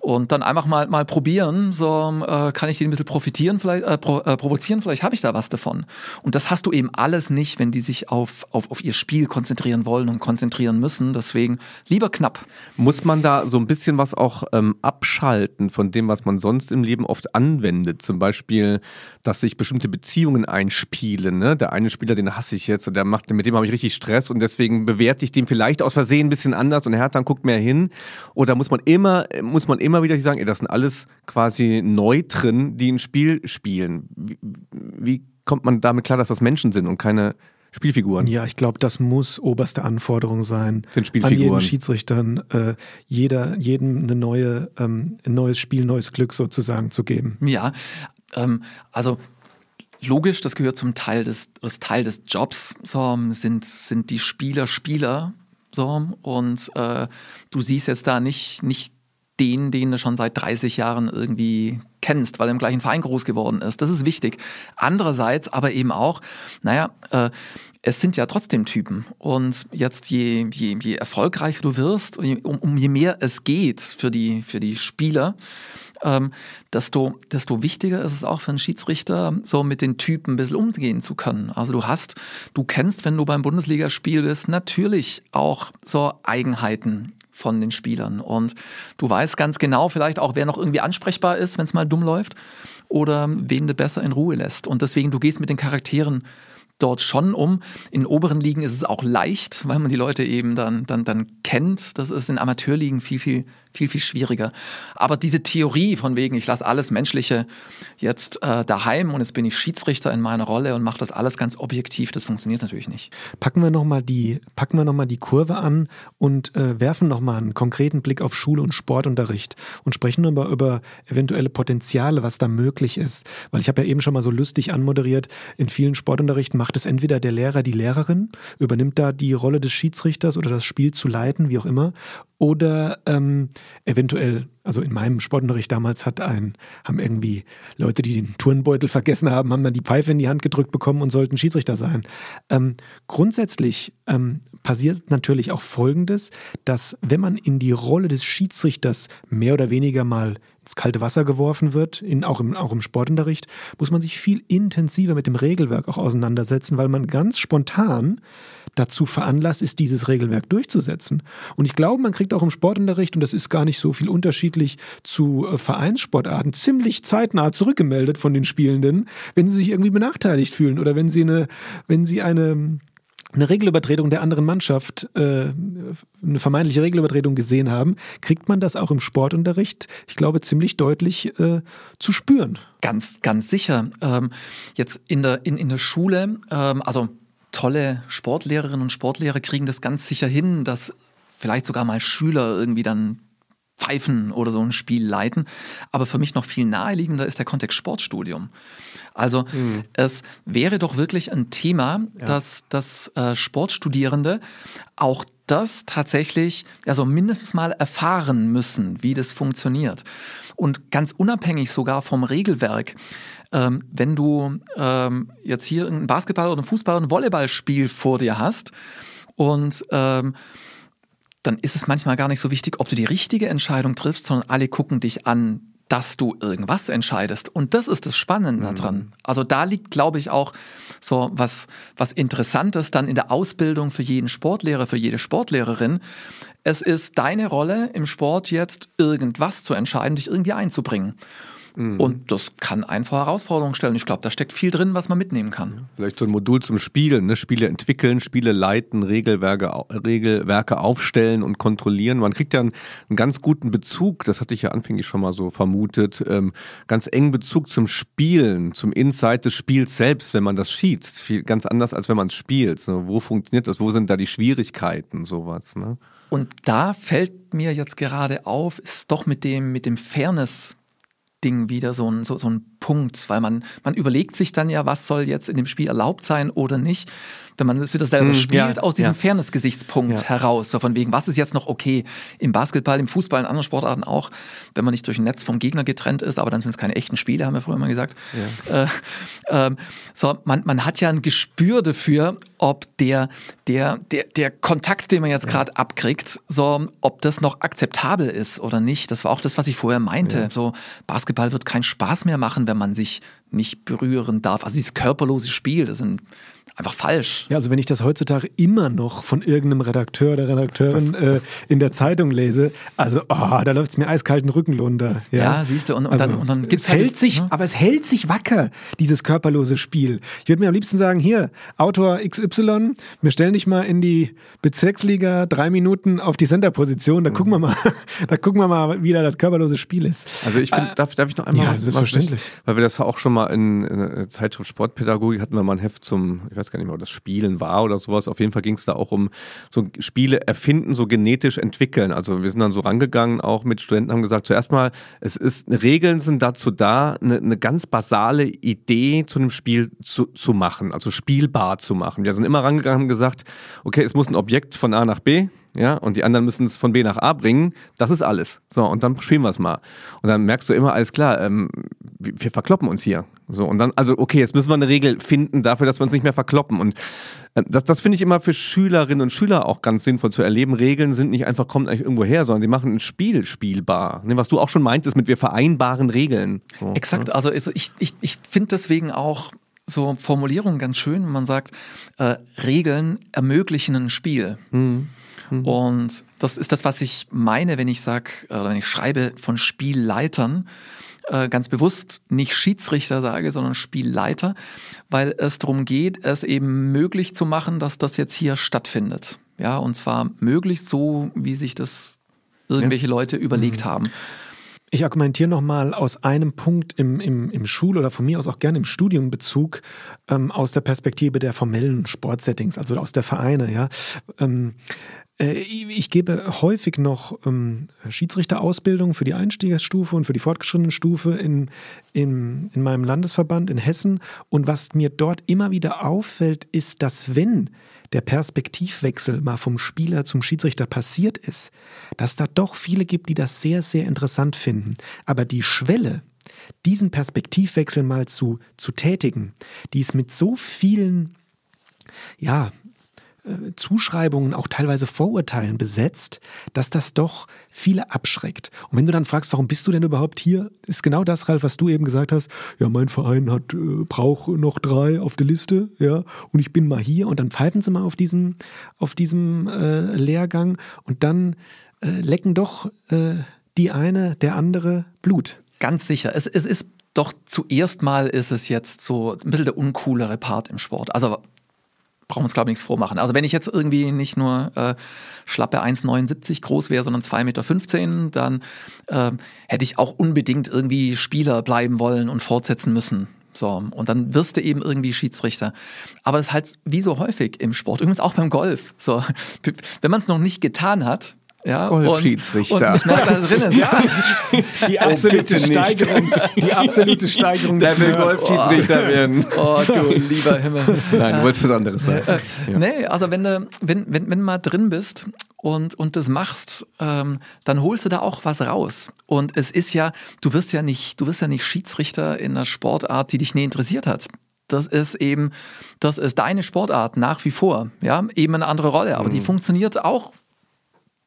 Und dann einfach mal, mal probieren, so äh, kann ich die ein bisschen profitieren, vielleicht, äh, pro, äh, provozieren, vielleicht habe ich da was davon. Und das hast du eben alles nicht, wenn die sich auf, auf, auf ihr Spiel konzentrieren wollen und konzentrieren müssen. Deswegen lieber knapp. Muss man da so ein bisschen was auch ähm, abschalten von dem, was man sonst im Leben oft anwendet? Zum Beispiel, dass sich bestimmte Beziehungen einspielen. Ne? Der eine Spieler, den hasse ich jetzt und der macht, mit dem habe ich richtig Stress und deswegen bewerte ich den vielleicht aus Versehen ein bisschen anders und Hertha guckt mehr hin. Oder muss man immer, muss man immer wieder sagen, ey, das sind alles quasi Neutren, die ein Spiel spielen. Wie, wie kommt man damit klar, dass das Menschen sind und keine Spielfiguren? Ja, ich glaube, das muss oberste Anforderung sein. An Spielfiguren. jeden Schiedsrichtern, äh, jeder, jedem eine neue, ähm, ein neues Spiel, neues Glück sozusagen zu geben. Ja, ähm, also logisch, das gehört zum Teil des, das Teil des Jobs, so, sind, sind die Spieler Spieler, so, und äh, du siehst jetzt da nicht, nicht den, den du schon seit 30 Jahren irgendwie kennst, weil er im gleichen Verein groß geworden ist. Das ist wichtig. Andererseits aber eben auch, naja, äh, es sind ja trotzdem Typen. Und jetzt je, je, je erfolgreicher du wirst, um, um je mehr es geht für die, für die Spieler, ähm, desto, desto wichtiger ist es auch für einen Schiedsrichter, so mit den Typen ein bisschen umgehen zu können. Also du hast, du kennst, wenn du beim Bundesligaspiel bist, natürlich auch so Eigenheiten von den Spielern. Und du weißt ganz genau vielleicht auch, wer noch irgendwie ansprechbar ist, wenn es mal dumm läuft, oder wen du besser in Ruhe lässt. Und deswegen, du gehst mit den Charakteren dort schon um. In oberen Ligen ist es auch leicht, weil man die Leute eben dann, dann, dann kennt. Das ist in Amateurligen viel, viel, viel, viel schwieriger. Aber diese Theorie von wegen, ich lasse alles Menschliche jetzt äh, daheim und jetzt bin ich Schiedsrichter in meiner Rolle und mache das alles ganz objektiv, das funktioniert natürlich nicht. Packen wir nochmal die, packen wir noch die Kurve an und äh, werfen nochmal einen konkreten Blick auf Schule und Sportunterricht und sprechen über, über eventuelle Potenziale, was da möglich ist. Weil ich habe ja eben schon mal so lustig anmoderiert, in vielen Sportunterrichten macht es entweder der Lehrer, die Lehrerin, übernimmt da die Rolle des Schiedsrichters oder das Spiel zu leiten, wie auch immer. Oder ähm, eventuell, also in meinem Sportunterricht damals hat ein, haben irgendwie Leute, die den Turnbeutel vergessen haben, haben dann die Pfeife in die Hand gedrückt bekommen und sollten Schiedsrichter sein. Ähm, grundsätzlich ähm, passiert natürlich auch Folgendes, dass wenn man in die Rolle des Schiedsrichters mehr oder weniger mal ins kalte Wasser geworfen wird, in, auch, im, auch im Sportunterricht, muss man sich viel intensiver mit dem Regelwerk auch auseinandersetzen, weil man ganz spontan dazu veranlasst ist, dieses Regelwerk durchzusetzen. Und ich glaube, man kriegt auch im Sportunterricht, und das ist gar nicht so viel unterschiedlich zu äh, Vereinssportarten, ziemlich zeitnah zurückgemeldet von den Spielenden, wenn sie sich irgendwie benachteiligt fühlen oder wenn sie eine, wenn sie eine eine Regelübertretung der anderen Mannschaft, äh, eine vermeintliche Regelübertretung gesehen haben, kriegt man das auch im Sportunterricht, ich glaube, ziemlich deutlich äh, zu spüren. Ganz, ganz sicher. Ähm, jetzt in der, in, in der Schule, ähm, also tolle Sportlehrerinnen und Sportlehrer kriegen das ganz sicher hin, dass vielleicht sogar mal Schüler irgendwie dann pfeifen oder so ein Spiel leiten. Aber für mich noch viel naheliegender ist der Kontext Sportstudium. Also mhm. es wäre doch wirklich ein Thema, ja. dass, dass äh, Sportstudierende auch das tatsächlich, also mindestens mal erfahren müssen, wie das funktioniert. Und ganz unabhängig sogar vom Regelwerk. Ähm, wenn du ähm, jetzt hier ein Basketball oder ein Fußball oder ein Volleyballspiel vor dir hast und ähm, dann ist es manchmal gar nicht so wichtig, ob du die richtige Entscheidung triffst, sondern alle gucken dich an, dass du irgendwas entscheidest. Und das ist das Spannende mhm. daran. Also da liegt, glaube ich, auch so was, was Interessantes dann in der Ausbildung für jeden Sportlehrer, für jede Sportlehrerin. Es ist deine Rolle im Sport jetzt irgendwas zu entscheiden, dich irgendwie einzubringen. Mhm. Und das kann einfach Herausforderungen stellen. Ich glaube, da steckt viel drin, was man mitnehmen kann. Vielleicht so ein Modul zum Spielen, ne? Spiele entwickeln, Spiele leiten, Regelwerke, Regelwerke aufstellen und kontrollieren. Man kriegt ja einen, einen ganz guten Bezug, das hatte ich ja anfänglich schon mal so vermutet, ähm, ganz engen Bezug zum Spielen, zum Insight des Spiels selbst, wenn man das schießt. Viel, ganz anders, als wenn man es spielt. Ne? Wo funktioniert das? Wo sind da die Schwierigkeiten, sowas? Ne? Und da fällt mir jetzt gerade auf, ist doch mit dem, mit dem Fairness Ding wieder so ein, so, so ein Punkt, weil man, man überlegt sich dann ja, was soll jetzt in dem Spiel erlaubt sein oder nicht wenn man es wieder selber mm, spielt, ja, aus diesem ja. Fairness-Gesichtspunkt ja. heraus. So von wegen, was ist jetzt noch okay im Basketball, im Fußball, in anderen Sportarten auch, wenn man nicht durch ein Netz vom Gegner getrennt ist, aber dann sind es keine echten Spiele, haben wir früher mal gesagt. Äh, äh, so, man, man hat ja ein Gespür dafür, ob der, der, der, der Kontakt, den man jetzt gerade abkriegt, so, ob das noch akzeptabel ist oder nicht. Das war auch das, was ich vorher meinte. So, Basketball wird keinen Spaß mehr machen, wenn man sich nicht berühren darf. Also dieses körperlose Spiel, das sind einfach falsch. Ja, also wenn ich das heutzutage immer noch von irgendeinem Redakteur oder Redakteurin äh, in der Zeitung lese, also oh, da läuft es mir eiskalten Rücken runter. Ja, ja siehst du, und, und also, dann, und dann gibt's es halt hält das, sich, ne? aber es hält sich wacker, dieses körperlose Spiel. Ich würde mir am liebsten sagen, hier, Autor XY, wir stellen dich mal in die Bezirksliga drei Minuten auf die Centerposition, da mhm. gucken wir mal, da gucken wir mal, wie da das körperlose Spiel ist. Also ich finde, äh, darf, darf ich noch einmal, ja, selbstverständlich. weil wir das auch schon mal in, in der Zeitschrift Sportpädagogik hatten wir mal ein Heft zum, ich weiß gar nicht mehr, ob das Spielen war oder sowas. Auf jeden Fall ging es da auch um so Spiele erfinden, so genetisch entwickeln. Also wir sind dann so rangegangen, auch mit Studenten haben gesagt, zuerst mal, es ist, Regeln sind dazu da, eine, eine ganz basale Idee zu einem Spiel zu, zu machen, also spielbar zu machen. Wir sind immer rangegangen und gesagt, okay, es muss ein Objekt von A nach B, ja, und die anderen müssen es von B nach A bringen. Das ist alles. So, und dann spielen wir es mal. Und dann merkst du immer, alles klar, ähm, wir verkloppen uns hier. So, und dann, also, okay, jetzt müssen wir eine Regel finden dafür, dass wir uns nicht mehr verkloppen. Und äh, das, das finde ich immer für Schülerinnen und Schüler auch ganz sinnvoll zu erleben. Regeln sind nicht einfach, kommen eigentlich irgendwo her, sondern die machen ein Spiel spielbar. Ne, was du auch schon meintest mit wir vereinbaren Regeln. So, Exakt, ne? also ich, ich, ich finde deswegen auch so Formulierungen ganz schön, wenn man sagt, äh, Regeln ermöglichen ein Spiel. Mhm. Mhm. Und das ist das, was ich meine, wenn ich sage, oder wenn ich schreibe von Spielleitern, äh, ganz bewusst nicht Schiedsrichter sage, sondern Spielleiter, weil es darum geht, es eben möglich zu machen, dass das jetzt hier stattfindet. Ja, und zwar möglichst so, wie sich das irgendwelche ja. Leute überlegt mhm. haben. Ich argumentiere nochmal aus einem Punkt im, im, im Schul- oder von mir aus auch gerne im Studiumbezug ähm, aus der Perspektive der formellen Sportsettings, also aus der Vereine. Ja. Ähm, äh, ich gebe häufig noch ähm, Schiedsrichterausbildung für die Einstiegsstufe und für die fortgeschrittene Stufe in, in, in meinem Landesverband in Hessen. Und was mir dort immer wieder auffällt, ist, dass wenn der Perspektivwechsel mal vom Spieler zum Schiedsrichter passiert ist, dass da doch viele gibt, die das sehr, sehr interessant finden. Aber die Schwelle, diesen Perspektivwechsel mal zu, zu tätigen, die ist mit so vielen, ja, äh, Zuschreibungen, auch teilweise Vorurteilen besetzt, dass das doch viele abschreckt. Und wenn du dann fragst, warum bist du denn überhaupt hier, ist genau das, Ralf, was du eben gesagt hast. Ja, mein Verein hat äh, braucht noch drei auf der Liste, ja, und ich bin mal hier und dann pfeifen sie mal auf diesem, auf diesem äh, Lehrgang und dann äh, lecken doch äh, die eine, der andere Blut. Ganz sicher. Es, es ist doch zuerst mal ist es jetzt so ein bisschen der uncoolere Part im Sport. Also brauchen wir uns, glaube ich, nichts vormachen. Also wenn ich jetzt irgendwie nicht nur äh, schlappe 1,79 groß wäre, sondern 2,15 Meter, dann äh, hätte ich auch unbedingt irgendwie Spieler bleiben wollen und fortsetzen müssen. So, und dann wirst du eben irgendwie Schiedsrichter. Aber das ist halt wie so häufig im Sport, übrigens auch beim Golf. So, wenn man es noch nicht getan hat, ja, Golfschiedsrichter. Und, und da drin ist. Ja. Die absolute Steigerung, die absolute Steigerung Der will Golfschiedsrichter werden. Oh, du lieber Himmel. Nein, du wolltest was anderes sagen. Ja. Nee, also wenn du, wenn, wenn, wenn du mal drin bist und, und das machst, ähm, dann holst du da auch was raus. Und es ist ja, du wirst ja nicht, du wirst ja nicht Schiedsrichter in einer Sportart, die dich nie interessiert hat das ist eben, das ist deine Sportart nach wie vor, ja, eben eine andere Rolle, aber mhm. die funktioniert auch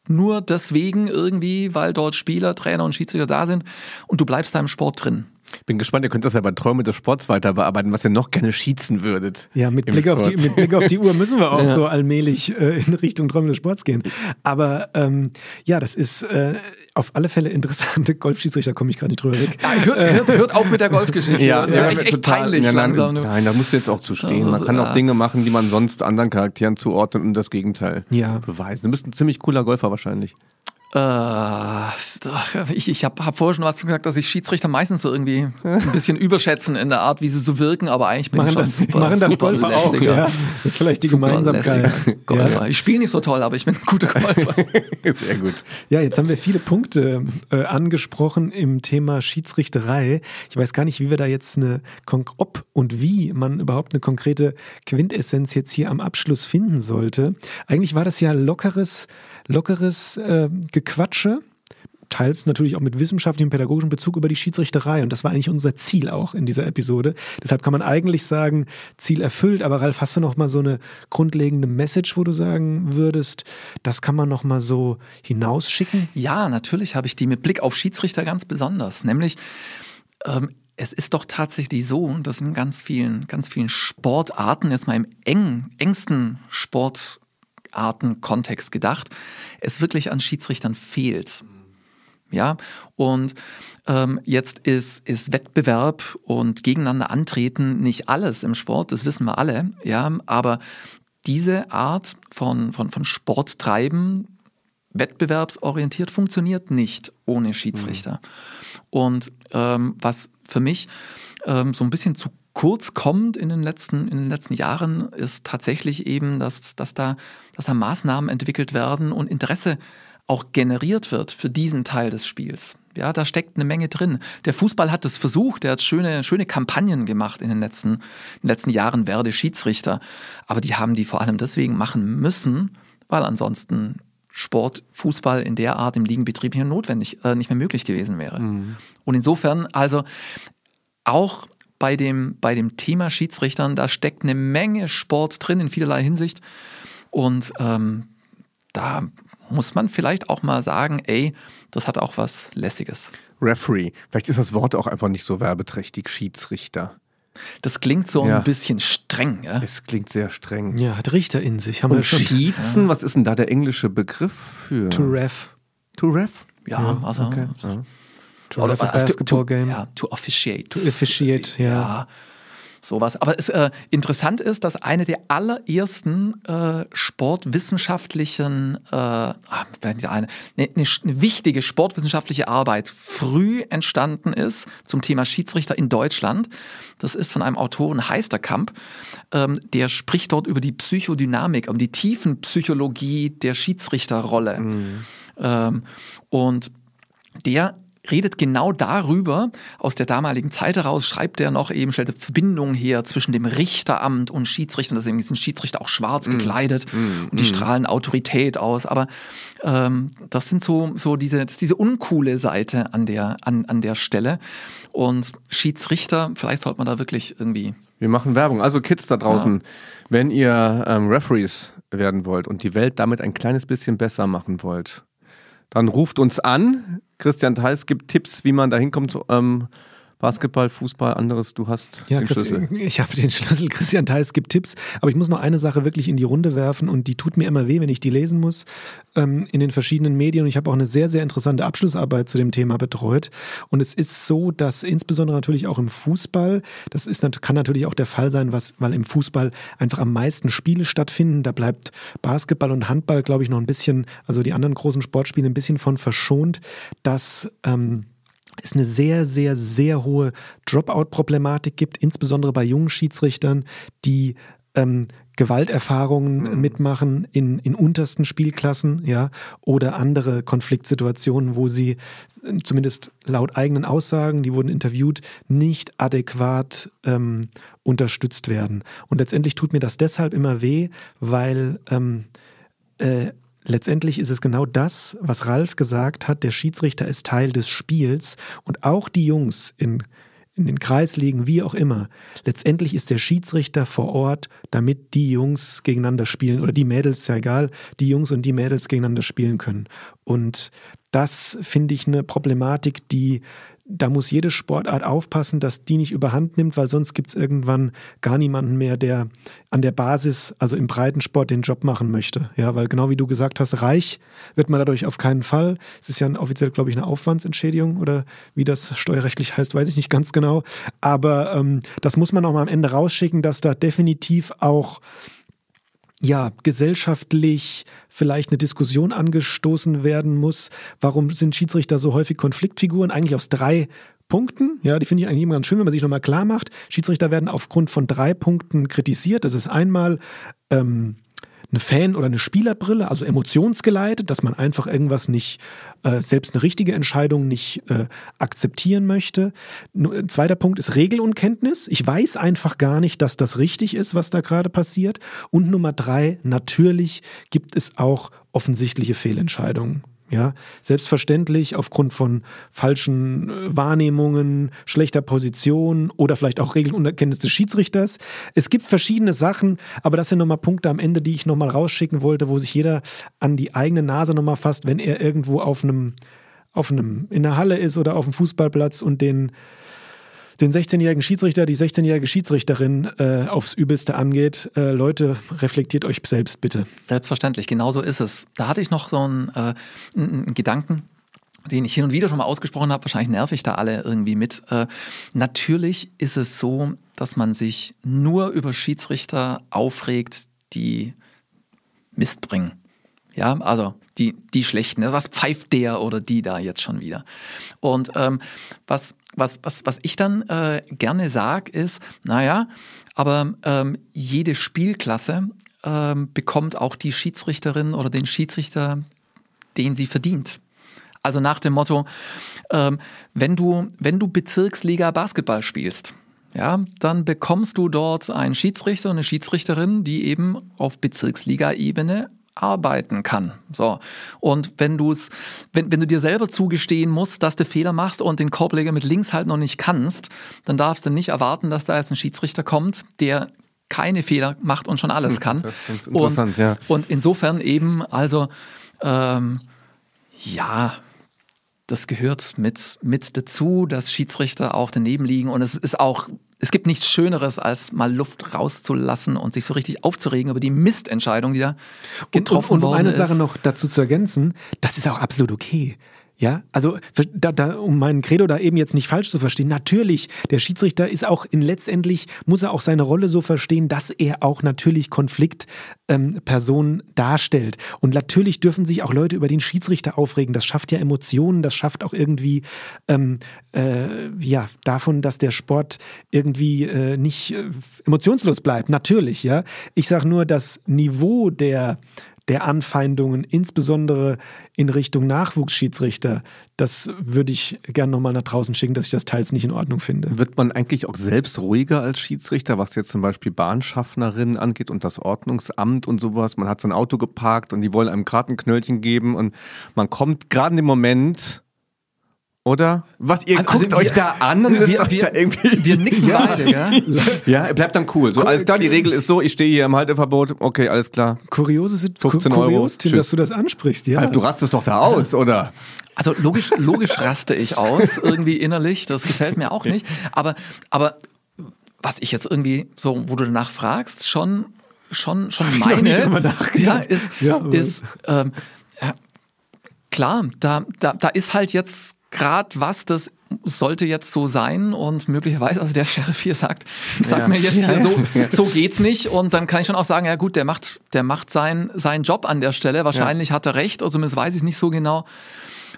nur deswegen irgendwie, weil dort Spieler, Trainer und Schiedsrichter da sind und du bleibst da im Sport drin. Ich bin gespannt, ihr könnt das ja bei Träume des Sports weiter bearbeiten, was ihr noch gerne schießen würdet. Ja, mit Blick, auf die, mit Blick auf die Uhr müssen wir auch ja. so allmählich äh, in Richtung Träume des Sports gehen. Aber ähm, ja, das ist äh, auf alle Fälle interessante Golfschiedsrichter, komme ich gerade nicht drüber weg. Ja, hört, hört, hört, auf mit der Golfgeschichte. ja, ja, echt, echt total, peinlich ja, nein, langsam. Nein, da musst du jetzt auch zu stehen. Man kann auch Dinge machen, die man sonst anderen Charakteren zuordnet und das Gegenteil ja. beweisen. Du bist ein ziemlich cooler Golfer wahrscheinlich. Äh, ich ich habe hab vorher schon was gesagt, dass ich Schiedsrichter meistens so irgendwie ein bisschen überschätzen in der Art, wie sie so wirken, aber eigentlich bin machen ich schon das, super, machen das super Golfer lässiger. auch. Ja. Das ist vielleicht die super Gemeinsamkeit. Golfer. Ja. Ich spiele nicht so toll, aber ich bin ein guter Golfer. Sehr gut. Ja, jetzt haben wir viele Punkte äh, angesprochen im Thema Schiedsrichterei. Ich weiß gar nicht, wie wir da jetzt eine, ob und wie man überhaupt eine konkrete Quintessenz jetzt hier am Abschluss finden sollte. Eigentlich war das ja lockeres lockeres äh, Gequatsche, teils natürlich auch mit wissenschaftlichem, pädagogischen Bezug über die Schiedsrichterei. Und das war eigentlich unser Ziel auch in dieser Episode. Deshalb kann man eigentlich sagen, Ziel erfüllt. Aber Ralf, hast du noch mal so eine grundlegende Message, wo du sagen würdest, das kann man noch mal so hinausschicken? Ja, natürlich habe ich die mit Blick auf Schiedsrichter ganz besonders. Nämlich, ähm, es ist doch tatsächlich so, dass in ganz vielen, ganz vielen Sportarten, jetzt mal im eng, engsten Sport Artenkontext gedacht, es wirklich an Schiedsrichtern fehlt. Ja, und ähm, jetzt ist, ist Wettbewerb und gegeneinander antreten nicht alles im Sport, das wissen wir alle, ja, aber diese Art von, von, von Sporttreiben, wettbewerbsorientiert, funktioniert nicht ohne Schiedsrichter. Mhm. Und ähm, was für mich ähm, so ein bisschen zu kurz kommt in den letzten, in den letzten Jahren, ist tatsächlich eben, dass, dass, da, dass da Maßnahmen entwickelt werden und Interesse auch generiert wird für diesen Teil des Spiels. Ja, da steckt eine Menge drin. Der Fußball hat es versucht, der hat schöne, schöne Kampagnen gemacht in den letzten, in den letzten Jahren, werde Schiedsrichter. Aber die haben die vor allem deswegen machen müssen, weil ansonsten Sport, Fußball in der Art im Ligenbetrieb hier notwendig, äh, nicht mehr möglich gewesen wäre. Mhm. Und insofern, also auch bei dem, bei dem Thema Schiedsrichtern, da steckt eine Menge Sport drin in vielerlei Hinsicht. Und ähm, da muss man vielleicht auch mal sagen, ey, das hat auch was Lässiges. Referee. Vielleicht ist das Wort auch einfach nicht so werbeträchtig, Schiedsrichter. Das klingt so ja. ein bisschen streng, ja? Es klingt sehr streng. Ja, hat Richter in sich. Haben Und wir schon. Schießen, ja. was ist denn da der englische Begriff für? To ref. To ref? Ja, ja also. Okay. To Oder, a basketball to, game. Ja, to officiate. To officiate, ja. ja sowas. Aber es, äh, interessant ist, dass eine der allerersten äh, sportwissenschaftlichen, äh, ah, eine, eine, eine, wichtige sportwissenschaftliche Arbeit früh entstanden ist zum Thema Schiedsrichter in Deutschland. Das ist von einem Autoren Heisterkamp. Ähm, der spricht dort über die Psychodynamik, um die Tiefenpsychologie der Schiedsrichterrolle. Mhm. Ähm, und der redet genau darüber. Aus der damaligen Zeit heraus schreibt er noch eben, stellt Verbindungen her zwischen dem Richteramt und Schiedsrichtern. Deswegen sind Schiedsrichter auch schwarz mm. gekleidet mm. und die mm. strahlen Autorität aus. Aber ähm, das sind so, so diese, diese uncoole Seite an der, an, an der Stelle. Und Schiedsrichter, vielleicht sollte man da wirklich irgendwie. Wir machen Werbung. Also Kids da draußen, ja. wenn ihr ähm, Referees werden wollt und die Welt damit ein kleines bisschen besser machen wollt, dann ruft uns an. Christian Theis gibt Tipps, wie man da hinkommt. Ähm, Basketball, Fußball, anderes, du hast ja, den Chris, Schlüssel. Ich habe den Schlüssel. Christian Theis gibt Tipps, aber ich muss noch eine Sache wirklich in die Runde werfen und die tut mir immer weh, wenn ich die lesen muss ähm, in den verschiedenen Medien. Und ich habe auch eine sehr, sehr interessante Abschlussarbeit zu dem Thema betreut. Und es ist so, dass insbesondere natürlich auch im Fußball, das ist, kann natürlich auch der Fall sein, was, weil im Fußball einfach am meisten Spiele stattfinden. Da bleibt Basketball und Handball, glaube ich, noch ein bisschen, also die anderen großen Sportspiele ein bisschen von verschont, dass ähm, es eine sehr, sehr, sehr hohe Dropout-Problematik gibt, insbesondere bei jungen Schiedsrichtern, die ähm, Gewalterfahrungen mhm. mitmachen in, in untersten Spielklassen, ja, oder andere Konfliktsituationen, wo sie zumindest laut eigenen Aussagen, die wurden interviewt, nicht adäquat ähm, unterstützt werden. Und letztendlich tut mir das deshalb immer weh, weil ähm, äh, Letztendlich ist es genau das, was Ralf gesagt hat. Der Schiedsrichter ist Teil des Spiels und auch die Jungs in, in den Kreisligen, wie auch immer. Letztendlich ist der Schiedsrichter vor Ort, damit die Jungs gegeneinander spielen oder die Mädels, ja egal, die Jungs und die Mädels gegeneinander spielen können. Und das finde ich eine Problematik, die da muss jede Sportart aufpassen, dass die nicht überhand nimmt, weil sonst gibt es irgendwann gar niemanden mehr, der an der Basis, also im Breitensport, den Job machen möchte. Ja, weil genau wie du gesagt hast, reich wird man dadurch auf keinen Fall. Es ist ja offiziell, glaube ich, eine Aufwandsentschädigung oder wie das steuerrechtlich heißt, weiß ich nicht ganz genau. Aber ähm, das muss man auch mal am Ende rausschicken, dass da definitiv auch ja, gesellschaftlich vielleicht eine Diskussion angestoßen werden muss. Warum sind Schiedsrichter so häufig Konfliktfiguren? Eigentlich aus drei Punkten. Ja, die finde ich eigentlich immer ganz schön, wenn man sich nochmal klar macht. Schiedsrichter werden aufgrund von drei Punkten kritisiert. Das ist einmal ähm, eine Fan- oder eine Spielerbrille, also emotionsgeleitet, dass man einfach irgendwas nicht, äh, selbst eine richtige Entscheidung nicht äh, akzeptieren möchte. N zweiter Punkt ist Regelunkenntnis. Ich weiß einfach gar nicht, dass das richtig ist, was da gerade passiert. Und Nummer drei, natürlich gibt es auch offensichtliche Fehlentscheidungen. Ja, selbstverständlich aufgrund von falschen äh, Wahrnehmungen, schlechter Position oder vielleicht auch Regelunerkenntnis des Schiedsrichters. Es gibt verschiedene Sachen, aber das sind nochmal Punkte am Ende, die ich nochmal rausschicken wollte, wo sich jeder an die eigene Nase nochmal fasst, wenn er irgendwo auf einem, auf einem, in der Halle ist oder auf dem Fußballplatz und den den 16-jährigen Schiedsrichter, die 16-jährige Schiedsrichterin äh, aufs Übelste angeht. Äh, Leute, reflektiert euch selbst bitte. Selbstverständlich, genau so ist es. Da hatte ich noch so einen, äh, einen Gedanken den ich hin und wieder schon mal ausgesprochen habe, wahrscheinlich nerv ich da alle irgendwie mit. Äh, natürlich ist es so, dass man sich nur über Schiedsrichter aufregt, die Mist bringen. Ja, also die, die schlechten. Was pfeift der oder die da jetzt schon wieder? Und ähm, was, was, was, was ich dann äh, gerne sage, ist, naja, aber ähm, jede Spielklasse ähm, bekommt auch die Schiedsrichterin oder den Schiedsrichter, den sie verdient. Also nach dem Motto, ähm, wenn, du, wenn du Bezirksliga Basketball spielst, ja, dann bekommst du dort einen Schiedsrichter und eine Schiedsrichterin, die eben auf Bezirksliga-Ebene arbeiten kann. So. Und wenn du es, wenn, wenn du dir selber zugestehen musst, dass du Fehler machst und den Korbleger mit links halt noch nicht kannst, dann darfst du nicht erwarten, dass da jetzt ein Schiedsrichter kommt, der keine Fehler macht und schon alles hm, kann. Das ist interessant, und, ja. Und insofern eben, also ähm, ja, das gehört mit, mit dazu, dass Schiedsrichter auch daneben liegen und es ist auch es gibt nichts Schöneres, als mal Luft rauszulassen und sich so richtig aufzuregen über die Mistentscheidung, die da getroffen und, und, und um eine Sache noch dazu zu ergänzen, das ist auch absolut okay. Ja, also da, da, um meinen Credo da eben jetzt nicht falsch zu verstehen, natürlich, der Schiedsrichter ist auch in letztendlich, muss er auch seine Rolle so verstehen, dass er auch natürlich Konfliktpersonen ähm, darstellt. Und natürlich dürfen sich auch Leute über den Schiedsrichter aufregen. Das schafft ja Emotionen, das schafft auch irgendwie ähm, äh, ja davon, dass der Sport irgendwie äh, nicht äh, emotionslos bleibt. Natürlich, ja. Ich sage nur, das Niveau der der Anfeindungen, insbesondere in Richtung Nachwuchsschiedsrichter, das würde ich gerne nochmal nach draußen schicken, dass ich das teils nicht in Ordnung finde. Wird man eigentlich auch selbst ruhiger als Schiedsrichter, was jetzt zum Beispiel Bahnschaffnerinnen angeht und das Ordnungsamt und sowas? Man hat sein Auto geparkt und die wollen einem gerade ein Knöllchen geben und man kommt gerade in dem Moment Oder? Was, ihr Also guckt wir- euch da an und wir- müsst euch wir- da irgendwie... Wir nicken beide, ja? Ja, bleibt dann cool. So, alles klar, die Regel ist so, ich stehe hier im Halteverbot. Okay, alles klar. Kuriose Sit- 15 Ku- Euro. Kurios, Tim, Tschüss. dass du das ansprichst. Ja. Du rastest doch da aus, oder? Also logisch, logisch raste ich aus, irgendwie innerlich. Das gefällt mir auch nicht. Aber, aber was ich jetzt irgendwie so, wo du danach fragst, schon, schon, schon nie meine, ja, ist, Ja, ist ähm, ja, klar, da, da, da ist halt jetzt gerade was, das sollte jetzt so sein und möglicherweise, also der Sheriff hier sagt, sagt Ja. mir jetzt Ja, hier ja. so, so geht's nicht und dann kann ich schon auch sagen, ja gut, der macht, der macht sein, seinen Job an der Stelle, wahrscheinlich hat er recht, oder zumindest weiß ich nicht so genau.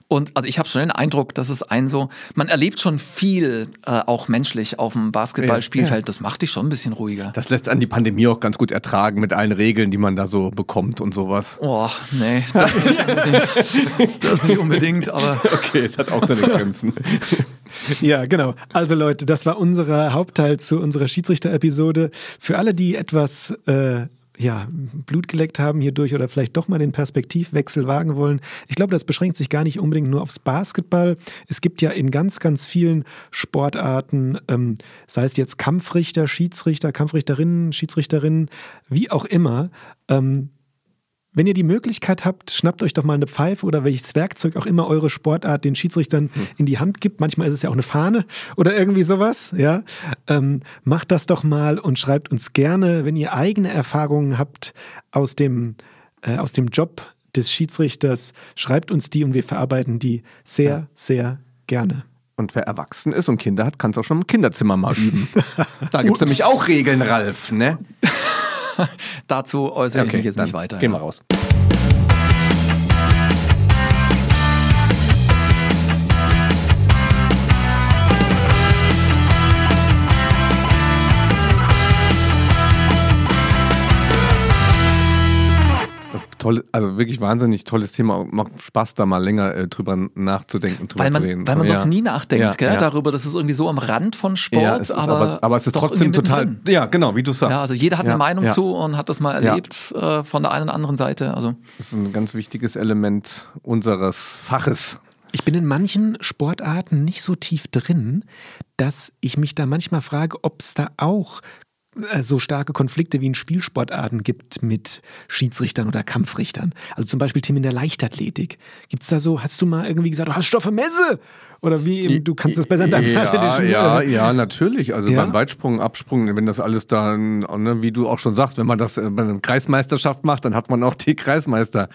Und also ich habe schon den Eindruck, dass es ein so, man erlebt schon viel, äh, auch menschlich auf dem Basketballspielfeld. Das macht dich schon ein bisschen ruhiger. Das lässt an die Pandemie auch ganz gut ertragen mit allen Regeln, die man da so bekommt und sowas. Oh, nee, das nicht unbedingt. Das, das nicht unbedingt, aber Okay, es hat auch seine Grenzen. Ja, genau. Also Leute, das war unser Hauptteil zu unserer Schiedsrichter-Episode. Für alle, die etwas äh, ja, Blut geleckt haben hierdurch oder vielleicht doch mal den Perspektivwechsel wagen wollen. Ich glaube, das beschränkt sich gar nicht unbedingt nur aufs Basketball. Es gibt ja in ganz, ganz vielen Sportarten, ähm, sei es jetzt Kampfrichter, Schiedsrichter, Kampfrichterinnen, Schiedsrichterinnen, wie auch immer, ähm, wenn ihr die Möglichkeit habt, schnappt euch doch mal eine Pfeife oder welches Werkzeug auch immer eure Sportart den Schiedsrichtern in die Hand gibt. Manchmal ist es ja auch eine Fahne oder irgendwie sowas. Ja, ähm, macht das doch mal und schreibt uns gerne, wenn ihr eigene Erfahrungen habt aus dem äh, aus dem Job des Schiedsrichters, schreibt uns die und wir verarbeiten die sehr, sehr gerne. Und wer erwachsen ist und Kinder hat, kann es auch schon im Kinderzimmer mal üben. Da gibt es nämlich auch Regeln, Ralf, ne? dazu äußere ich mich jetzt nicht weiter. Gehen wir raus. Tolle, also wirklich wahnsinnig tolles Thema. Macht Spaß, da mal länger äh, drüber nachzudenken, drüber Weil zu man, reden. weil man So, sonst ja. nie nachdenkt, Ja, gell, ja. darüber, das ist irgendwie so am Rand von Sport, Ja, es ist aber, aber es ist trotzdem total, mittendrin. ja, genau, wie du sagst. Ja, also jeder hat ja, eine Meinung ja. zu und hat das mal Ja. erlebt äh, von der einen oder anderen Seite. Also Das ist ein ganz wichtiges Element unseres Faches. Ich bin in manchen Sportarten nicht so tief drin, dass ich mich da manchmal frage, ob es da auch so starke Konflikte wie in Spielsportarten gibt mit Schiedsrichtern oder Kampfrichtern. Also zum Beispiel Team in der Leichtathletik. Gibt es da so, hast du mal irgendwie gesagt, du hast Stoffe Messe? Oder wie eben, du kannst das besser in deinem ja, ja, ja, natürlich. Also Ja? beim Weitsprung, Absprung, wenn das alles da, ne, wie du auch schon sagst, wenn man das äh, bei einer Kreismeisterschaft macht, dann hat man auch die Kreismeister.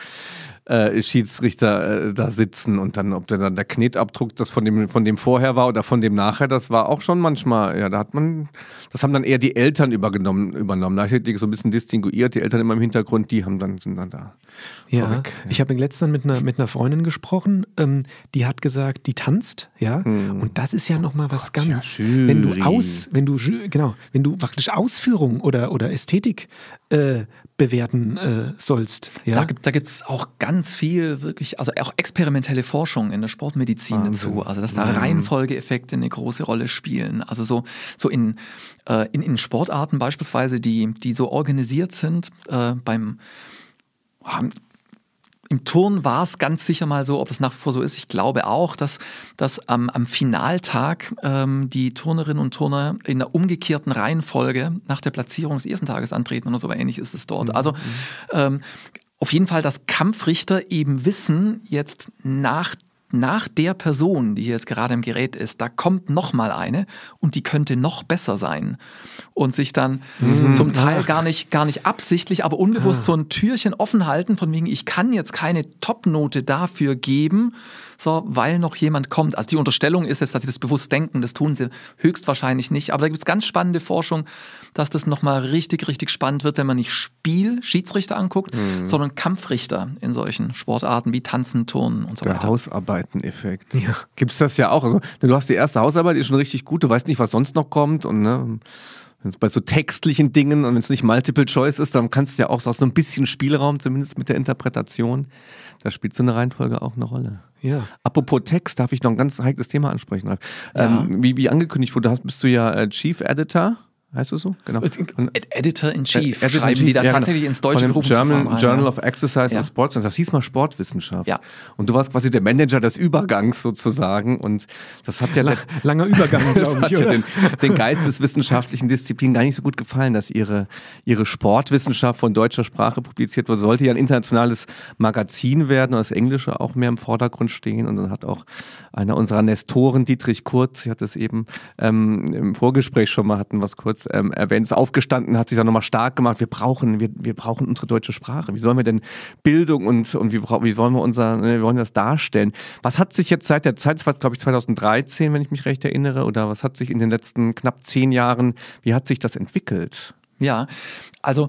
Äh, Schiedsrichter äh, da sitzen und dann, ob der dann der Knetabdruck das von dem, von dem vorher war oder von dem nachher, das war auch schon manchmal, ja, da hat man, das haben dann eher die Eltern übergenommen, übernommen. Leichtathletik so ein bisschen distinguiert, die Eltern immer im Hintergrund, die haben dann, sind dann da. Ja, vorweg. ich habe gestern mit einer, mit einer Freundin gesprochen, ähm, die hat gesagt, die tanzt, ja, und das ist ja nochmal was ganz, Jury. wenn du aus, wenn du, genau, wenn du praktisch Ausführung oder, oder Ästhetik äh, bewerten äh, sollst, ja. da gibt da gibt's auch ganz viel wirklich, also auch experimentelle Forschung in der Sportmedizin dazu. Also dass da Reihenfolgeeffekte eine große Rolle spielen. Also so, so in, äh, in, in Sportarten beispielsweise, die, die so organisiert sind, äh, beim ah, im Turn war es ganz sicher mal so, ob das nach wie vor so ist. Ich glaube auch, dass, dass am, am Finaltag ähm, die Turnerinnen und Turner in der umgekehrten Reihenfolge nach der Platzierung des ersten Tages antreten oder so ähnlich ist es dort. Also ähm, auf jeden Fall, dass Kampfrichter eben wissen, jetzt nach nach der Person, die hier jetzt gerade im Gerät ist, da kommt noch mal eine und die könnte noch besser sein. Und sich dann zum Teil gar nicht gar nicht absichtlich, aber unbewusst so ein Türchen offen halten von wegen ich kann jetzt keine Topnote dafür geben, so weil noch jemand kommt. Also die Unterstellung ist jetzt, dass sie das bewusst denken, das tun sie höchstwahrscheinlich nicht, aber da gibt es ganz spannende Forschung, dass das noch mal richtig richtig spannend wird, wenn man nicht Spiel Schiedsrichter anguckt, sondern Kampfrichter in solchen Sportarten wie Tanzen, Turnen und so Der weiter. Hausarbeiten-Effekt. Gibt es das ja auch. Also, du hast die erste Hausarbeit, die ist schon richtig gut, du weißt nicht, was sonst noch kommt. Und ne, wenn es bei so textlichen Dingen und wenn es nicht Multiple Choice ist, dann kannst du ja auch so so ein bisschen Spielraum, zumindest mit der Interpretation. Da spielt so eine Reihenfolge auch eine Rolle. Ja. Apropos Text, darf ich noch ein ganz heikles Thema ansprechen, Ralf. Ähm, wie, wie angekündigt wurde, hast, bist du ja äh, Chief Editor heißt es so? Genau. Editor in Chief Editor schreiben in die da ja, genau. tatsächlich genau. ins Deutsche gerufen Journal, Journal of Exercise ja. and Sports. Das hieß mal Sportwissenschaft. Ja. Und du warst quasi der Manager des Übergangs sozusagen. Und das hat ja... La langer Übergang, glaube ich. Ja den, den geisteswissenschaftlichen Disziplinen gar nicht so gut gefallen, dass ihre, ihre Sportwissenschaft von deutscher Sprache publiziert wurde. Sollte ja ein internationales Magazin werden und das Englische auch mehr im Vordergrund stehen. Und dann hat auch einer unserer Nestoren, Dietrich Kurz, sie hat es eben ähm, im Vorgespräch schon mal, hatten was kurz ähm, erwähnt, ist aufgestanden, hat sich da nochmal stark gemacht. Wir brauchen, wir, wir brauchen unsere deutsche Sprache. Wie sollen wir denn Bildung und, und wie, wie wollen wir unser, ne, wir wollen das darstellen? Was hat sich jetzt seit der Zeit, das war glaube ich 2013, wenn ich mich recht erinnere, oder was hat sich in den letzten knapp zehn Jahren, wie hat sich das entwickelt? Ja, also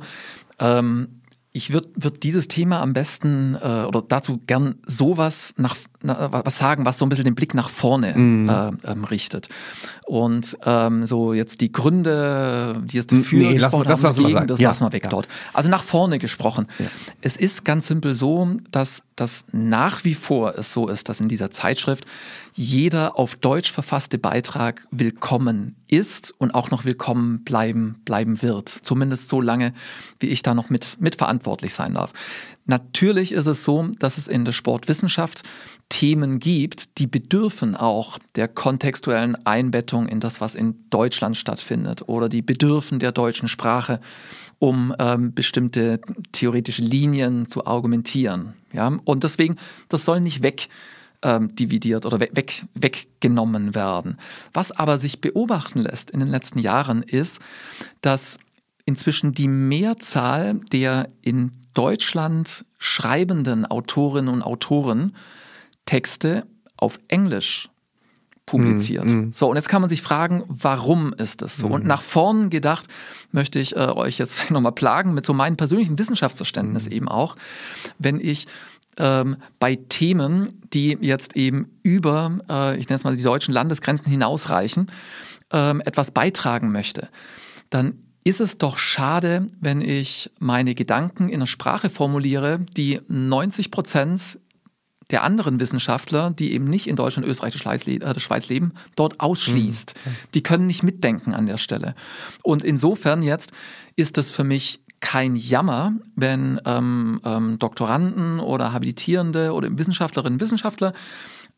ähm, ich würde würd dieses Thema am besten äh, oder dazu gern sowas nach na, was sagen, was so ein bisschen den Blick nach vorne mm. äh, ähm, richtet. Und ähm, so jetzt die Gründe, die es dafür nee, lass, haben, das, das ja. lassen wir weg ja. dort. Also nach vorne gesprochen. Ja. Es ist ganz simpel so, dass das nach wie vor es so ist, dass in dieser Zeitschrift jeder auf Deutsch verfasste Beitrag willkommen ist und auch noch willkommen bleiben, bleiben wird. Zumindest so lange, wie ich da noch mit, mitverantwortlich sein darf. Natürlich ist es so, dass es in der Sportwissenschaft Themen gibt, die bedürfen auch der kontextuellen Einbettung in das, was in Deutschland stattfindet oder die bedürfen der deutschen Sprache, um ähm, bestimmte theoretische Linien zu argumentieren. Ja? Und deswegen, das soll nicht weg ähm, dividiert oder weg, weggenommen werden. Was aber sich beobachten lässt in den letzten Jahren ist, dass inzwischen die Mehrzahl der in Deutschland schreibenden Autorinnen und Autoren Texte auf Englisch publiziert. Mm, mm. So, und jetzt kann man sich fragen, warum ist das so? Mm. Und nach vorn gedacht möchte ich äh, euch jetzt nochmal plagen mit so meinem persönlichen Wissenschaftsverständnis mm. eben auch, wenn ich ähm, bei Themen, die jetzt eben über, äh, ich nenne es mal die deutschen Landesgrenzen hinausreichen, ähm, etwas beitragen möchte, dann ist es doch schade, wenn ich meine Gedanken in einer Sprache formuliere, die 90 Prozent der anderen Wissenschaftler, die eben nicht in Deutschland, Österreich, der Schweiz äh, leben, dort ausschließt. Mhm. Die können nicht mitdenken an der Stelle. Und insofern jetzt ist es für mich kein Jammer, wenn ähm, ähm, Doktoranden oder Habilitierende oder Wissenschaftlerinnen und Wissenschaftler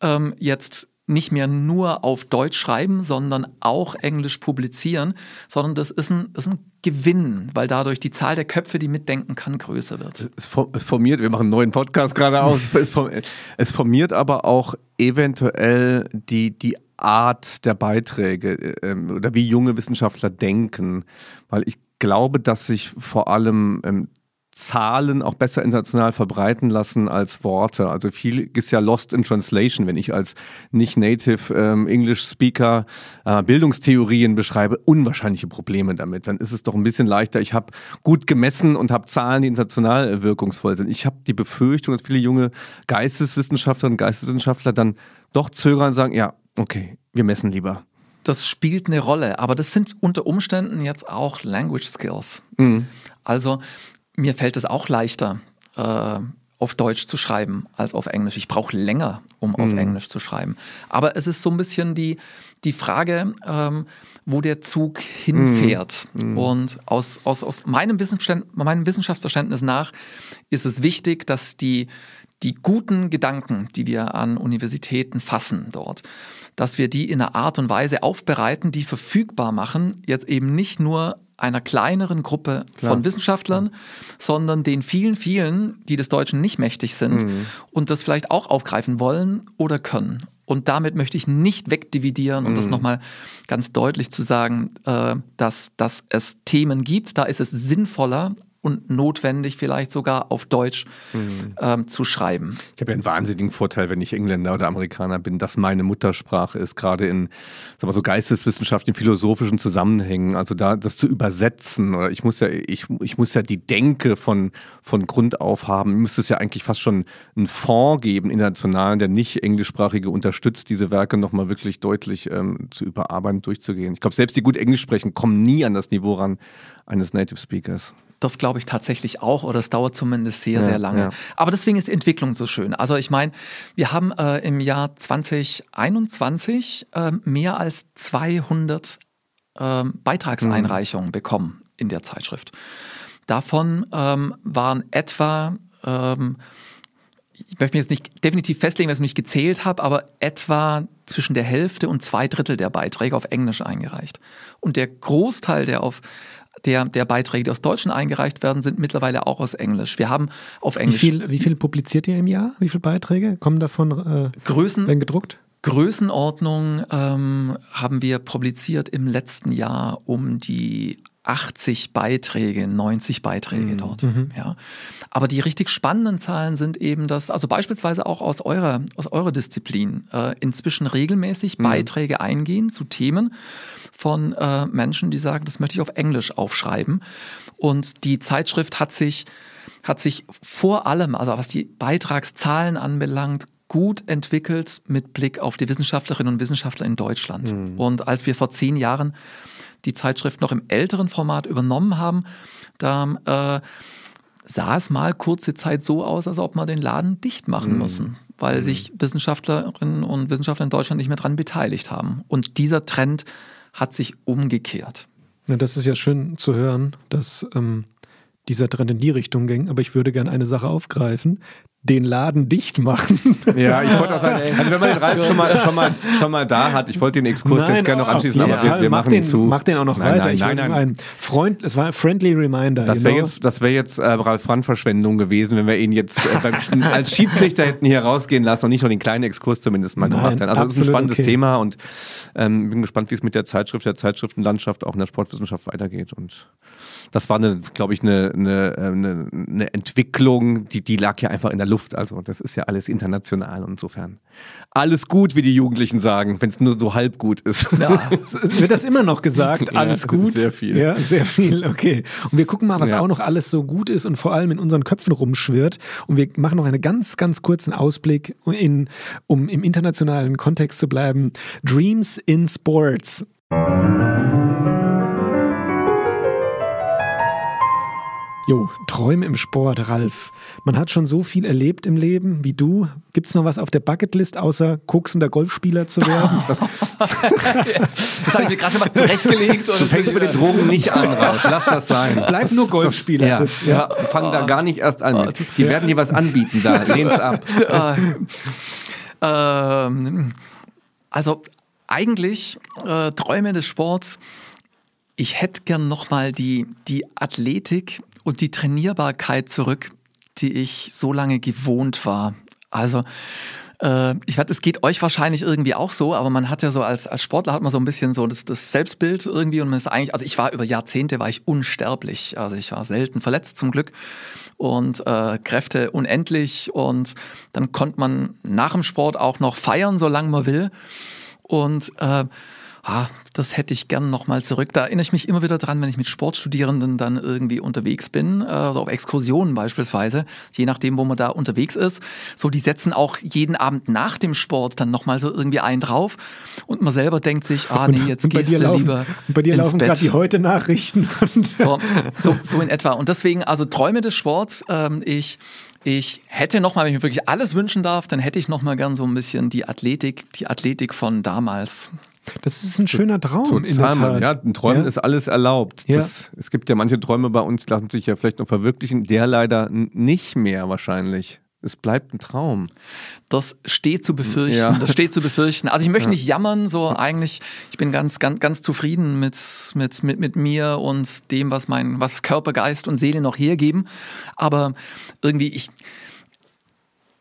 ähm, jetzt nicht mehr nur auf Deutsch schreiben, sondern auch Englisch publizieren, sondern das ist ein, das ist ein Gewinn, weil dadurch die Zahl der Köpfe, die mitdenken kann, größer wird. Es formiert, wir machen einen neuen Podcast gerade aus, es formiert aber auch eventuell die, die Art der Beiträge äh, oder wie junge Wissenschaftler denken, weil ich glaube, dass sich vor allem ähm, Zahlen auch besser international verbreiten lassen als Worte. Also viel ist ja lost in translation, wenn ich als nicht-native ähm, English Speaker äh, Bildungstheorien beschreibe, unwahrscheinliche Probleme damit. Dann ist es doch ein bisschen leichter. Ich habe gut gemessen und habe Zahlen, die international wirkungsvoll sind. Ich habe die Befürchtung, dass viele junge Geisteswissenschaftlerinnen und Geisteswissenschaftler dann doch zögern und sagen, ja, okay, wir messen lieber das spielt eine Rolle, aber das sind unter Umständen jetzt auch Language Skills. Mhm. Also mir fällt es auch leichter, äh, auf Deutsch zu schreiben als auf Englisch. Ich brauche länger, um mhm. auf Englisch zu schreiben. Aber es ist so ein bisschen die, die Frage, ähm, wo der Zug hinfährt. Mhm. mhm. Und aus, aus, aus meinem, meinem Wissenschaftsverständnis nach ist es wichtig, dass die, die guten Gedanken, die wir an Universitäten fassen dort, dass wir die in einer Art und Weise aufbereiten, die verfügbar machen, jetzt eben nicht nur einer kleineren Gruppe Klar. von Wissenschaftlern, sondern den vielen, vielen, die des Deutschen nicht mächtig sind mhm. und das vielleicht auch aufgreifen wollen oder können. Und damit möchte ich nicht wegdividieren und mhm. das nochmal ganz deutlich zu sagen, äh, dass, dass es Themen gibt, da ist es sinnvoller, und notwendig, vielleicht sogar auf Deutsch mhm. ähm, zu schreiben. Ich habe ja einen wahnsinnigen Vorteil, wenn ich Engländer oder Amerikaner bin, dass meine Muttersprache ist, gerade in sag mal, so geisteswissenschaftlichen, philosophischen Zusammenhängen. Also da das zu übersetzen, oder ich muss ja, ich, ich muss ja die Denke von, von Grund auf haben. Ich müsste es ja eigentlich fast schon einen Fonds geben, internationalen, der nicht englischsprachige unterstützt, diese Werke nochmal wirklich deutlich ähm, zu überarbeiten, durchzugehen. Ich glaube, selbst die gut Englisch sprechen, kommen nie an das Niveau ran eines Native Speakers. Das glaube ich tatsächlich auch, oder es dauert zumindest sehr, ja, sehr lange. Ja. Aber deswegen ist Entwicklung so schön. Also ich meine, wir haben äh, im Jahr 2021 äh, mehr als 200 ähm, Beitragseinreichungen bekommen in der Zeitschrift. Davon ähm, waren etwa, ähm, ich möchte mir jetzt nicht definitiv festlegen, weil ich es nicht gezählt habe, aber etwa zwischen der Hälfte und zwei Drittel der Beiträge auf Englisch eingereicht. Und der Großteil der auf der, der Beiträge, die aus Deutschen eingereicht werden, sind mittlerweile auch aus Englisch. Wir haben auf Wie Englisch viel, wie viel publiziert ihr im Jahr? Wie viele Beiträge kommen davon, äh, Größen, werden gedruckt? Größenordnung ähm, haben wir publiziert im letzten Jahr um die 80 Beiträge, 90 Beiträge dort. Ja. Aber die richtig spannenden Zahlen sind eben, dass, also beispielsweise auch aus eurer, aus eurer Disziplin, äh, inzwischen regelmäßig Beiträge eingehen zu Themen von äh, Menschen, die sagen, das möchte ich auf Englisch aufschreiben. Und die Zeitschrift hat sich, hat sich vor allem, also was die Beitragszahlen anbelangt, gut entwickelt mit Blick auf die Wissenschaftlerinnen und Wissenschaftler in Deutschland. Und als wir vor zehn Jahren die Zeitschrift noch im älteren Format übernommen haben, da äh, sah es mal kurze Zeit so aus, als ob wir den Laden dicht machen müssen, weil sich Wissenschaftlerinnen und Wissenschaftler in Deutschland nicht mehr daran beteiligt haben. Und dieser Trend hat sich umgekehrt. Ja, das ist ja schön zu hören, dass ähm, dieser Trend in die Richtung ging. Aber ich würde gerne eine Sache aufgreifen. Den Laden dicht machen. Ja, ich wollte auch sagen, also wenn man den Ralf schon mal, schon mal, schon mal da hat, ich wollte den Exkurs jetzt gerne noch anschließen, aber wir, wir mach machen den, ihn zu. Mach den auch noch Nein, weiter. nein, ich nein, nein. Ein Freund, es war ein friendly reminder. Das wäre jetzt, das jetzt äh, Ralf Brandt Verschwendung gewesen, wenn wir ihn jetzt äh, beim, als Schiedsrichter hätten hier rausgehen lassen und nicht nur den kleinen Exkurs zumindest mal Nein, gemacht hätten. Also das ist ein spannendes okay. Thema und ähm, bin gespannt, wie es mit der Zeitschrift, der Zeitschriftenlandschaft auch in der Sportwissenschaft weitergeht. Und das war eine, glaube ich, eine, eine, äh, eine, eine Entwicklung, die, die lag ja einfach in der Luft. Also das ist ja alles international und insofern alles gut, wie die Jugendlichen sagen, wenn es nur so halb gut ist. Ja, Wird das immer noch gesagt? Ja, Alles gut? sehr viel. Ja, sehr viel, okay. Und wir gucken mal, was Ja. auch noch alles so gut ist und vor allem in unseren Köpfen rumschwirrt. Und wir machen noch einen ganz, ganz kurzen Ausblick, in, um im internationalen Kontext zu bleiben. Dreams in Sports. Jo, Träume im Sport, Ralf. Man hat schon so viel erlebt im Leben wie du. Gibt es noch was auf der Bucketlist, außer koksender Golfspieler zu werden? jetzt habe ich mir gerade schon was zurechtgelegt. Und Du fängst mit den Drogen nicht an, Ralf. Lass das sein. Bleib das, nur Golfspieler. Ja, Das- ja. fang da gar nicht erst an mit. Die werden dir was anbieten da. Lehn's ab. Ähm, also eigentlich äh, Träume des Sports. Ich hätte gern nochmal die, die Athletik und die Trainierbarkeit zurück, die ich so lange gewohnt war. Also äh, ich weiß, es geht euch wahrscheinlich irgendwie auch so, aber man hat ja so als, als Sportler hat man so ein bisschen so das, das Selbstbild irgendwie und man ist eigentlich, also ich war über Jahrzehnte war ich unsterblich, also ich war selten verletzt zum Glück. Und äh, Kräfte unendlich. Und dann konnte man nach dem Sport auch noch feiern, solange man will. Und äh, ah, das hätte ich gern nochmal zurück. Da erinnere ich mich immer wieder dran, wenn ich mit Sportstudierenden dann irgendwie unterwegs bin, äh, also auf Exkursionen beispielsweise, je nachdem, wo man da unterwegs ist. So, die setzen auch jeden Abend nach dem Sport dann nochmal so irgendwie einen drauf und man selber denkt sich, ah nee, jetzt gehst du laufen, lieber und bei dir ins laufen gerade die heute Nachrichten. Und So, so, so in etwa. Und deswegen, also Träume des Sports, ähm, ich, ich hätte nochmal, wenn ich mir wirklich alles wünschen darf, dann hätte ich nochmal gern so ein bisschen die Athletik, die Athletik von damals. Das ist ein schöner Traum in der Total, Tat. ja, in Träumen Ja. ist alles erlaubt. Ja. Das, es gibt ja manche Träume bei uns, die lassen sich ja vielleicht noch verwirklichen. Der leider nicht mehr wahrscheinlich. Es bleibt ein Traum. Das steht zu befürchten. Ja. Das steht zu befürchten. Also ich möchte nicht jammern, so eigentlich, ich bin ganz, ganz, ganz zufrieden mit, mit, mit, mit mir und dem, was mein, was Körper, Geist und Seele noch hergeben. Aber irgendwie, ich,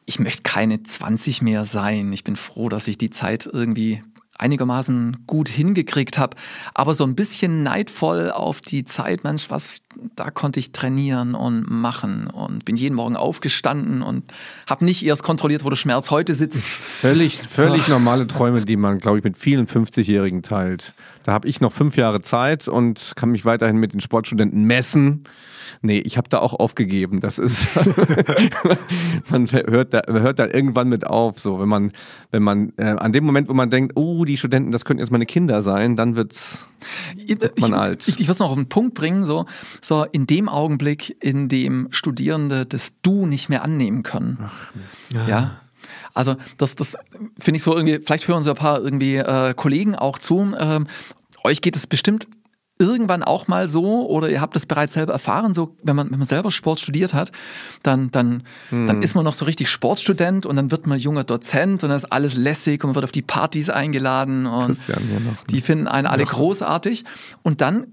ich möchte keine 20 mehr sein. Ich bin froh, dass ich die Zeit irgendwie einigermaßen gut hingekriegt habe, aber so ein bisschen neidvoll auf die Zeit, Mensch, was da konnte ich trainieren und machen und bin jeden Morgen aufgestanden und habe nicht erst kontrolliert, wo der Schmerz heute sitzt. Völlig, völlig normale Träume, die man, glaube ich, mit vielen 50-Jährigen teilt. Da habe ich noch fünf Jahre Zeit und kann mich weiterhin mit den Sportstudenten messen. Nee, ich habe da auch aufgegeben. Das ist, man hört da, hört da irgendwann mit auf. So, wenn man, wenn man äh, an dem Moment, wo man denkt, oh, die Studenten, das könnten jetzt meine Kinder sein, dann wird's Ich, man ich, alt. Ich, ich würde es noch auf den Punkt bringen, so, so in dem Augenblick, in dem Studierende das Du nicht mehr annehmen können. Ja. Also das, das finde ich so irgendwie, vielleicht hören so ein paar irgendwie äh, Kollegen auch zu. Ähm, euch geht es bestimmt irgendwann auch mal so oder ihr habt es bereits selber erfahren, so wenn man, wenn man selber Sport studiert hat, dann, dann, Hm. dann ist man noch so richtig Sportstudent und dann wird man junger Dozent und dann ist alles lässig und man wird auf die Partys eingeladen und Christian noch. die finden einen alle großartig und dann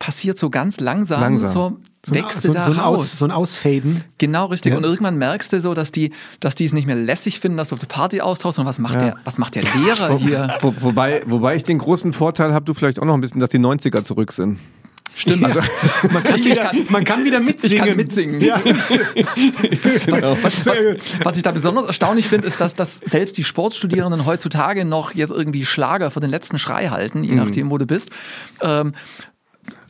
passiert so ganz langsam, Langsam. so, So, ein- wächst so, du da so, ein raus. Aus, so ein Ausfaden. Genau, richtig. Ja. Und irgendwann merkst du so, dass die, dass die es nicht mehr lässig finden, dass du auf der Party austauschst, sondern was macht der, was macht der Lehrer hier? Wo, wobei, wobei ich den großen Vorteil habe, du vielleicht auch noch ein bisschen, dass die 90er zurück sind. Stimmt. Also, Man kann, wieder, kann- man kann wieder mitsingen. ich kann mitsingen. Ja. Was, Sehr was, was ich da besonders erstaunlich finde, ist, dass, dass selbst die Sportstudierenden heutzutage noch jetzt irgendwie Schlager für den letzten Schrei halten, Mhm. je nachdem, wo du bist. Ähm,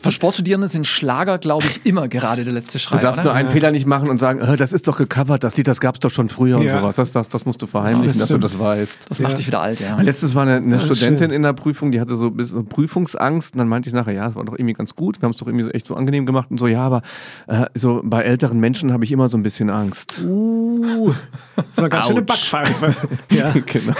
für Sportstudierende sind Schlager, glaube ich, immer gerade der letzte Schrei. Du darfst oder? nur einen Fehler nicht machen und sagen, äh, das ist doch gecovert, das Lied, das gab's doch schon früher und Ja. sowas. Das, das, das musst du verheimlichen, Das dass du das weißt. das macht Ja. dich wieder alt, ja. Letztes war eine, eine Studentin schön. in der Prüfung, die hatte so ein bisschen Prüfungsangst und dann meinte ich nachher, ja, es war doch irgendwie ganz gut, wir haben es doch irgendwie so echt so angenehm gemacht und so, ja, aber äh, so bei älteren Menschen habe ich immer so ein bisschen Angst. Uh, das war ganz schöne. Backpfeife. Ja. genau.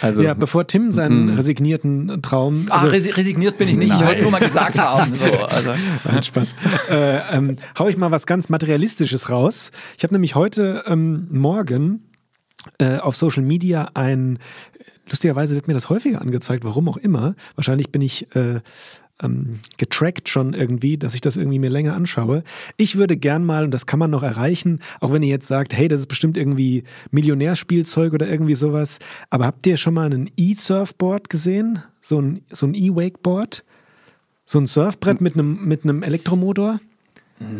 Also, ja, bevor Tim seinen resignierten Traum. Ah, resi resigniert bin ich nicht, ich wollte es nur mal gesagt haben. So, also. Nein, Spaß. äh, ähm, hau ich mal was ganz Materialistisches raus. Ich habe nämlich heute ähm, Morgen äh, auf Social Media ein, lustigerweise wird mir das häufiger angezeigt, warum auch immer. Wahrscheinlich bin ich äh, ähm, getrackt schon irgendwie, dass ich das irgendwie mir länger anschaue. Ich würde gern mal, und das kann man noch erreichen, auch wenn ihr jetzt sagt, hey, das ist bestimmt irgendwie Millionärspielzeug oder irgendwie sowas, aber habt ihr schon mal ein E-Surfboard gesehen? So ein, so ein E-Wakeboard? So ein Surfbrett mit einem, mit einem Elektromotor?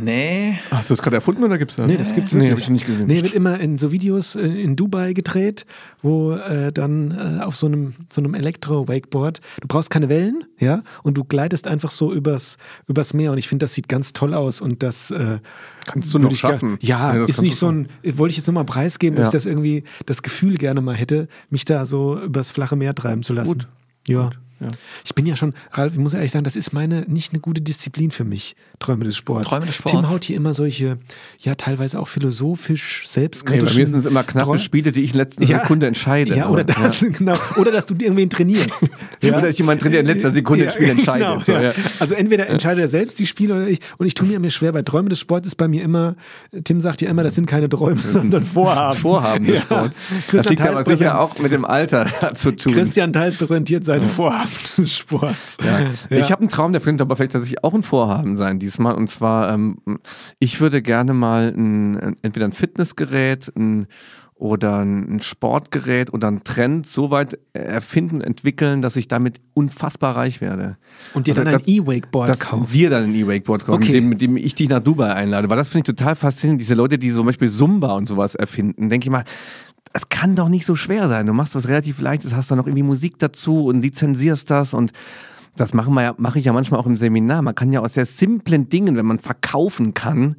Nee. hast du das gerade erfunden oder gibt's das? Nee, das gibt's Nee, wirklich. habe ich nicht gesehen. Nee, wird immer in so Videos äh, in Dubai gedreht, wo äh, dann äh, auf so einem, so einem Elektro-Wakeboard, du brauchst keine Wellen, ja, und du gleitest einfach so übers, übers Meer und ich finde, das sieht ganz toll aus und das äh, Kannst du noch schaffen. Ja, Ja, ist nicht so ein, wollte ich jetzt nur mal preisgeben, dass Ja. ich das irgendwie, das Gefühl gerne mal hätte, mich da so übers flache Meer treiben zu lassen. Gut. Ja. Ja. Ich bin ja schon, Ralf, ich muss ehrlich sagen, das ist meine nicht eine gute Disziplin für mich, Träume des Sports. Träume des Sports. Tim haut hier immer solche, ja, teilweise auch philosophisch, Nee, selbstkritische. bei mir sind es immer knappe Spiele, die ich in letzter Sekunde entscheide. Ja, oder das, genau. Oder dass du irgendwen trainierst. Oder dass jemand drin, der in letzter Sekunde ein Spiel entscheidet. Genau, So, ja. ja. Also entweder entscheidet er selbst die Spiele oder ich. Und ich tue mir mir schwer, bei Träume des Sports ist bei mir immer, Tim sagt ja immer, das sind keine Träume, sondern Vorhaben. Vorhaben des Ja. Sports. Das Christian liegt aber sicher auch mit dem Alter zu tun. Christian Theis präsentiert seine Vorhaben des Sports. Ja. Ich habe einen Traum, der könnte aber vielleicht tatsächlich auch ein Vorhaben sein diesmal. Und zwar, ähm, ich würde gerne mal ein, entweder ein Fitnessgerät ein, oder ein Sportgerät oder ein Trend so weit erfinden, entwickeln, dass ich damit unfassbar reich werde. Und dir Also dann ein E-Wakeboard kaufen. wir dann ein E-Wakeboard kaufen, Okay. mit, dem, ich dich nach Dubai einlade. Weil das finde ich total faszinierend. Diese Leute, die zum Beispiel Zumba und sowas erfinden, denke ich mal, es kann doch nicht so schwer sein. Du machst was relativ Leichtes, hast dann noch irgendwie Musik dazu und lizenzierst das und das machen wir ja, mache ich ja manchmal auch im Seminar. Man kann ja aus sehr simplen Dingen, wenn man verkaufen kann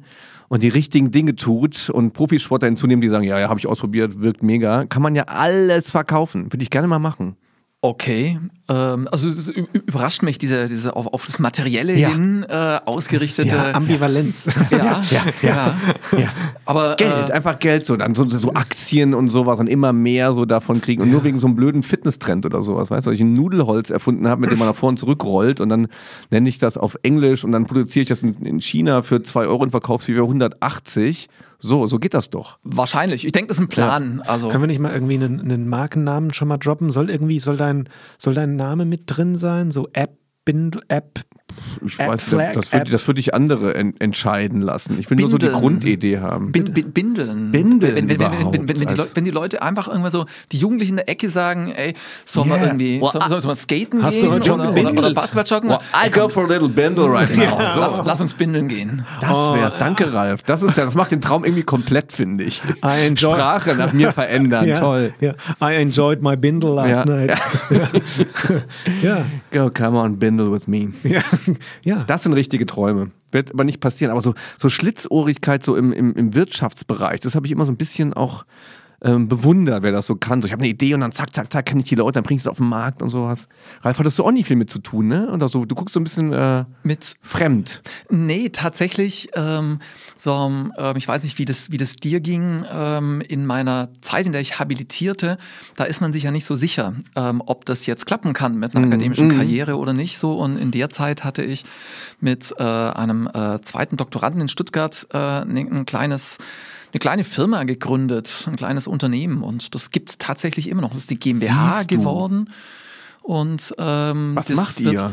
und die richtigen Dinge tut und Profisportler hinzunehmen, die sagen, ja, ja, habe ich ausprobiert, wirkt mega, kann man ja alles verkaufen. Würde ich gerne mal machen. Okay, ähm, also überrascht mich diese, diese auf, auf das Materielle Ja. hin äh, ausgerichtete. Ja, Ambivalenz. ja, ja, Ja. Aber Geld, äh, einfach Geld, so dann so, so Aktien und sowas und immer mehr so davon kriegen und nur wegen so einem blöden Fitnesstrend oder sowas, weißt du, dass ich ein Nudelholz erfunden habe, mit dem man nach vorne und zurück rollt und dann nenne ich das auf Englisch und dann produziere ich das in, in China für 2 Euro und verkaufe es für 180. So, so geht das doch. wahrscheinlich. Ich denke, das ist ein Plan. Also Können wir nicht mal irgendwie einen, einen Markennamen schon mal droppen? Soll irgendwie, soll dein, soll dein Name mit drin sein? So App, Bindle, App. Ich App weiß, Flag, das, würde, das würde ich andere en, entscheiden lassen. Ich will nur so die Bindeln. Grundidee haben. Bin, bin, bindeln. Bindeln wenn, wenn, wenn, wenn, überhaupt wenn, wenn, die Leute, wenn die Leute einfach irgendwann so, die Jugendlichen in der Ecke sagen, ey, sollen wir Yeah. irgendwie, Well, sollen, sollen wir mal skaten Hast du gehen heute schon oder, oder, oder? Basketball joggen? Well, I go for a little bindle right now. Genau, lass, lass uns bindeln gehen. Das wär's. Danke, Ralf. Das, ist, das macht den Traum irgendwie komplett, finde ich. I enjoy- Sprache nach mir verändern. Ja, Toll. I enjoyed my Bindle last night. Ja. Go, come on, bindle with me. Ja. ja. Das sind richtige Träume. Wird aber nicht passieren. Aber so, so Schlitzohrigkeit so im, im, im Wirtschaftsbereich, das habe ich immer so ein bisschen auch ähm, bewundert, wer das so kann. So, ich habe eine Idee und dann zack, zack, zack, kenne ich die Leute, dann bringe ich es auf den Markt und sowas. Ralf, hattest du auch nicht viel mit zu tun, ne? Oder so, du guckst so ein bisschen äh, Mit fremd. Nee, tatsächlich, ähm, so, ähm, ich weiß nicht, wie das, wie das dir ging. Ähm, in meiner Zeit, in der ich habilitierte, da ist man sich ja nicht so sicher, ähm, ob das jetzt klappen kann mit einer akademischen Karriere oder nicht. So und in der Zeit hatte ich mit äh, einem äh, zweiten Doktoranden in Stuttgart äh, ein, ein kleines eine kleine Firma gegründet, ein kleines Unternehmen und das gibt's tatsächlich immer noch. Das ist die GmbH Siehst du. geworden. Und ähm, Was macht wird- ihr?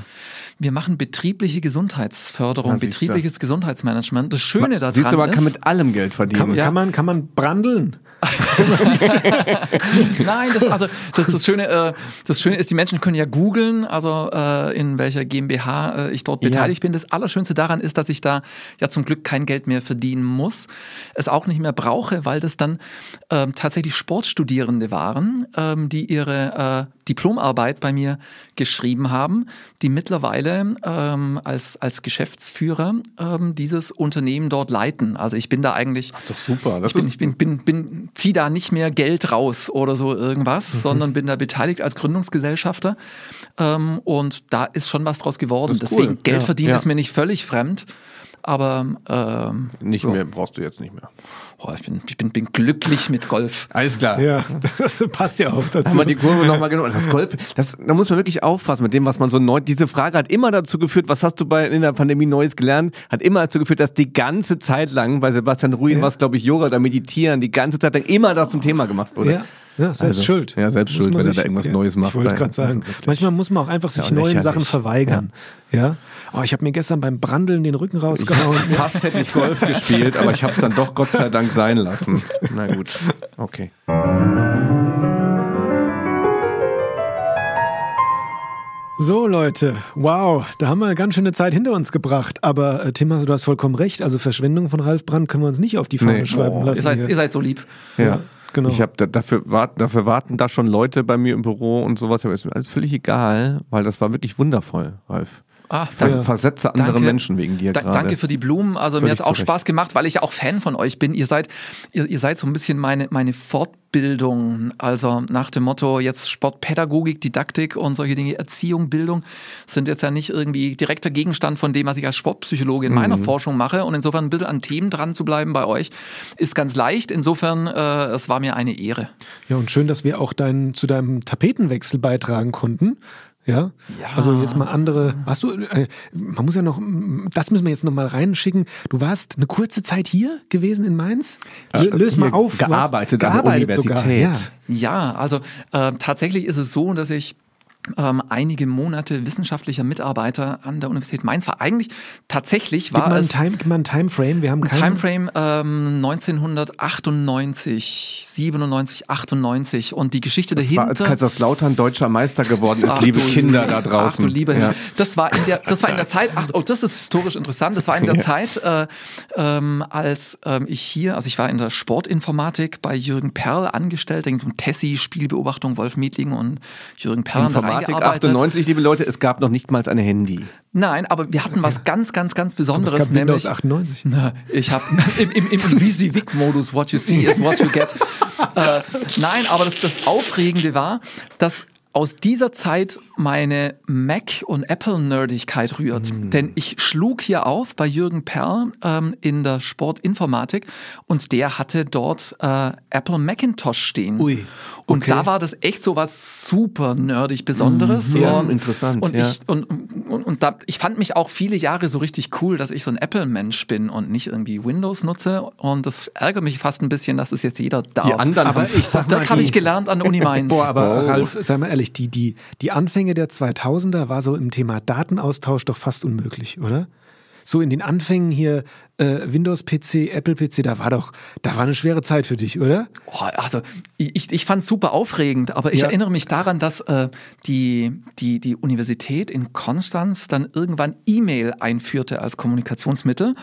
Wir machen betriebliche Gesundheitsförderung, Na, betriebliches Gesundheitsmanagement. Das Schöne daran Siehst du, man ist, kann mit allem Geld verdienen. Kann, kann, man, kann man brandeln? Nein, das, also, das, ist das, Schöne, äh, das Schöne ist, die Menschen können ja googeln, also äh, in welcher GmbH äh, ich dort Ja. beteiligt bin. Das Allerschönste daran ist, dass ich da ja zum Glück kein Geld mehr verdienen muss, es auch nicht mehr brauche, weil das dann ähm, tatsächlich Sportstudierende waren, ähm, die ihre äh, Diplomarbeit bei mir geschrieben haben, die mittlerweile ähm, als, als Geschäftsführer ähm, dieses Unternehmen dort leiten. Also ich bin da eigentlich ist doch super. Das ich bin, ich bin, bin, bin, zieh da nicht mehr Geld raus oder so irgendwas, sondern bin da beteiligt als Gründungsgesellschafter. Ähm, und da ist schon was draus geworden. Cool. Deswegen, Geld Ja, verdienen ja. ist mir nicht völlig fremd. Aber ähm, nicht ja. mehr, brauchst du jetzt nicht mehr. oh, ich, bin, ich bin, bin glücklich mit Golf. Alles klar. Ja, das passt ja auch dazu. Haben wir die Kurve nochmal genommen. Das Golf, das, da muss man wirklich aufpassen mit dem, was man so neu. Diese Frage hat immer dazu geführt, was hast du bei in der Pandemie Neues gelernt? Hat immer dazu geführt, dass die ganze Zeit lang bei Sebastian Ruin Ja. was, glaube ich, Yoga oder Meditieren, die ganze Zeit lang immer das zum Thema gemacht wurde. Ja, ja selbst Also, schuld. ja, selbst schuld, wenn er da irgendwas Neues macht. Ich wollte gerade sagen, also manchmal muss man auch einfach sich Ja, neuen. Sachen verweigern. Ja. Oh, ich habe mir gestern beim Brandeln den Rücken rausgehauen. Fast hätte ich Golf gespielt, aber ich habe es dann doch Gott sei Dank sein lassen. Na gut, okay. So Leute, wow, da haben wir eine ganz schöne Zeit hinter uns gebracht. Aber äh, Tim, also, du hast vollkommen recht. Also Verschwendung von Ralf Brandt können wir uns nicht auf die Fahne Nee. schreiben Oh, lassen. Ihr seid, ihr seid so lieb. Ja. genau. Ich habe da, dafür, warten, dafür warten da schon Leute bei mir im Büro und sowas. Aber ist mir alles völlig egal, weil das war wirklich wundervoll, Ralf. Ah, Ich danke. versetze andere Danke. Menschen wegen dir Da, gerade. danke für die Blumen. Also mir Völlig hat es auch zu Recht. Spaß gemacht, weil ich ja auch Fan von euch bin. Ihr seid, ihr, ihr seid so ein bisschen meine, meine Fortbildung. Also nach dem Motto jetzt Sportpädagogik, Didaktik und solche Dinge, Erziehung, Bildung sind jetzt ja nicht irgendwie direkter Gegenstand von dem, was ich als Sportpsychologe in Mhm. meiner Forschung mache. Und insofern ein bisschen an Themen dran zu bleiben bei euch ist ganz leicht. Insofern, äh, es war mir eine Ehre. Ja, und schön, dass wir auch dein, zu deinem Tapetenwechsel beitragen konnten. Ja? Ja. Also jetzt mal andere. Hast du, äh, man muss ja noch, das müssen wir jetzt noch mal reinschicken. Du warst eine kurze Zeit hier gewesen in Mainz. Lö- Löse mal auf. du hast gearbeitet an der gearbeitet sogar, Universität. Ja. Ja, also äh, tatsächlich ist es so, dass ich ähm, einige Monate wissenschaftlicher Mitarbeiter an der Universität Mainz war. Eigentlich tatsächlich war es Time, gib mal einen Timeframe. Wir haben keinen. Timeframe ähm, 1998, 97, 98 und die Geschichte das war, dahinter. als Kaiserslautern deutscher Meister geworden ist, Ach liebe Kinder da draußen. Ach du liebe ja. Das war in der, das war in der Zeit, ach, oh, das ist historisch interessant, das war in der Zeit, äh, ähm, als ähm, ich hier, also ich war in der Sportinformatik bei Jürgen Perl angestellt, da ging es um Tessie, Spielbeobachtung, Wolf Mietling und Jürgen Perl Informatik reingearbeitet. 98, liebe Leute, es gab noch nicht mal ein Handy. Nein, aber wir hatten was ganz, ganz, ganz Es Besonderes, gab Windows nämlich 98. na, ich habe im, im, im VisiVic-Modus, what you see is what you get. äh, nein, aber das, das Aufregende war, dass aus dieser Zeit meine Mac- und Apple-Nerdigkeit rührt. Denn ich schlug hier auf bei Jürgen Perl ähm, in der Sportinformatik und der hatte dort äh, Apple Macintosh stehen. Ui, Und okay. da war das echt so was super nerdig Besonderes. Ja, und, interessant, Und, ja. ich, und, und, und da, ich fand mich auch viele Jahre so richtig cool, dass ich so ein Apple-Mensch bin und nicht irgendwie Windows nutze. Und das ärgert mich fast ein bisschen, dass es jetzt jeder darf. Die anderen Aber ich sag mal, das habe ich gelernt an der Uni Mainz. Boah, aber Oh. Ralf, sei mal ehrlich, die, die, die Anfänge der 2000er war so im Thema Datenaustausch doch fast unmöglich, oder? So in den Anfängen hier äh, Windows-PC, Apple-PC, da war doch, da war eine schwere Zeit für dich, oder? Oh, also ich, ich fand es super aufregend, aber ich Ja. erinnere mich daran, dass äh, die, die, die Universität in Konstanz dann irgendwann E-Mail einführte als Kommunikationsmittel.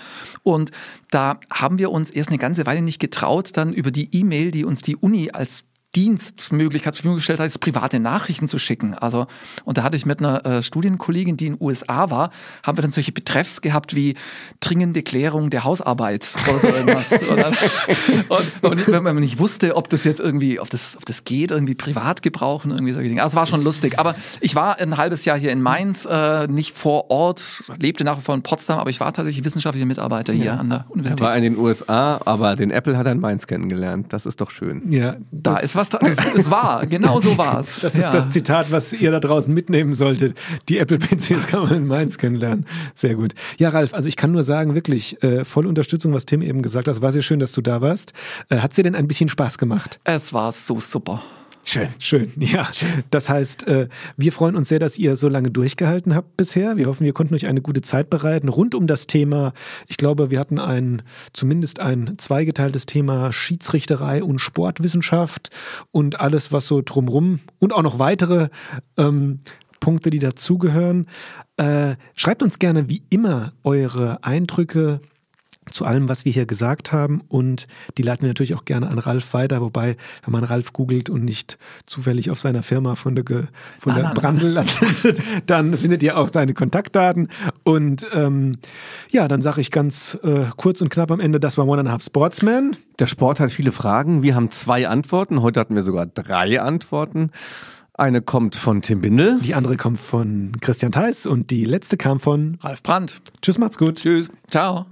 Und da haben wir uns erst eine ganze Weile nicht getraut, dann über die E-Mail, die uns die Uni als Dienstmöglichkeit zur Verfügung gestellt hat, jetzt private Nachrichten zu schicken. Also, und da hatte ich mit einer äh, Studienkollegin, die in den USA war, haben wir dann solche Betreffs gehabt wie dringende Klärung der Hausarbeit oder so irgendwas. und, und, wenn man nicht wusste, ob das jetzt irgendwie, ob das, ob das geht, irgendwie privat gebrauchen, irgendwie solche Dinge. Also, es war schon lustig. Aber ich war ein halbes Jahr hier in Mainz, äh, nicht vor Ort, lebte nach wie vor in Potsdam, aber ich war tatsächlich wissenschaftlicher Mitarbeiter hier ja. an der Universität. Er war in den USA, aber den Apple hat er in Mainz kennengelernt. Das ist doch schön. Ja, da ist was da. Das, das war, genau so war es. Das ist ja. das Zitat, was ihr da draußen mitnehmen solltet. Die Apple-PCs kann man in Mainz kennenlernen. Sehr gut. Ja, Ralf, also ich kann nur sagen, wirklich äh, voll Unterstützung, was Tim eben gesagt hat. War sehr schön, dass du da warst. Äh, hat dir denn ein bisschen Spaß gemacht? Es war so super. Schön. Schön, ja. Das heißt, äh, wir freuen uns sehr, dass ihr so lange durchgehalten habt bisher. Wir hoffen, wir konnten euch eine gute Zeit bereiten rund um das Thema. Ich glaube, wir hatten ein, zumindest ein zweigeteiltes Thema Schiedsrichterei und Sportwissenschaft und alles, was so drumrum und auch noch weitere ähm, Punkte, die dazugehören. Äh, schreibt uns gerne wie immer eure Eindrücke, zu allem, was wir hier gesagt haben. Und die leiten wir natürlich auch gerne an Ralf weiter. Wobei, wenn man Ralf googelt und nicht zufällig auf seiner Firma von der, von der Brandl landet, dann findet ihr auch seine Kontaktdaten. Und ähm, ja, dann sage ich ganz äh, kurz und knapp am Ende, das war One and a Half Sportsman. Der Sport hat viele Fragen. Wir haben zwei Antworten. Heute hatten wir sogar drei Antworten. Eine kommt von Tim Bindel. Die andere kommt von Christian Theis und die letzte kam von Ralf Brandt. Tschüss, macht's gut. Tschüss. Ciao.